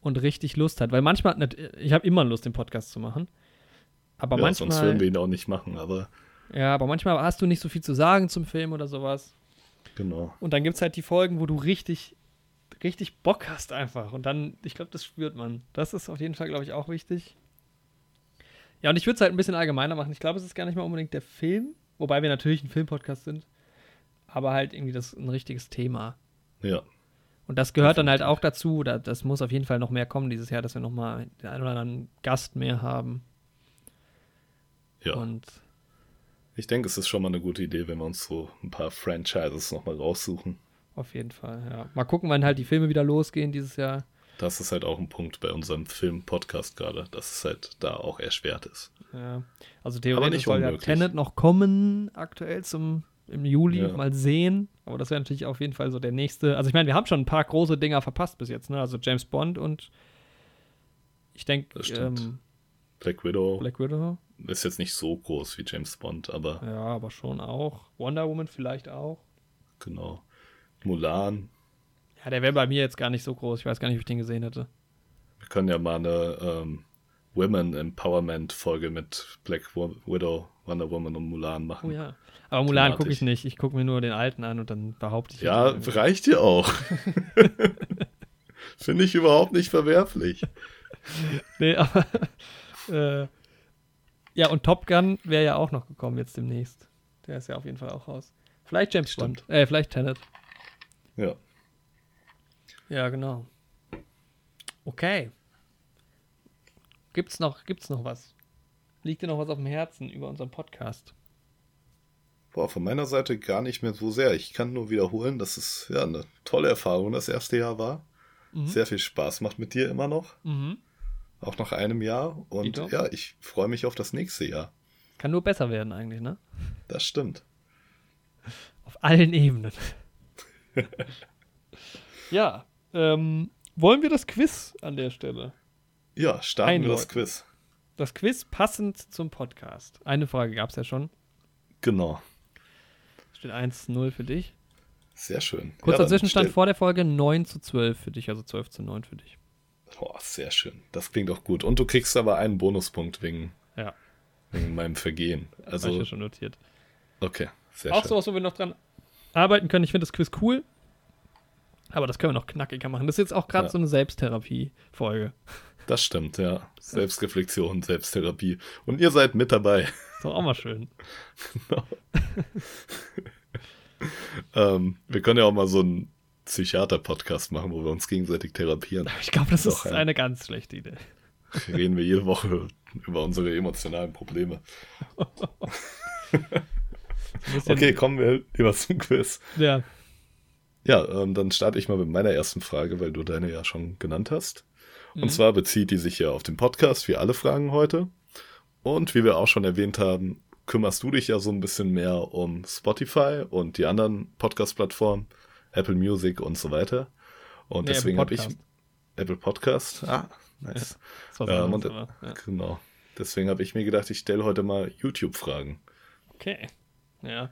A: und richtig Lust hat. Weil manchmal, ich habe immer Lust, den Podcast zu machen. Aber
C: ja, sonst würden
A: manchmal,
C: wir ihn auch nicht machen, aber
A: ja, aber manchmal hast du nicht so viel zu sagen zum Film oder sowas.
C: genau.
A: Und dann gibt es halt die Folgen, wo du richtig, richtig Bock hast einfach. Und dann, ich glaube, das spürt man. Das ist auf jeden Fall, glaube ich, auch wichtig. Ja, und ich würde es halt ein bisschen allgemeiner machen. Ich glaube, es ist gar nicht mal unbedingt der Film, wobei wir natürlich ein Filmpodcast sind. Aber halt irgendwie das ein richtiges Thema.
C: Ja.
A: Und das gehört dann halt auch dazu, da, das muss auf jeden Fall noch mehr kommen dieses Jahr, dass wir nochmal den einen oder anderen Gast mehr haben.
C: Ja.
A: Und
C: Ich denke, es ist schon mal eine gute Idee, wenn wir uns so ein paar Franchises nochmal raussuchen.
A: Auf jeden Fall, ja. Mal gucken, wann halt die Filme wieder losgehen dieses Jahr.
C: Das ist halt auch ein Punkt bei unserem Film-Podcast gerade, dass es halt da auch erschwert ist.
A: Ja. Also theoretisch soll ja. Tenet noch kommen, aktuell zum im Juli,
C: Ja.
A: mal sehen. Aber das wäre natürlich auf jeden Fall so der nächste. Also ich meine, wir haben schon ein paar große Dinger verpasst bis jetzt, ne? Also James Bond und ich denke ähm,
C: Black Widow
A: Black Widow.
C: ist jetzt nicht so groß wie James Bond, aber
A: Ja, aber schon auch. Wonder Woman vielleicht auch.
C: genau. Mulan.
A: Ja, der wäre bei mir jetzt gar nicht so groß. Ich weiß gar nicht, ob ich den gesehen hätte.
C: Wir können ja mal eine ähm, Women Empowerment Folge mit Black Widow, Wonder Woman und Mulan machen.
A: Oh ja. Aber Mulan gucke ich nicht. Ich gucke mir nur den alten an und dann behaupte ich.
C: Ja, reicht ja auch. Finde ich überhaupt nicht verwerflich.
A: Nee, aber. äh, ja, und Top Gun wäre ja auch noch gekommen jetzt demnächst. Der ist ja auf jeden Fall auch raus. Vielleicht James
C: Stimmt.
A: Bond. Äh, vielleicht Tenet.
C: Ja.
A: Ja, genau. Okay. Gibt's noch, gibt's noch was? Liegt dir noch was auf dem Herzen über unseren Podcast?
C: Boah, von meiner Seite gar nicht mehr so sehr. Ich kann nur wiederholen, dass es ja eine tolle Erfahrung das erste Jahr war.
A: Mhm.
C: Sehr viel Spaß macht mit dir immer noch.
A: Mhm.
C: Auch nach einem Jahr. Und ja, ich freue mich auf das nächste Jahr.
A: Kann nur besser werden eigentlich, ne?
C: Das stimmt.
A: Auf allen Ebenen. ja. Ähm, wollen wir das Quiz an der Stelle?
C: Ja, starten wir das
A: Einläuten.
C: Quiz.
A: Das Quiz passend zum Podcast. Eine Frage gab es ja schon.
C: Genau.
A: Steht 1-0 für dich.
C: Sehr schön.
A: Kurzer
C: Ja,
A: Zwischenstand vor der Folge 9 zu 12 für dich, also 12 zu 9 für dich.
C: Boah, sehr schön. Das klingt auch gut. Und du kriegst aber einen Bonuspunkt wegen,
A: Ja,
C: wegen meinem Vergehen.
A: habe ich
C: Also,
A: ja schon notiert.
C: okay. Sehr
A: Auch
C: schön.
A: sowas, wo wir noch dran arbeiten können. Ich finde das Quiz cool. Aber das können wir noch knackiger machen. Das ist jetzt auch gerade
C: Ja.
A: so eine Selbsttherapie-Folge.
C: Das stimmt, ja. Selbstreflexion, Selbsttherapie. Und ihr seid mit dabei.
A: Ist doch auch mal schön.
C: Ähm, wir können ja auch mal so einen Psychiater-Podcast machen, wo wir uns gegenseitig therapieren.
A: Ich glaube, das
C: Doch,
A: ist
C: ja.
A: eine ganz schlechte Idee.
C: Reden wir jede Woche über unsere emotionalen Probleme. Okay, kommen wir lieber zum Quiz.
A: Ja,
C: Ja, ähm, dann starte ich mal mit meiner ersten Frage, weil du deine ja schon genannt hast. Und
A: Mhm.
C: zwar bezieht die sich ja auf den Podcast, wie alle Fragen heute. Und wie wir auch schon erwähnt haben, kümmerst du dich ja so ein bisschen mehr um Spotify und die anderen Podcast-Plattformen, Apple Music und so weiter. Und
A: Nee,
C: deswegen habe ich. Apple Podcast. Ah, nice.
A: war
C: Ähm, und,
A: aber, ja.
C: Genau. Deswegen habe ich mir gedacht, ich stelle heute mal YouTube-Fragen.
A: Okay. Ja.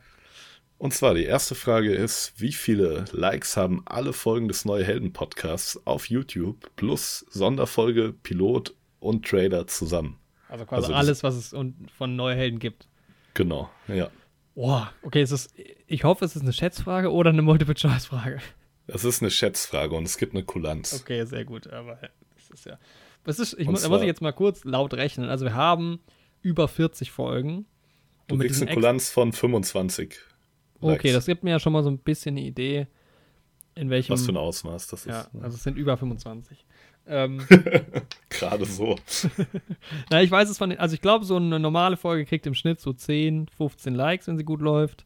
C: Und zwar die erste Frage ist, wie viele Likes haben alle Folgen des Neue Helden Podcasts auf YouTube plus Sonderfolge, Pilot und Trailer zusammen?
A: Also quasi
C: Also
A: alles, was es von Neue Helden gibt.
C: Genau, ja.
A: Boah, okay, es ist, ich hoffe, es ist eine Schätzfrage oder eine Multiple-Choice-Frage.
C: Das ist eine Schätzfrage und es gibt eine Kulanz.
A: Okay, sehr gut, aber das ist ja. Das ist, ich muss, da muss ich jetzt mal kurz laut rechnen. Also wir haben über 40 Folgen.
C: Du
A: Und mit
C: kriegst eine Kulanz von 25.
A: Okay,
C: Likes.
A: das gibt mir ja schon mal so ein bisschen eine Idee, in welchem.
C: Was für ein Ausmaß das ist.
A: Ja, also es sind über 25. Ähm,
C: Gerade so.
A: na, ich weiß es von den, also ich glaube, so eine normale Folge kriegt im Schnitt so 10, 15 Likes, wenn sie gut läuft.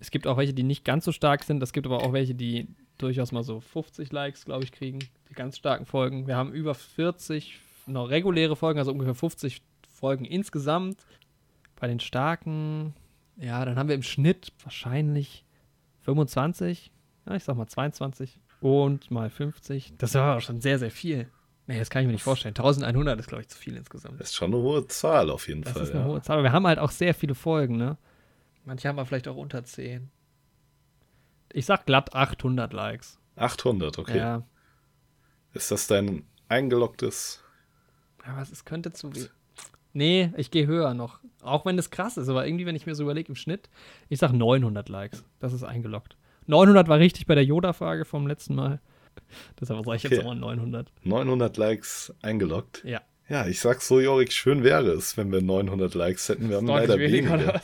A: Es gibt auch welche, die nicht ganz so stark sind. Es gibt aber auch welche, die durchaus mal so 50 Likes, glaube ich, kriegen. Die ganz starken Folgen. Wir haben über 40 noch reguläre Folgen, also ungefähr 50 Folgen insgesamt. Bei den starken, ja, dann haben wir im Schnitt wahrscheinlich 25, ja, ich sag mal 22 und mal 50. Das war auch schon sehr, sehr viel. Nee, das kann ich mir nicht vorstellen. 1100 ist, glaube ich, zu viel insgesamt.
C: Das ist schon eine hohe Zahl auf jeden
A: Das
C: Fall.
A: ist eine
C: ja.
A: hohe Zahl. Aber wir haben halt auch sehr viele Folgen, ne? Manche haben wir vielleicht auch unter 10. Ich sag glatt 800 Likes.
C: 800, okay.
A: Ja.
C: Ist das dein eingeloggtes?
A: Aber es ist- könnte zu viel. Nee, ich gehe höher noch. Auch wenn das krass ist, aber irgendwie, wenn ich mir so überlege im Schnitt, ich sag 900 Likes. Das ist eingeloggt. 900 war richtig bei der Yoda-Frage vom letzten Mal. Deshalb sage ich jetzt
C: Okay.
A: auch mal 900.
C: 900 Likes eingeloggt.
A: Ja.
C: Ja, ich sag so, Jorik, schön wäre es, wenn wir 900 Likes hätten. Wir haben leider
A: weniger,
C: weniger.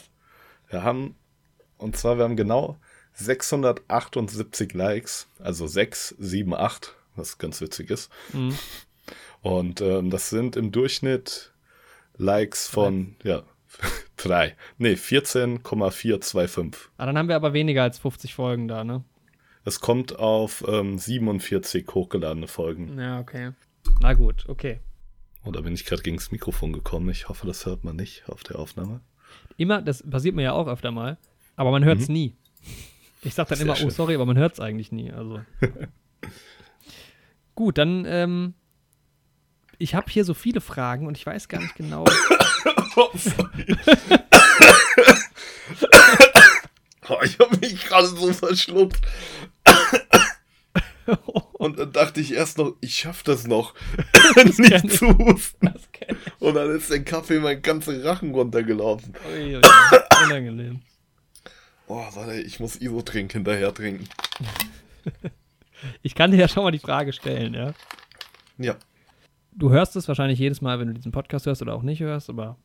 C: Wir haben, und zwar, wir haben genau 678 Likes, also 6, 7, 8, was ganz witzig ist.
A: Mhm.
C: Und ähm, das sind im Durchschnitt Likes von, ja, 3. Nee, 14,425.
A: Ah, dann haben wir aber weniger als 50 Folgen da, ne?
C: Es kommt auf ähm, 47 hochgeladene Folgen.
A: Ja, okay. Na gut, okay.
C: Oder bin ich gerade gegen das Mikrofon gekommen? Ich hoffe, das hört man nicht auf der Aufnahme.
A: Immer, das passiert mir ja auch öfter mal, aber man hört es
C: Mhm.
A: nie. Ich sag dann
C: Sehr
A: immer,
C: schön.
A: oh sorry, aber man hört es eigentlich nie. Also. Gut, dann, ähm, ich habe hier so viele Fragen und ich weiß gar nicht genau.
C: Oh, oh, ich habe mich gerade so verschluckt. Und dann dachte ich erst noch, ich schaff das noch,
A: kenn
C: nicht
A: ich.
C: zu husten.
A: Das.
C: Und dann ist der Kaffee mein ganzer Rachen runtergelaufen.
A: Ui, ui, unangenehm.
C: Oh, warte, ich muss Isotrink hinterher trinken.
A: Ich kann dir ja schon mal die Frage stellen, ja.
C: Ja.
A: Du hörst es wahrscheinlich jedes Mal, wenn du diesen Podcast hörst oder auch nicht hörst, aber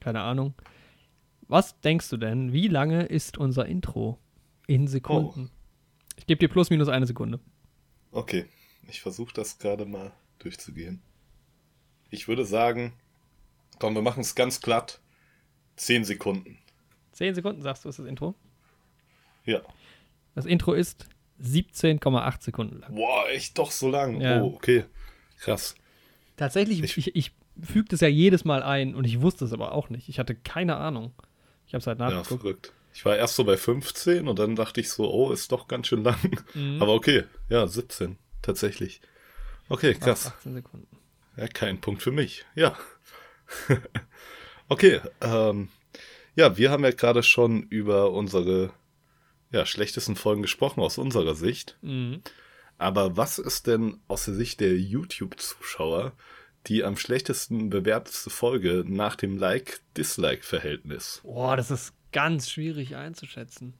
A: keine Ahnung. Was denkst du denn, wie lange ist unser Intro? In Sekunden. Ich gebe dir plus minus eine Sekunde.
C: Okay, ich versuche das gerade mal durchzugehen. Ich würde sagen, komm, wir machen es ganz glatt. 10 Sekunden.
A: Zehn Sekunden sagst du, ist das Intro?
C: Ja.
A: Das Intro ist 17,8 Sekunden lang.
C: Boah, echt doch so lang.
A: Ja.
C: Oh, okay. Krass.
A: Tatsächlich,
C: Ich-
A: ich, ich, füge das ja jedes Mal ein und ich wusste es aber auch nicht. Ich hatte keine Ahnung. Ich habe es halt
C: Ja,
A: nachgeguckt.
C: verrückt. Ich war erst so bei 15 und dann dachte ich so, oh, ist doch ganz schön lang.
A: Mhm.
C: Aber okay, ja, 17, tatsächlich. Okay, krass.
A: 18 Sekunden.
C: Ja, kein Punkt für mich. Ja. okay, ähm, ja, wir haben ja gerade schon über unsere ja, schlechtesten Folgen gesprochen aus unserer Sicht.
A: Mhm.
C: Aber was ist denn aus der Sicht der YouTube-Zuschauer die am schlechtesten bewertete Folge nach dem Like-Dislike-Verhältnis?
A: Boah, das ist ganz schwierig einzuschätzen.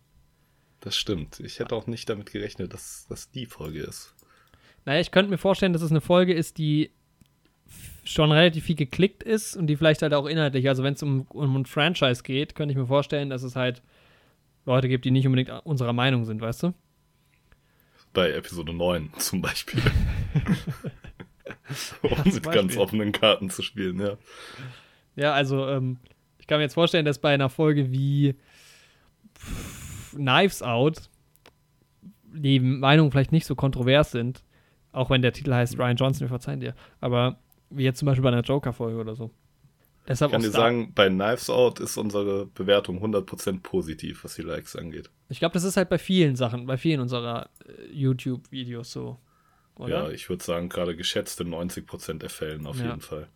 C: Das stimmt. Ich hätte auch nicht damit gerechnet, dass das die Folge ist.
A: Naja, ich könnte mir vorstellen, dass es eine Folge ist, die schon relativ viel geklickt ist und die vielleicht halt auch inhaltlich, also wenn es um, um ein Franchise geht, könnte ich mir vorstellen, dass es halt Leute gibt, die nicht unbedingt unserer Meinung sind, weißt du?
C: Bei Episode 9 zum Beispiel. um
A: Ja,
C: mit ganz
A: Beispiel.
C: offenen Karten zu spielen, ja.
A: Ja, also ähm, ich kann mir jetzt vorstellen, dass bei einer Folge wie pff, Knives Out die Meinungen vielleicht nicht so kontrovers sind, auch wenn der Titel heißt Ryan Johnson, wir verzeihen dir, aber wie jetzt zum Beispiel bei einer Joker-Folge oder so. Deshalb
C: Ich kann dir sagen, bei Knives Out ist unsere Bewertung 100% positiv, was die Likes angeht.
A: Ich glaube, das ist halt bei vielen Sachen, bei vielen unserer äh, YouTube-Videos so. Oder?
C: Ja, ich würde sagen, gerade geschätzte 90% der Fällen auf
A: Ja.
C: jeden Fall.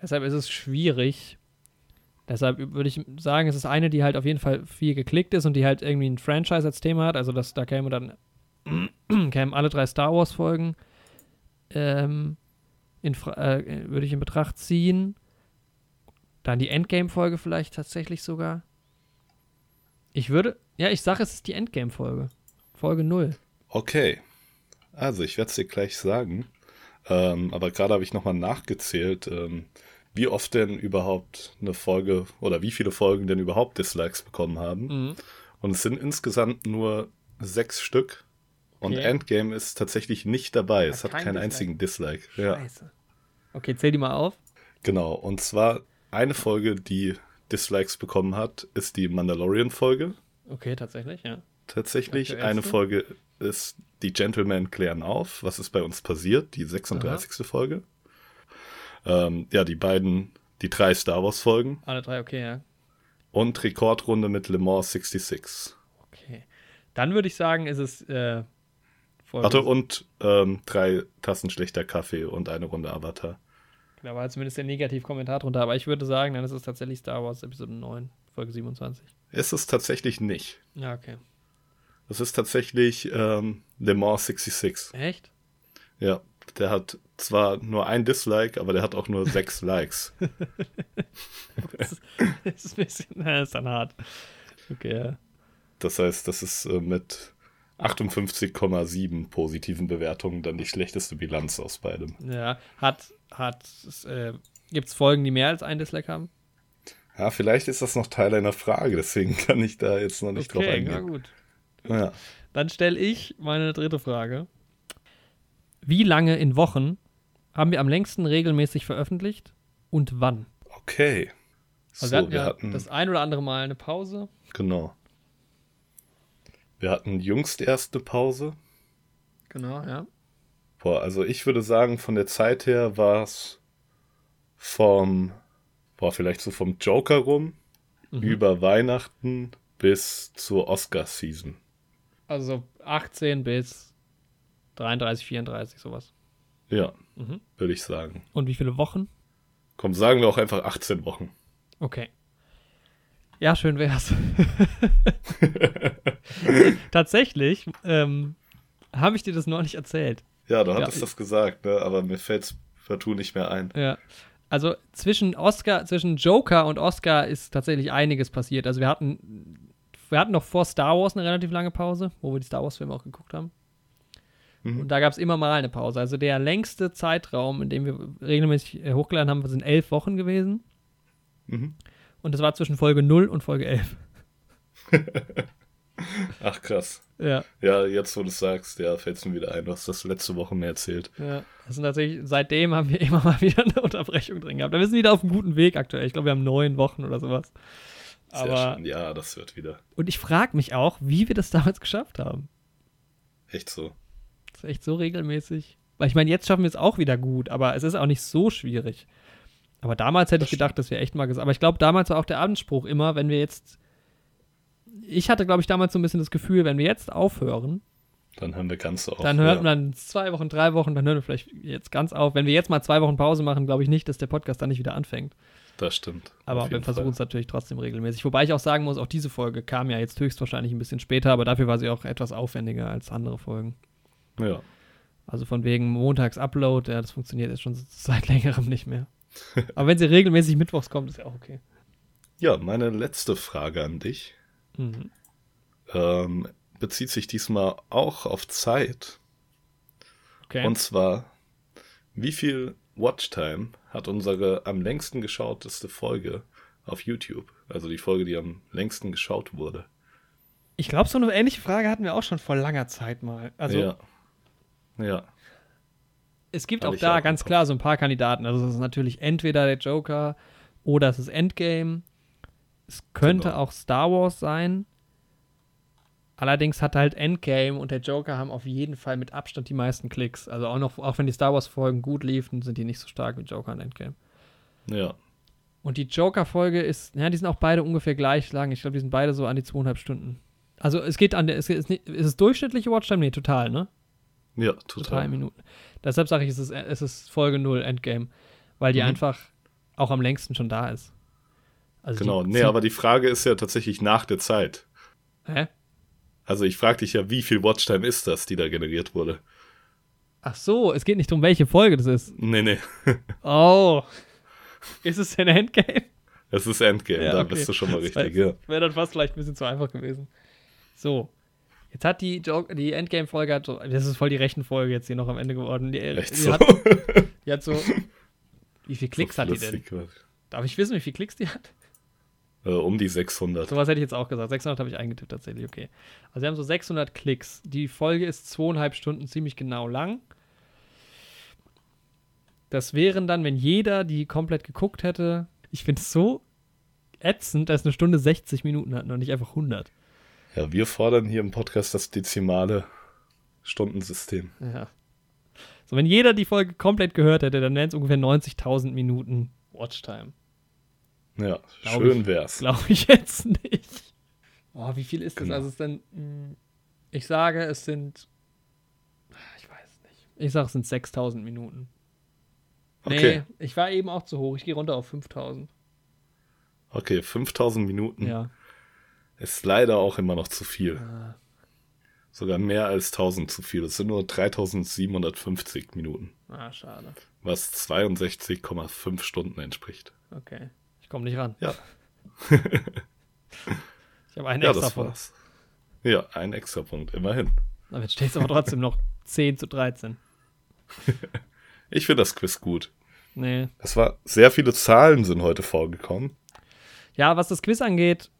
A: Deshalb ist es schwierig. Deshalb würde ich sagen, es ist eine, die halt auf jeden Fall viel geklickt ist und die halt irgendwie ein Franchise als Thema hat. Also das, da kämen dann kämen alle drei Star Wars Folgen ähm, äh, würde ich in Betracht ziehen. Dann die Endgame Folge vielleicht tatsächlich sogar. Ich würde, ja, ich sage, es ist die Endgame Folge. Folge 0.
C: Okay. Also, ich werde es dir gleich sagen. Ähm, aber gerade habe ich nochmal nachgezählt, ähm, wie oft denn überhaupt eine Folge oder wie viele Folgen denn überhaupt Dislikes bekommen haben.
A: Mhm.
C: Und es sind insgesamt nur sechs Stück. Und
A: Okay.
C: Endgame ist tatsächlich nicht dabei. Es
A: Hat
C: hat
A: kein
C: keinen
A: Dislike.
C: einzigen Dislike. Ja,
A: Scheiße. Okay, zähl die mal auf.
C: genau. Und zwar eine Folge, die Dislikes bekommen hat, ist die Mandalorian-Folge.
A: Okay, tatsächlich, ja.
C: Tatsächlich. Eine Folge ist die Gentlemen klären auf, was ist bei uns passiert, die 36. Folge. Ähm, ja, die beiden, die drei Star Wars Folgen
A: Alle drei, okay, ja.
C: und Rekordrunde mit Le Mans 66.
A: Okay. Dann würde ich sagen, ist es äh, Folge.
C: Warte, und ähm, drei Tassen schlechter Kaffee und eine Runde Avatar.
A: Da war zumindest der Negativkommentar drunter, aber ich würde sagen, dann ist es tatsächlich Star Wars Episode 9, Folge 27.
C: Ist es tatsächlich nicht.
A: Ja, okay.
C: Es ist tatsächlich ähm, Le Mans 66.
A: Echt?
C: Ja, der hat zwar nur ein Dislike, aber der hat auch nur sechs Likes.
A: Das ist, das ist ein bisschen, na, ist dann hart. Okay, ja.
C: Das heißt, das ist äh, mit 58,7 positiven Bewertungen dann die schlechteste Bilanz aus beidem.
A: Ja, hat, hat, äh, gibt es Folgen, die mehr als ein Dislike haben?
C: Ja, vielleicht ist das noch Teil einer Frage, deswegen kann ich da jetzt noch nicht drauf
A: Okay, na
C: eingehen.
A: gut.
C: Ja.
A: Dann stelle ich meine dritte Frage. Wie lange in Wochen haben wir am längsten regelmäßig veröffentlicht und wann?
C: Okay.
A: Also
C: So,
A: wir hatten
C: wir hatten,
A: das ein oder andere Mal eine Pause.
C: genau. Wir hatten jüngst erst eine Pause.
A: Genau, ja.
C: Boah, also ich würde sagen, von der Zeit her war es vom, boah, vielleicht so vom Joker rum,
A: Mhm.
C: über Weihnachten bis zur Oscar-Season.
A: Also 18 bis 33, 34, sowas.
C: Ja,
A: Mhm.
C: würde ich sagen.
A: Und wie viele Wochen?
C: Komm, sagen wir auch einfach 18 Wochen.
A: Okay. Ja, schön wär's. Tatsächlich ähm, habe ich dir das neulich erzählt.
C: Ja, du
A: Ja,
C: hattest
A: ich-
C: das gesagt, ne? aber mir fällt's partout nicht mehr ein.
A: Ja. Also zwischen Oscar, zwischen Joker und Oscar ist tatsächlich einiges passiert. Also wir hatten, wir hatten noch vor Star Wars eine relativ lange Pause, wo wir die Star Wars-Filme auch geguckt haben.
C: Mhm.
A: Und da gab es immer mal eine Pause. Also der längste Zeitraum, in dem wir regelmäßig äh, hochgeladen haben, sind elf Wochen gewesen.
C: Mhm.
A: Und das war zwischen Folge 0 und Folge 11.
C: Ach krass.
A: Ja.
C: Ja, jetzt wo du es sagst, ja, fällt's mir wieder ein. Du hast das letzte Woche mir erzählt.
A: Ja, sind tatsächlich, seitdem haben wir immer mal wieder eine Unterbrechung drin gehabt. Wir sind wieder auf einem guten Weg aktuell. Ich glaube, wir haben neun Wochen oder sowas.
C: Sehr
A: Aber,
C: schön. Ja, das wird wieder.
A: und ich frage mich auch, wie wir das damals geschafft haben.
C: Echt so.
A: Das ist echt so regelmäßig. Weil ich meine, jetzt schaffen wir es auch wieder gut, aber es ist auch nicht so schwierig. Aber damals hätte
C: Das
A: ich gedacht, dass wir echt mal gesagt Aber ich glaube, damals war auch der Anspruch immer, wenn wir jetzt. Ich hatte, glaube ich, damals so ein bisschen das Gefühl, wenn wir jetzt aufhören,
C: Dann haben wir ganz auf.
A: dann hört
C: ja.
A: man dann zwei Wochen, drei Wochen, dann hören wir vielleicht jetzt ganz auf. Wenn wir jetzt mal zwei Wochen Pause machen, glaube ich nicht, dass der Podcast dann nicht wieder anfängt.
C: Das stimmt.
A: Aber wir versuchen es natürlich trotzdem regelmäßig. Wobei ich auch sagen muss, auch diese Folge kam ja jetzt höchstwahrscheinlich ein bisschen später, aber dafür war sie auch etwas aufwendiger als andere Folgen.
C: Ja.
A: Also von wegen Montags-Upload, ja, das funktioniert jetzt schon seit längerem nicht mehr. Aber wenn sie regelmäßig mittwochs kommt, ist ja auch okay.
C: ja, meine letzte Frage an dich
A: Mhm.
C: ähm, bezieht sich diesmal auch auf Zeit.
A: Okay.
C: Und zwar, wie viel Watchtime hat unsere am längsten geschauteste Folge auf YouTube? Also die Folge, die am längsten geschaut wurde.
A: ich glaube, so eine ähnliche Frage hatten wir auch schon vor langer Zeit mal. Also
C: ja. Ja.
A: Es gibt
C: Hab
A: auch da
C: auch
A: ganz klar so ein paar Kandidaten. Also es ist natürlich entweder der Joker oder es ist Endgame. Es könnte
C: Genau.
A: auch Star Wars sein. Allerdings hat halt Endgame und der Joker haben auf jeden Fall mit Abstand die meisten Klicks. Also auch noch, auch wenn die Star Wars Folgen gut liefen, sind die nicht so stark wie Joker und Endgame.
C: Ja.
A: Und die Joker-Folge ist, ja, die sind auch beide ungefähr gleich lang. Ich glaube, die sind beide so an die zweieinhalb Stunden. Also es geht an der, es ist, nicht, ist es durchschnittliche Watchtime? Nee, total, ne?
C: Ja,
A: Total
C: total.
A: Minuten. Deshalb sage ich, es ist, es ist Folge 0 Endgame, weil die
C: Mhm.
A: einfach auch am längsten schon da ist. Also
C: Genau.
A: die,
C: Nee, aber die Frage ist ja tatsächlich nach der Zeit.
A: Hä?
C: Also ich frage dich ja, wie viel Watchtime ist das, die da generiert wurde?
A: Ach so, es geht nicht um welche Folge das ist.
C: Nee, nee.
A: Oh. ist es denn Endgame?
C: Es ist Endgame,
A: Ja,
C: da
A: okay.
C: bist du schon mal
A: Das
C: richtig, ja.
A: Wäre dann fast vielleicht ein bisschen zu einfach gewesen. So. Jetzt hat die, die Endgame-Folge, so, das ist voll die Rechenfolge jetzt hier noch am Ende geworden. Die, die,
C: so.
A: hat, die hat so. Wie viele Klicks hat die denn?
C: Was.
A: Darf ich wissen, wie viele Klicks die hat?
C: Äh, um die 600.
A: Sowas hätte ich jetzt auch gesagt. 600 habe ich eingetippt tatsächlich, okay. Also wir haben so 600 Klicks. Die Folge ist zweieinhalb Stunden ziemlich genau lang. Das wären dann, wenn jeder die komplett geguckt hätte, ich finde es so ätzend, dass eine Stunde 60 Minuten hat und nicht einfach 100.
C: Ja, wir fordern hier im Podcast das dezimale Stundensystem.
A: Ja. So, wenn jeder die Folge komplett gehört hätte, dann wären es ungefähr 90.000 Minuten Watchtime.
C: Ja,
A: Glaub
C: schön
A: ich.
C: wär's.
A: Glaube ich jetzt nicht. Oh, wie viel ist das?
C: Genau.
A: Also, es sind, mh, ich sage, es sind, ich weiß es nicht. Ich sage, es sind 6.000 Minuten.
C: Okay,
A: Nee, ich war eben auch zu hoch. Ich gehe runter auf 5.000.
C: okay, 5000 Minuten
A: Ja.
C: Ist leider auch immer noch zu viel.
A: Ah.
C: Sogar mehr als 1000 zu viel. Es sind nur 3750 Minuten,
A: Ah, schade.
C: was 62,5 Stunden entspricht.
A: Okay. Ich komme nicht ran.
C: Ja.
A: Ich habe einen
C: Ja,
A: extra
C: das
A: Punkt.
C: war's. Ja, ein extra Punkt, immerhin.
A: Aber jetzt steht es aber trotzdem noch 10 zu 13.
C: Ich finde das Quiz gut.
A: Nee.
C: Es war sehr viele Zahlen sind heute vorgekommen.
A: Ja, was das Quiz angeht,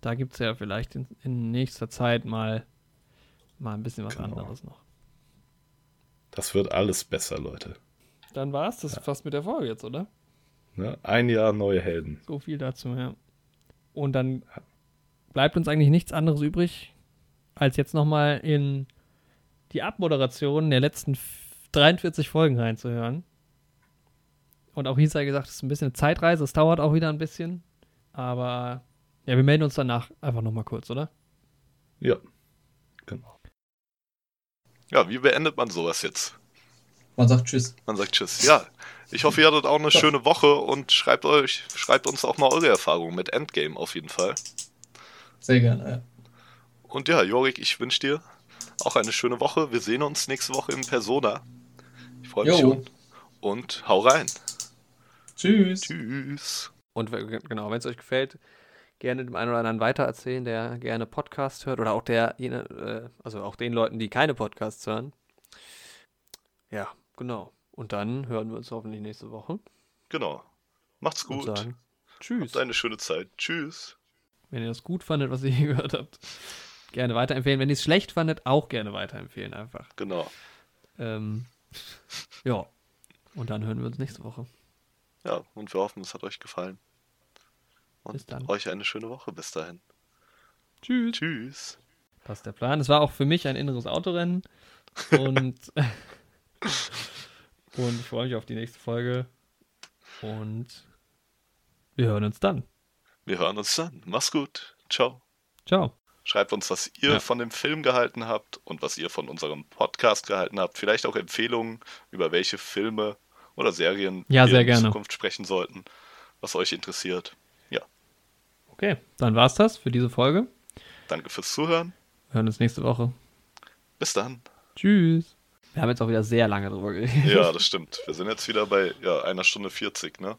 A: da gibt es ja vielleicht in, in nächster Zeit mal, mal ein bisschen was
C: Genau.
A: anderes noch.
C: Das wird alles besser, Leute.
A: Dann war es das fast mit der Folge jetzt, oder?
C: Ne? Ein Jahr neue Helden.
A: So viel dazu, ja. Und dann bleibt uns eigentlich nichts anderes übrig, als jetzt nochmal in die Abmoderation der letzten f- 43 Folgen reinzuhören. Und auch hier sei gesagt, es ist ein bisschen eine Zeitreise, es dauert auch wieder ein bisschen. Aber ja, wir melden uns danach einfach nochmal kurz, oder?
C: Ja, genau. Ja, wie beendet man sowas jetzt?
F: Man sagt Tschüss.
C: Man sagt Tschüss. Ja, ich hoffe, ihr hattet auch eine schöne Woche und schreibt euch, schreibt uns auch mal eure Erfahrungen mit Endgame auf jeden Fall.
F: Sehr gerne, ja.
C: Und ja, Jorik, ich wünsche dir auch eine schöne Woche. Wir sehen uns nächste Woche in Persona. Ich freue mich schon. Und hau rein.
F: Tschüss.
C: Tschüss.
A: Und genau, wenn es euch gefällt, gerne dem einen oder anderen weitererzählen, der gerne Podcast hört oder auch der, äh, also auch den Leuten, die keine Podcasts hören. Ja, genau. Und dann hören wir uns hoffentlich nächste Woche.
C: Genau. Macht's gut.
A: sagen Tschüss.
C: Habt eine schöne Zeit. Tschüss.
A: Wenn ihr das gut fandet, was ihr hier gehört habt, gerne weiterempfehlen. Wenn ihr es schlecht fandet, auch gerne weiterempfehlen einfach.
C: Genau.
A: Ähm, ja. Und dann hören wir uns nächste Woche.
C: Ja, und wir hoffen, es hat euch gefallen. Und euch eine schöne Woche bis dahin.
A: Tschüss.
C: Tschüss.
A: Das ist der Plan. Es war auch für mich ein inneres Autorennen. Und, und ich freue mich auf die nächste Folge. Und wir hören uns dann.
C: Wir hören uns dann. Mach's gut. Ciao.
A: Ciao.
C: Schreibt uns, was ihr
A: Ja.
C: von dem Film gehalten habt und was ihr von unserem Podcast gehalten habt. Vielleicht auch Empfehlungen, über welche Filme oder Serien
A: Ja,
C: wir
A: sehr
C: in
A: gerne.
C: Zukunft sprechen sollten, was euch interessiert. Ja,
A: Okay, dann war's das für diese Folge.
C: danke fürs Zuhören.
A: Wir hören uns nächste Woche.
C: Bis dann.
A: Tschüss. Wir haben jetzt auch wieder sehr lange drüber geredet.
C: Ja, das stimmt. Wir sind jetzt wieder bei ja, einer Stunde 40, ne?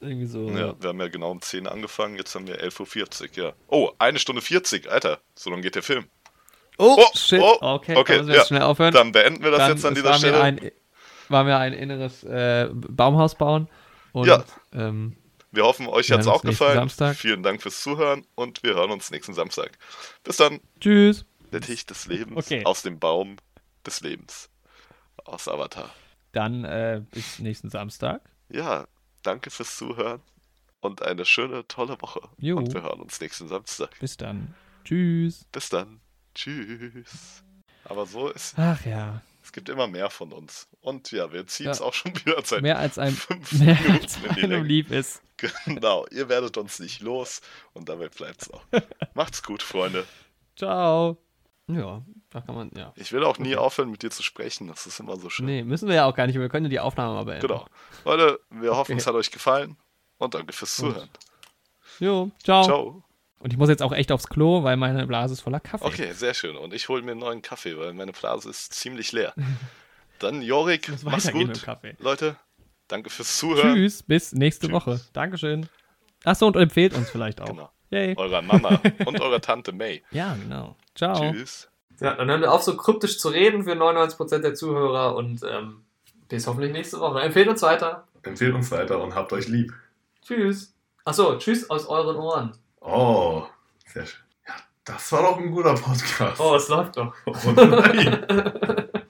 A: Irgendwie so.
C: Ja, wir haben ja genau um 10 angefangen, jetzt haben wir 11.40 Uhr, ja. Oh, eine Stunde 40, Alter. So lang geht der Film.
A: Oh,
C: Oh,
A: shit.
C: oh,
A: okay,
C: okay,
A: dann müssen wir
C: ja.
A: jetzt schnell aufhören.
C: Dann beenden wir das
A: Dann,
C: jetzt an
A: es
C: dieser Stelle.
A: Ein, war mir ein inneres äh, Baumhaus bauen. Und,
C: Ja.
A: Ähm,
C: Wir hoffen, euch
A: Wir
C: hat's
A: hören
C: auch gefallen.
A: Samstag.
C: Vielen Dank fürs Zuhören und wir hören uns nächsten Samstag. Bis dann.
A: tschüss.
C: Der Tisch des Lebens
A: Okay.
C: aus dem Baum des Lebens. Aus Avatar.
A: Dann äh, bis nächsten Samstag.
C: Ja, danke fürs Zuhören und eine schöne, tolle Woche.
A: Jo.
C: Und wir hören uns nächsten Samstag.
A: Bis dann. Tschüss.
C: Bis dann. Tschüss. Aber so ist,
A: Ach ja.
C: Es gibt immer mehr von uns. Und ja, wir ziehen es
A: Ja.
C: auch schon wieder seit
A: Mehr als ein
C: fünf
A: mehr
C: Minuten
A: als
C: in die Länge.
A: lieb ist.
C: Genau, ihr werdet uns nicht los und damit bleibt's auch. Macht's gut, Freunde.
A: Ciao. Ja, da kann man, ja.
C: Ich will auch nie aufhören, mit dir zu sprechen. Das ist immer so schön.
A: Nee, müssen wir ja auch gar nicht. Wir können ja die Aufnahme mal beenden.
C: Genau. Leute, wir hoffen,
A: Okay.
C: es hat euch gefallen und danke fürs. Zuhören.
A: Jo, ciao.
C: Ciao.
A: Und ich muss jetzt auch echt aufs Klo, weil meine Blase ist voller Kaffee.
C: Okay, sehr schön. Und ich hole mir einen neuen Kaffee, weil meine Blase ist ziemlich leer. Dann Jorik, mach's gut.
A: mit dem Kaffee.
C: Leute, danke fürs Zuhören.
A: Tschüss, bis nächste
C: Tschüss.
A: Woche. Dankeschön. Achso, und empfehlt uns vielleicht auch.
C: Genau.
A: Yay.
C: Eurer Mama und eurer Tante May.
A: Ja, genau. Ciao.
C: Tschüss.
F: Ja, dann hören wir auf, so kryptisch zu reden für 99% der Zuhörer und ähm, bis hoffentlich nächste Woche. Empfehlt uns weiter.
G: Empfehlt uns weiter und habt euch lieb.
F: Tschüss. Achso, tschüss aus euren Ohren.
G: Oh, sehr schön. Ja, das war doch ein guter Podcast.
F: Oh, es läuft doch.
G: Oh nein.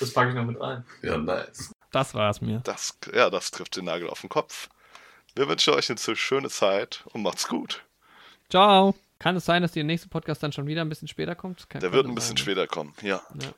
F: Das packe ich noch mit rein.
G: Ja, nice.
A: Das war's mir.
C: Das, ja, das trifft den Nagel auf den Kopf. Wir wünschen euch eine schöne Zeit und macht's gut.
A: Ciao. Kann es sein, dass der nächste Podcast dann schon wieder ein bisschen später kommt? Kann,
C: Der wird ein bisschen
A: sein.
C: später kommen. Ja.
A: Ja.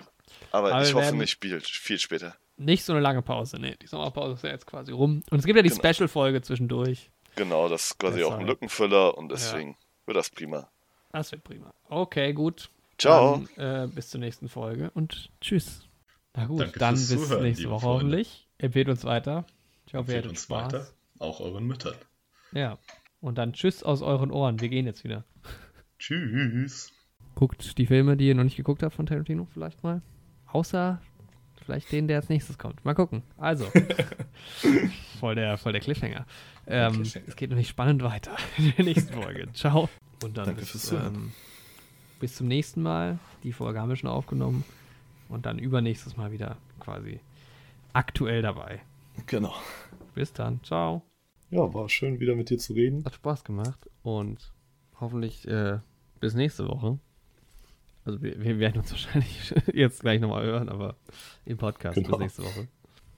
C: Aber,
A: Aber
C: ich
A: wir
C: hoffe nicht viel, viel später.
A: Nicht so eine lange Pause, nee. Die Sommerpause ist ja jetzt quasi rum. Und es gibt ja die
C: Genau.
A: Special-Folge zwischendurch.
C: Genau, das ist quasi auch ein. Lückenfüller und deswegen wird das prima.
A: Das wird prima. Okay, gut.
C: Ciao.
A: Dann, äh, bis zur nächsten Folge und tschüss. Na gut,
C: Danke
A: dann
C: fürs
A: bis
C: Zuhören,
A: nächste
C: liebe
A: Woche
C: Freunde.
A: hoffentlich. Empfehlt uns weiter. Ich hoffe, ihr hattet
C: uns
A: Spaß.
C: weiter, auch euren Müttern.
A: Ja. Und dann tschüss aus euren Ohren. Wir gehen jetzt wieder.
C: Tschüss.
A: Guckt die Filme, die ihr noch nicht geguckt habt von Tarantino vielleicht mal. Außer vielleicht den, der als nächstes kommt. Mal gucken. Also. voll, der, voll der Cliffhanger. Ähm,
C: Cliffhanger.
A: Es geht nämlich spannend weiter in der nächsten Folge. Ciao. Und dann
C: Danke
A: bis, ähm, bis zum nächsten Mal. Die Folge haben wir schon aufgenommen. Und dann übernächstes Mal wieder quasi aktuell dabei.
C: Genau.
A: Bis dann. Ciao.
C: Ja, war schön wieder mit dir zu reden.
A: Hat Spaß gemacht und hoffentlich äh, bis nächste Woche. Also wir, wir werden uns wahrscheinlich jetzt gleich nochmal hören, aber im Podcast
C: Genau.
A: bis nächste Woche.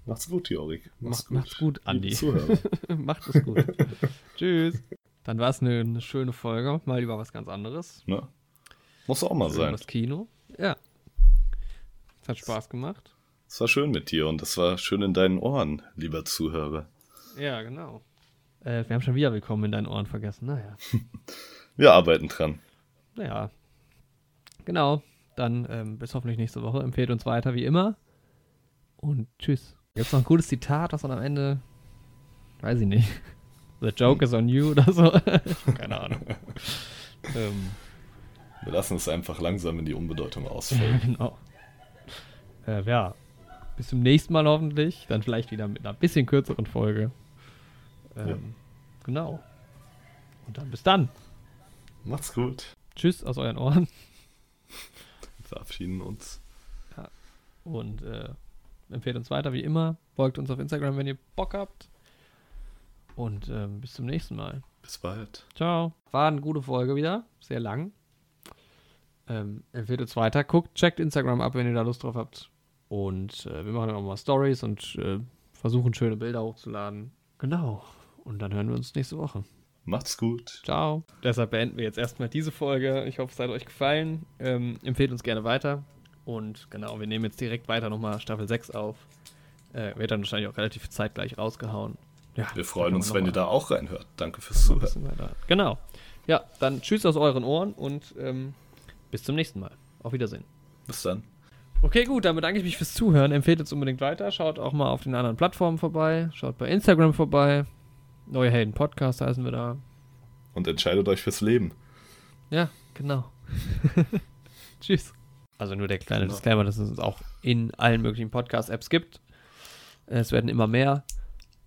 C: Macht's gut, Jorik.
A: Macht, macht's gut, Andi. Macht es gut. Tschüss. Dann war es eine, eine schöne Folge, mal über was ganz anderes.
C: Ne? Muss auch mal sein.
A: das Kino. Ja. Es hat Spaß gemacht.
C: Es war schön mit dir und es war schön in deinen Ohren, lieber Zuhörer.
A: Ja, genau. Äh, wir haben schon wieder Willkommen in deinen Ohren vergessen. Naja.
C: Wir arbeiten dran.
A: Naja. Genau. Dann ähm, bis hoffentlich nächste Woche. Empfehlt uns weiter wie immer. Und tschüss. Gibt noch ein cooles Zitat, das dann am Ende. Weiß ich nicht. The joke is on you oder so. Keine Ahnung. ähm,
C: Wir lassen es einfach langsam in die Unbedeutung
A: ja,
C: ausfällen.
A: genau. Äh, ja. Bis zum nächsten Mal hoffentlich. Dann vielleicht wieder mit einer bisschen kürzeren Folge. Ähm,
C: Ja.
A: Genau. Und dann bis dann.
C: Macht's gut.
A: Tschüss aus euren Ohren.
C: Wir verabschieden uns.
A: Und äh, empfehlt uns weiter wie immer. Folgt uns auf Instagram, wenn ihr Bock habt. Und ähm, bis zum nächsten Mal.
C: Bis bald.
A: Ciao. War eine gute Folge wieder. Sehr lang. Ähm, empfehlt uns weiter. Guckt, checkt Instagram ab, wenn ihr da Lust drauf habt. Und äh, wir machen auch mal Stories und äh, versuchen schöne Bilder hochzuladen. Genau. Und dann hören wir uns nächste Woche.
C: Macht's gut.
A: Ciao. Deshalb beenden wir jetzt erstmal diese Folge. Ich hoffe, es hat euch gefallen. Ähm, empfehlt uns gerne weiter. Und genau, wir nehmen jetzt direkt weiter nochmal Staffel 6 auf. Äh, wird dann wahrscheinlich auch relativ zeitgleich rausgehauen. Ja,
C: Wir freuen uns, wenn
A: mal-
C: ihr da auch reinhört. Danke fürs
A: ein
C: Zuhören.
A: Genau. Ja, dann tschüss aus euren Ohren und ähm, bis zum nächsten Mal. Auf Wiedersehen.
C: Bis dann.
A: Okay, gut, dann bedanke ich mich fürs Zuhören. Empfehlt uns unbedingt weiter. Schaut auch mal auf den anderen Plattformen vorbei. Schaut bei Instagram vorbei. Neue Helden Podcast heißen wir da.
C: Und entscheidet euch fürs Leben.
A: Ja, genau. Tschüss. Also nur der kleine
C: Genau.
A: Disclaimer, dass es uns auch in allen möglichen Podcast-Apps gibt. Es werden immer mehr.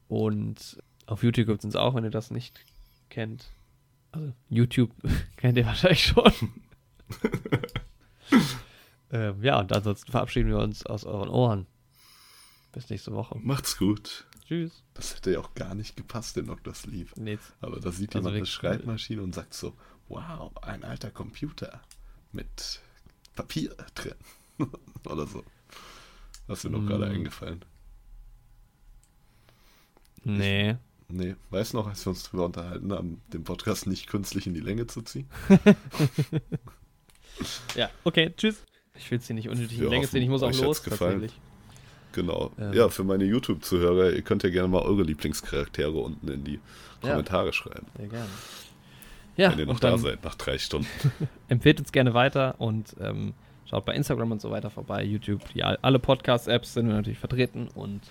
A: Und auf YouTube gibt es uns auch, wenn ihr das nicht kennt. Also YouTube kennt ihr wahrscheinlich schon. ähm, ja, und ansonsten verabschieden wir uns aus euren Ohren. Bis nächste Woche.
C: Macht's gut.
A: Tschüss.
C: Das hätte ja auch gar nicht gepasst in Dr. Sleeve.
A: Nee,
C: Aber da sieht
A: Also
C: jemand eine Schreibmaschine und sagt so, wow, ein alter Computer mit Papier drin. Oder so. Das ist mir noch gerade
A: Mm.
C: eingefallen.
A: nee.
C: Nee, weißt noch, als wir uns drüber unterhalten haben, den Podcast nicht künstlich in die Länge zu ziehen?
A: Ja, okay, tschüss. Ich will es hier nicht unnötig in die Länge ziehen, ich muss auch los,
C: gefallen. Genau.
A: Ähm.
C: Ja, für meine YouTube-Zuhörer, ihr könnt ja gerne mal eure Lieblingscharaktere unten in die
A: Ja.
C: Kommentare schreiben,
A: Sehr gerne. Ja,
C: wenn ihr noch da seid nach drei Stunden.
A: empfehlt uns gerne weiter und ähm, schaut bei Instagram und so weiter vorbei, YouTube. Die, alle Podcast-Apps sind wir natürlich vertreten und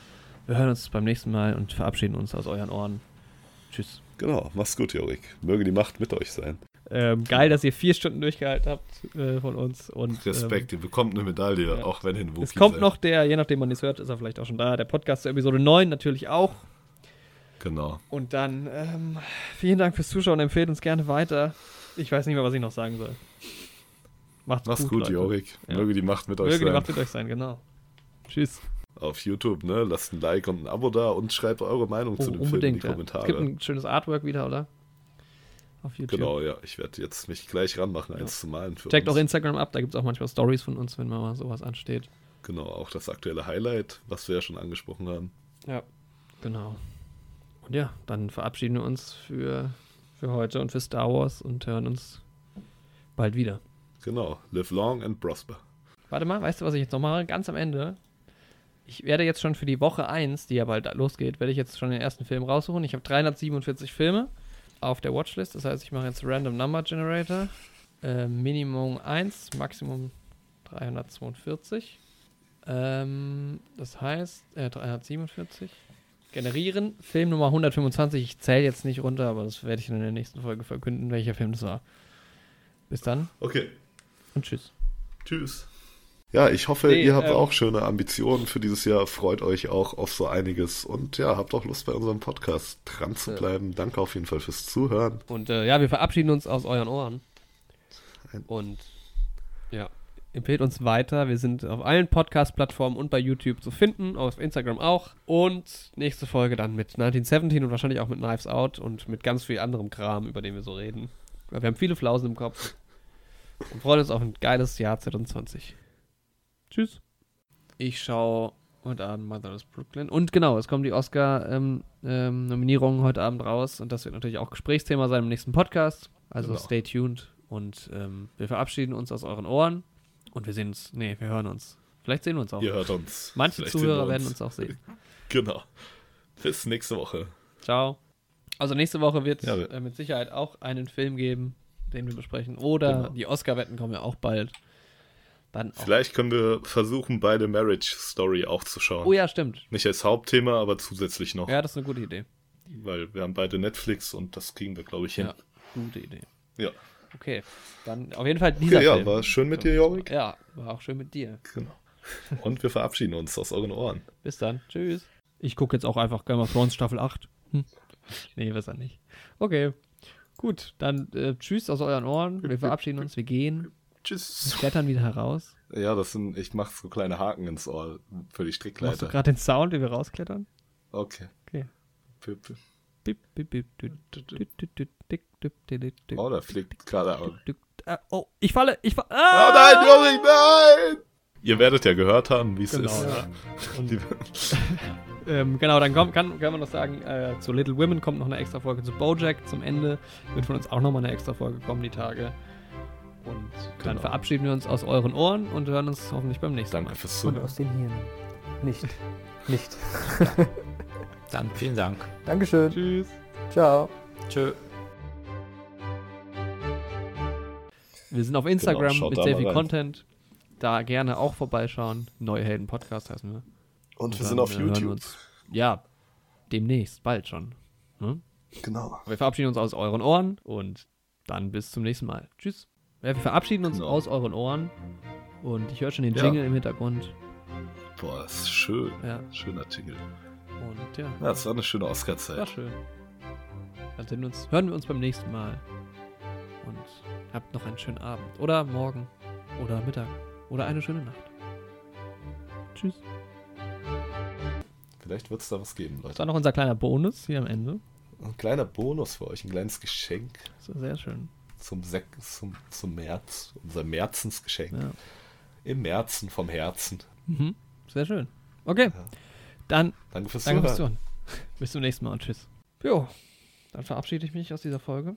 A: wir hören uns beim nächsten Mal und verabschieden uns aus euren Ohren. Tschüss.
C: Genau, mach's gut, Jorik. Möge die Macht mit euch sein.
A: Ähm, geil, dass ihr vier Stunden durchgehalten habt äh, von uns. Und,
C: Respekt, ihr bekommt eine Medaille,
A: ja.
C: auch wenn ihr ein
A: Ähm,
C: Wookie
A: es kommt
C: seid.
A: noch der, je nachdem man es hört, ist er vielleicht auch schon da, der Podcast zur Episode 9 natürlich auch.
C: Genau.
A: Und dann ähm, vielen Dank fürs Zuschauen, empfehlt uns gerne weiter. Ich weiß nicht mehr, was ich noch sagen soll. Macht's,
C: Mach's gut,
A: Leute.
C: Jorik.
A: Ja.
C: Möge die Macht mit euch
A: Möge die
C: sein.
A: Macht mit euch sein, genau. Tschüss.
C: Auf YouTube, ne? Lasst ein Like und ein Abo da und schreibt eure Meinung
A: Oh,
C: zu dem Film in die
A: Ja.
C: Kommentare.
A: Es gibt ein schönes Artwork wieder, oder? Auf YouTube.
C: Genau, ja. Ich werde jetzt mich gleich ranmachen, eins zu malen für
A: Checkt
C: uns.
A: auch Instagram ab, da gibt es auch manchmal Stories von uns, wenn mal sowas ansteht.
C: Genau, auch das aktuelle Highlight, was wir ja schon angesprochen haben.
A: Ja. Genau. Und ja, dann verabschieden wir uns für, für heute und für Star Wars und hören uns bald wieder.
C: Genau. Live long and prosper.
A: Warte mal, weißt du, was ich jetzt noch mache? Ganz am Ende. Ich werde jetzt schon für die Woche 1, die ja bald losgeht, werde ich jetzt schon den ersten Film raussuchen. Ich habe 347 Filme auf der Watchlist. Das heißt, ich mache jetzt Random Number Generator. Äh, Minimum 1, Maximum 342. Ähm, das heißt, äh, 347. Generieren. Film Nummer 125. Ich zähle jetzt nicht runter, aber das werde ich in der nächsten Folge verkünden, welcher Film das war. Bis dann
C: Okay.
A: und tschüss.
C: Tschüss. Ja, ich hoffe,
A: Nee,
C: ihr habt
A: ähm,
C: auch schöne Ambitionen für dieses Jahr. Freut euch auch auf so einiges. Und ja, habt auch Lust bei unserem Podcast dran zu bleiben. Danke auf jeden Fall fürs Zuhören.
A: Und äh, ja, wir verabschieden uns aus euren Ohren. Und ja, empfehlt uns weiter. Wir sind auf allen Podcast-Plattformen und bei YouTube zu finden, auf Instagram auch. Und nächste Folge dann mit 1917 und wahrscheinlich auch mit Knives Out und mit ganz viel anderem Kram, über den wir so reden. Wir haben viele Flausen im Kopf und freuen uns auf ein geiles Jahr 2020. Tschüss. Ich schaue heute Abend Motherless Brooklyn. Und genau, es kommen die Oscar-Nominierungen heute Abend raus. Und das wird natürlich auch Gesprächsthema sein im nächsten Podcast. Also
C: Genau.
A: stay tuned. Und ähm, wir verabschieden uns aus euren Ohren. Und wir sehen uns. Nee, wir hören uns. Vielleicht sehen wir uns auch.
C: Ihr hört uns.
A: Manche
C: Vielleicht
A: Zuhörer
C: wir
A: werden uns auch sehen.
C: Genau. Bis nächste Woche.
A: Ciao. Also nächste Woche wird es
C: Ja,
A: äh, mit Sicherheit auch einen Film geben, den wir besprechen. Oder
C: Genau.
A: die Oscar-Wetten kommen ja auch bald. Dann auch.
C: Vielleicht können wir versuchen, beide Marriage Story auch zu schauen.
A: Oh ja, stimmt.
C: Nicht als Hauptthema, aber zusätzlich noch.
A: Ja, das ist eine gute Idee.
C: Weil wir haben beide Netflix und das kriegen wir, glaube ich, hin.
A: Ja, gute Idee.
C: Ja.
A: Okay, dann auf jeden Fall dieser
C: Okay, ja,
A: Film.
C: war schön mit dir, Jorik.
A: Ja, war auch schön mit dir.
C: Genau. Und wir verabschieden uns aus euren Ohren.
A: Bis dann. Tschüss. Ich gucke jetzt auch einfach Game of Thrones Staffel 8. Hm. Nee, besser nicht. Okay. Gut, dann äh, tschüss aus euren Ohren. Wir verabschieden uns, wir gehen,
C: Tschüss.
A: klettern wieder heraus.
C: Ja, das sind, ich mache so kleine Haken ins Ohr für die
A: Machst du
C: Strickleiter.
A: gerade den Sound, wie wir rausklettern?
C: Okay.
A: Okay.
C: Pip, pip.
A: Bip, bip, bip,
C: Oh, da fliegt gerade aus.
A: dü- ah, Oh, ich falle, ich falle.
C: Oh
A: Ah!
C: nein, Jorik, nein! Ihr werdet ja gehört haben, wie es
A: Genau,
C: ist.
A: ja. Und, ähm, genau, dann kommt, kann, kann man noch sagen, äh, zu Little Women kommt noch eine extra Folge zu Bojack. Zum Ende wird von uns auch nochmal eine extra Folge kommen, die Tage. Und dann
C: Genau.
A: verabschieden wir uns aus euren Ohren und hören uns hoffentlich beim nächsten
C: Danke
A: Mal.
C: fürs
H: Und
C: Zuhören.
H: aus den Hirnen. Nicht. Nicht.
B: Dann vielen Dank.
H: Dankeschön.
A: Tschüss.
H: Ciao.
B: Tschö.
A: Wir sind auf Instagram
C: Genau,
A: mit
C: da
A: sehr viel
C: rein.
A: Content. Da gerne auch vorbeischauen. Neue Helden Podcast heißen wir.
C: Und wir
A: Dann,
C: sind auf
A: äh, wir
C: YouTube.
A: Uns, ja, demnächst, bald schon. Ne?
C: Genau.
A: Wir verabschieden uns aus euren Ohren und dann bis zum nächsten Mal. Tschüss. Ja, wir verabschieden uns
C: Genau.
A: aus euren Ohren und ich höre schon den
C: Ja.
A: Jingle im Hintergrund.
C: Boah, ist schön.
A: Ja,
C: Schöner Jingle.
A: und ja,
C: Ja, das war eine schöne
A: war
C: Oscar-Zeit.
A: schön. Dann sehen wir uns, hören wir uns beim nächsten Mal. Und habt noch einen schönen Abend. Oder morgen. Oder Mittag. Oder eine schöne Nacht. Tschüss.
C: Vielleicht wird es da was geben,
A: Das
C: Leute.
A: war noch unser kleiner Bonus hier am Ende.
C: Ein kleiner Bonus für euch, ein kleines Geschenk
A: Das sehr schön.
C: zum, Sek zum, zum März. Unser Märzensgeschenk.
A: Ja.
C: Im Märzen vom Herzen.
A: Mhm. Sehr schön. Okay.
C: Ja.
A: Dann
C: Danke fürs
A: danke fürs
C: Zuhören.
A: Zuhören. Bis zum nächsten Mal und tschüss. Jo. Dann verabschiede ich mich aus dieser Folge.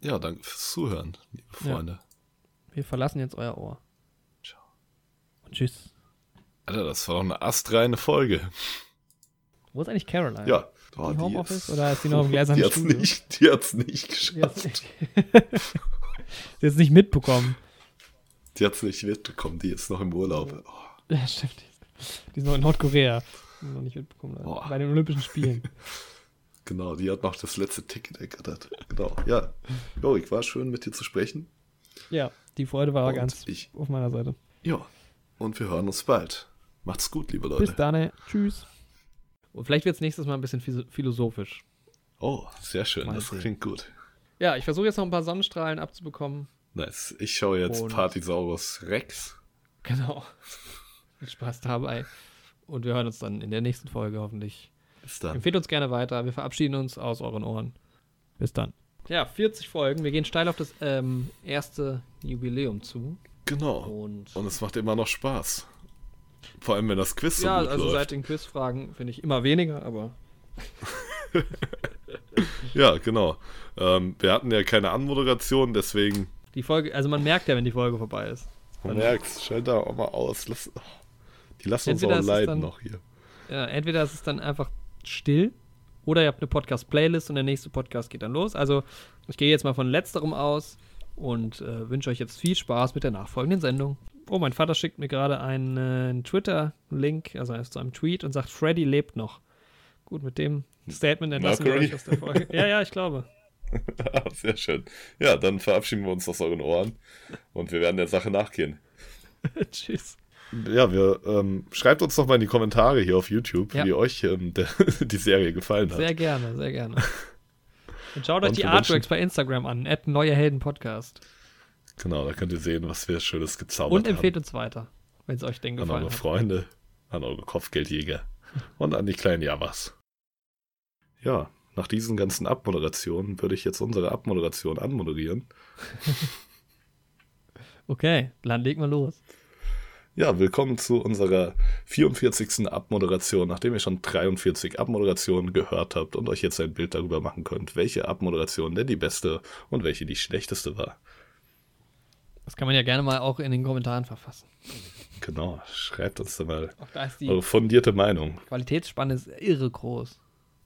C: Ja, danke fürs Zuhören, liebe
A: Ja.
C: Freunde.
A: Wir verlassen jetzt euer Ohr.
C: Ciao.
A: Und tschüss.
C: Alter, das war doch eine astreine Folge.
A: Wo ist eigentlich Caroline?
C: Ja. Oh,
A: Die Homeoffice oder ist die noch im gläsernen
C: die hat's
A: Studio?
C: nicht, Die hat's nicht
A: Die hat's
C: geschafft.
A: nicht, hat's nicht mitbekommen.
C: Die hat's nicht mitbekommen. Die ist noch im Urlaub. Oh,
A: Ja, stimmt. Die ist noch in Nordkorea. Die noch nicht mitbekommen.
C: Boah.
A: Bei den Olympischen Spielen.
C: genau, die hat noch das letzte Ticket ergattert. Genau, ja. Jorik, war schön mit dir zu sprechen.
A: ja, die Freude war
C: Und
A: ganz
C: ich-
A: auf meiner Seite.
C: Ja. Und wir hören uns bald. Macht's gut, liebe Leute.
A: Bis dann. Tschüss. Und vielleicht wird's nächstes Mal ein bisschen philosophisch.
C: Oh, sehr schön.
A: Mal
C: das klingt gut.
A: Ja, ich versuche jetzt noch ein paar Sonnenstrahlen abzubekommen.
C: Nice. Ich schaue jetzt
A: Und-
C: Partisaurus Rex.
A: Genau. Viel Spaß dabei. Und wir hören uns dann in der nächsten Folge hoffentlich.
C: Bis dann.
A: Empfehlt uns gerne weiter. Wir verabschieden uns aus euren Ohren. Bis dann. Ja, 40 Folgen. Wir gehen steil auf das ähm, erste Jubiläum zu.
C: Genau.
A: Und
C: Und es macht immer noch Spaß. Vor allem, wenn das Quiz so
A: ja,
C: gut
A: also
C: läuft.
A: seit den Quizfragen finde ich immer weniger, aber
C: Ja, genau. Ähm, wir hatten ja keine Anmoderation, deswegen.
A: die Folge, also man merkt ja, wenn die Folge vorbei ist.
C: Du merkst, schalt da auch mal aus. Lass, die lassen uns auch
A: es
C: leiden
A: dann-
C: noch hier.
A: Ja, entweder ist es dann einfach still oder ihr habt eine Podcast-Playlist und der nächste Podcast geht dann los. Also ich gehe jetzt mal von letzterem aus und äh, wünsche euch jetzt viel Spaß mit der nachfolgenden Sendung. Oh, mein Vater schickt mir gerade einen, äh, einen Twitter-Link, also zu einem Tweet und sagt, Freddy lebt noch. Gut, mit dem Statement entlassen wir euch aus der Folge. Ja, ja, ich glaube.
C: Sehr schön. Ja, dann verabschieden wir uns aus euren Ohren und wir werden der Sache nachgehen.
A: Tschüss.
C: Ja, wir ähm, schreibt uns doch mal in die Kommentare hier auf YouTube,
A: Ja.
C: wie euch ähm, der, die Serie gefallen hat.
A: Sehr gerne, sehr gerne. Und schaut euch
C: Und
A: die Artworks bei Instagram an. Add Neue Helden Podcast.
C: Genau, da könnt ihr sehen, was wir Schönes gezaubert
A: Und
C: haben.
A: empfehlt uns weiter, wenn es euch denn
C: an
A: gefallen
C: eure
A: hat.
C: Freunde, an eure Kopfgeldjäger und an die kleinen Javas. Ja, nach diesen ganzen Abmoderationen würde ich jetzt unsere Abmoderation anmoderieren.
A: Okay, dann legen wir los.
C: Ja, willkommen zu unserer 44. Abmoderation, nachdem ihr schon 43 Abmoderationen gehört habt und euch jetzt ein Bild darüber machen könnt, welche Abmoderation denn die beste und welche die schlechteste war.
A: Das kann man ja gerne mal auch in den Kommentaren verfassen.
C: Genau, schreibt uns da mal
A: da ist die
C: eure fundierte Meinung.
A: Qualitätsspanne ist irre groß.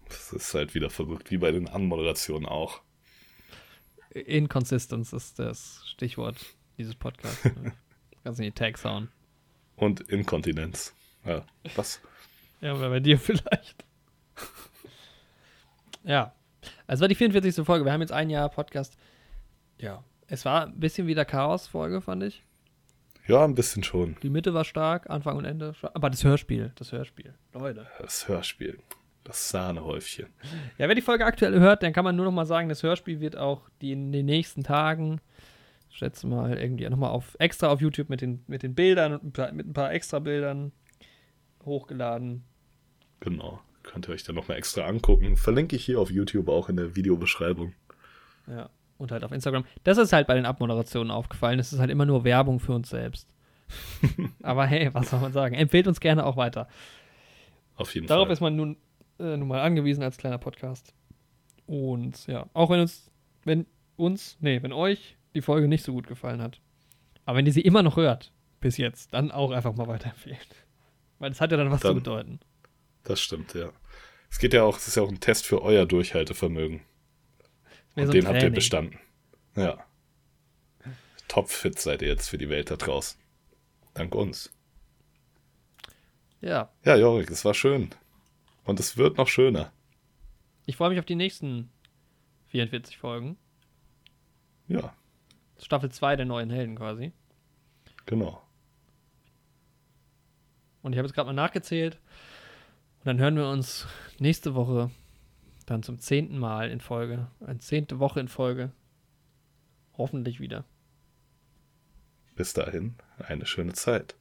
C: Das ist halt wieder verrückt, wie bei den Anmoderationen auch.
A: Inconsistence ist das Stichwort dieses Podcasts. Kannst du in die Tags hauen.
C: Und Inkontinenz. Ja, was?
A: Ja, bei dir vielleicht. ja. Also war die 44. Folge. Wir haben jetzt ein Jahr Podcast. Ja. Es war ein bisschen wieder Chaos-Folge, fand ich.
C: Ja, ein bisschen schon.
A: Die Mitte war stark, Anfang und Ende. Aber das Hörspiel, das Hörspiel. Leute.
C: Das Hörspiel. Das Sahnehäufchen.
A: Ja, wer die Folge aktuell hört, dann kann man nur noch mal sagen, das Hörspiel wird auch die in den nächsten Tagen, schätze mal, irgendwie nochmal auf extra auf YouTube mit den, mit den Bildern und mit ein paar extra Bildern hochgeladen.
C: Genau. Könnt ihr euch dann nochmal extra angucken. Verlinke ich hier auf YouTube auch in der Videobeschreibung.
A: Ja. Und halt auf Instagram. Das ist halt bei den Abmoderationen aufgefallen. Es ist halt immer nur Werbung für uns selbst. Aber hey, was soll man sagen? Empfehlt uns gerne auch weiter.
C: Auf jeden
A: Darauf
C: Fall.
A: ist man nun, äh, nun mal angewiesen als kleiner Podcast. Und ja, auch wenn uns, wenn uns, nee, wenn euch die Folge nicht so gut gefallen hat, aber wenn ihr sie immer noch hört, bis jetzt, dann auch einfach mal weiterempfehlen. Weil das hat ja dann was zu
C: Dann-
A: bedeuten.
C: Das stimmt, ja. Es geht ja auch, es ist ja auch ein Test für euer Durchhaltevermögen. Und
A: so
C: den habt ihr
A: Training.
C: bestanden. Ja. Topfit seid ihr jetzt für die Welt da draußen. Dank uns.
A: Ja,
C: Ja, Jorik, es war schön. Und es wird noch schöner.
A: ich freue mich auf die nächsten 44 Folgen.
C: Ja,
A: Staffel 2 der neuen Helden quasi.
C: genau.
A: Und ich habe jetzt gerade mal nachgezählt. Und dann hören wir uns nächste Woche dann zum zehnten Mal in Folge, eine zehnte Woche in Folge. Hoffentlich wieder.
C: Bis dahin, eine schöne Zeit.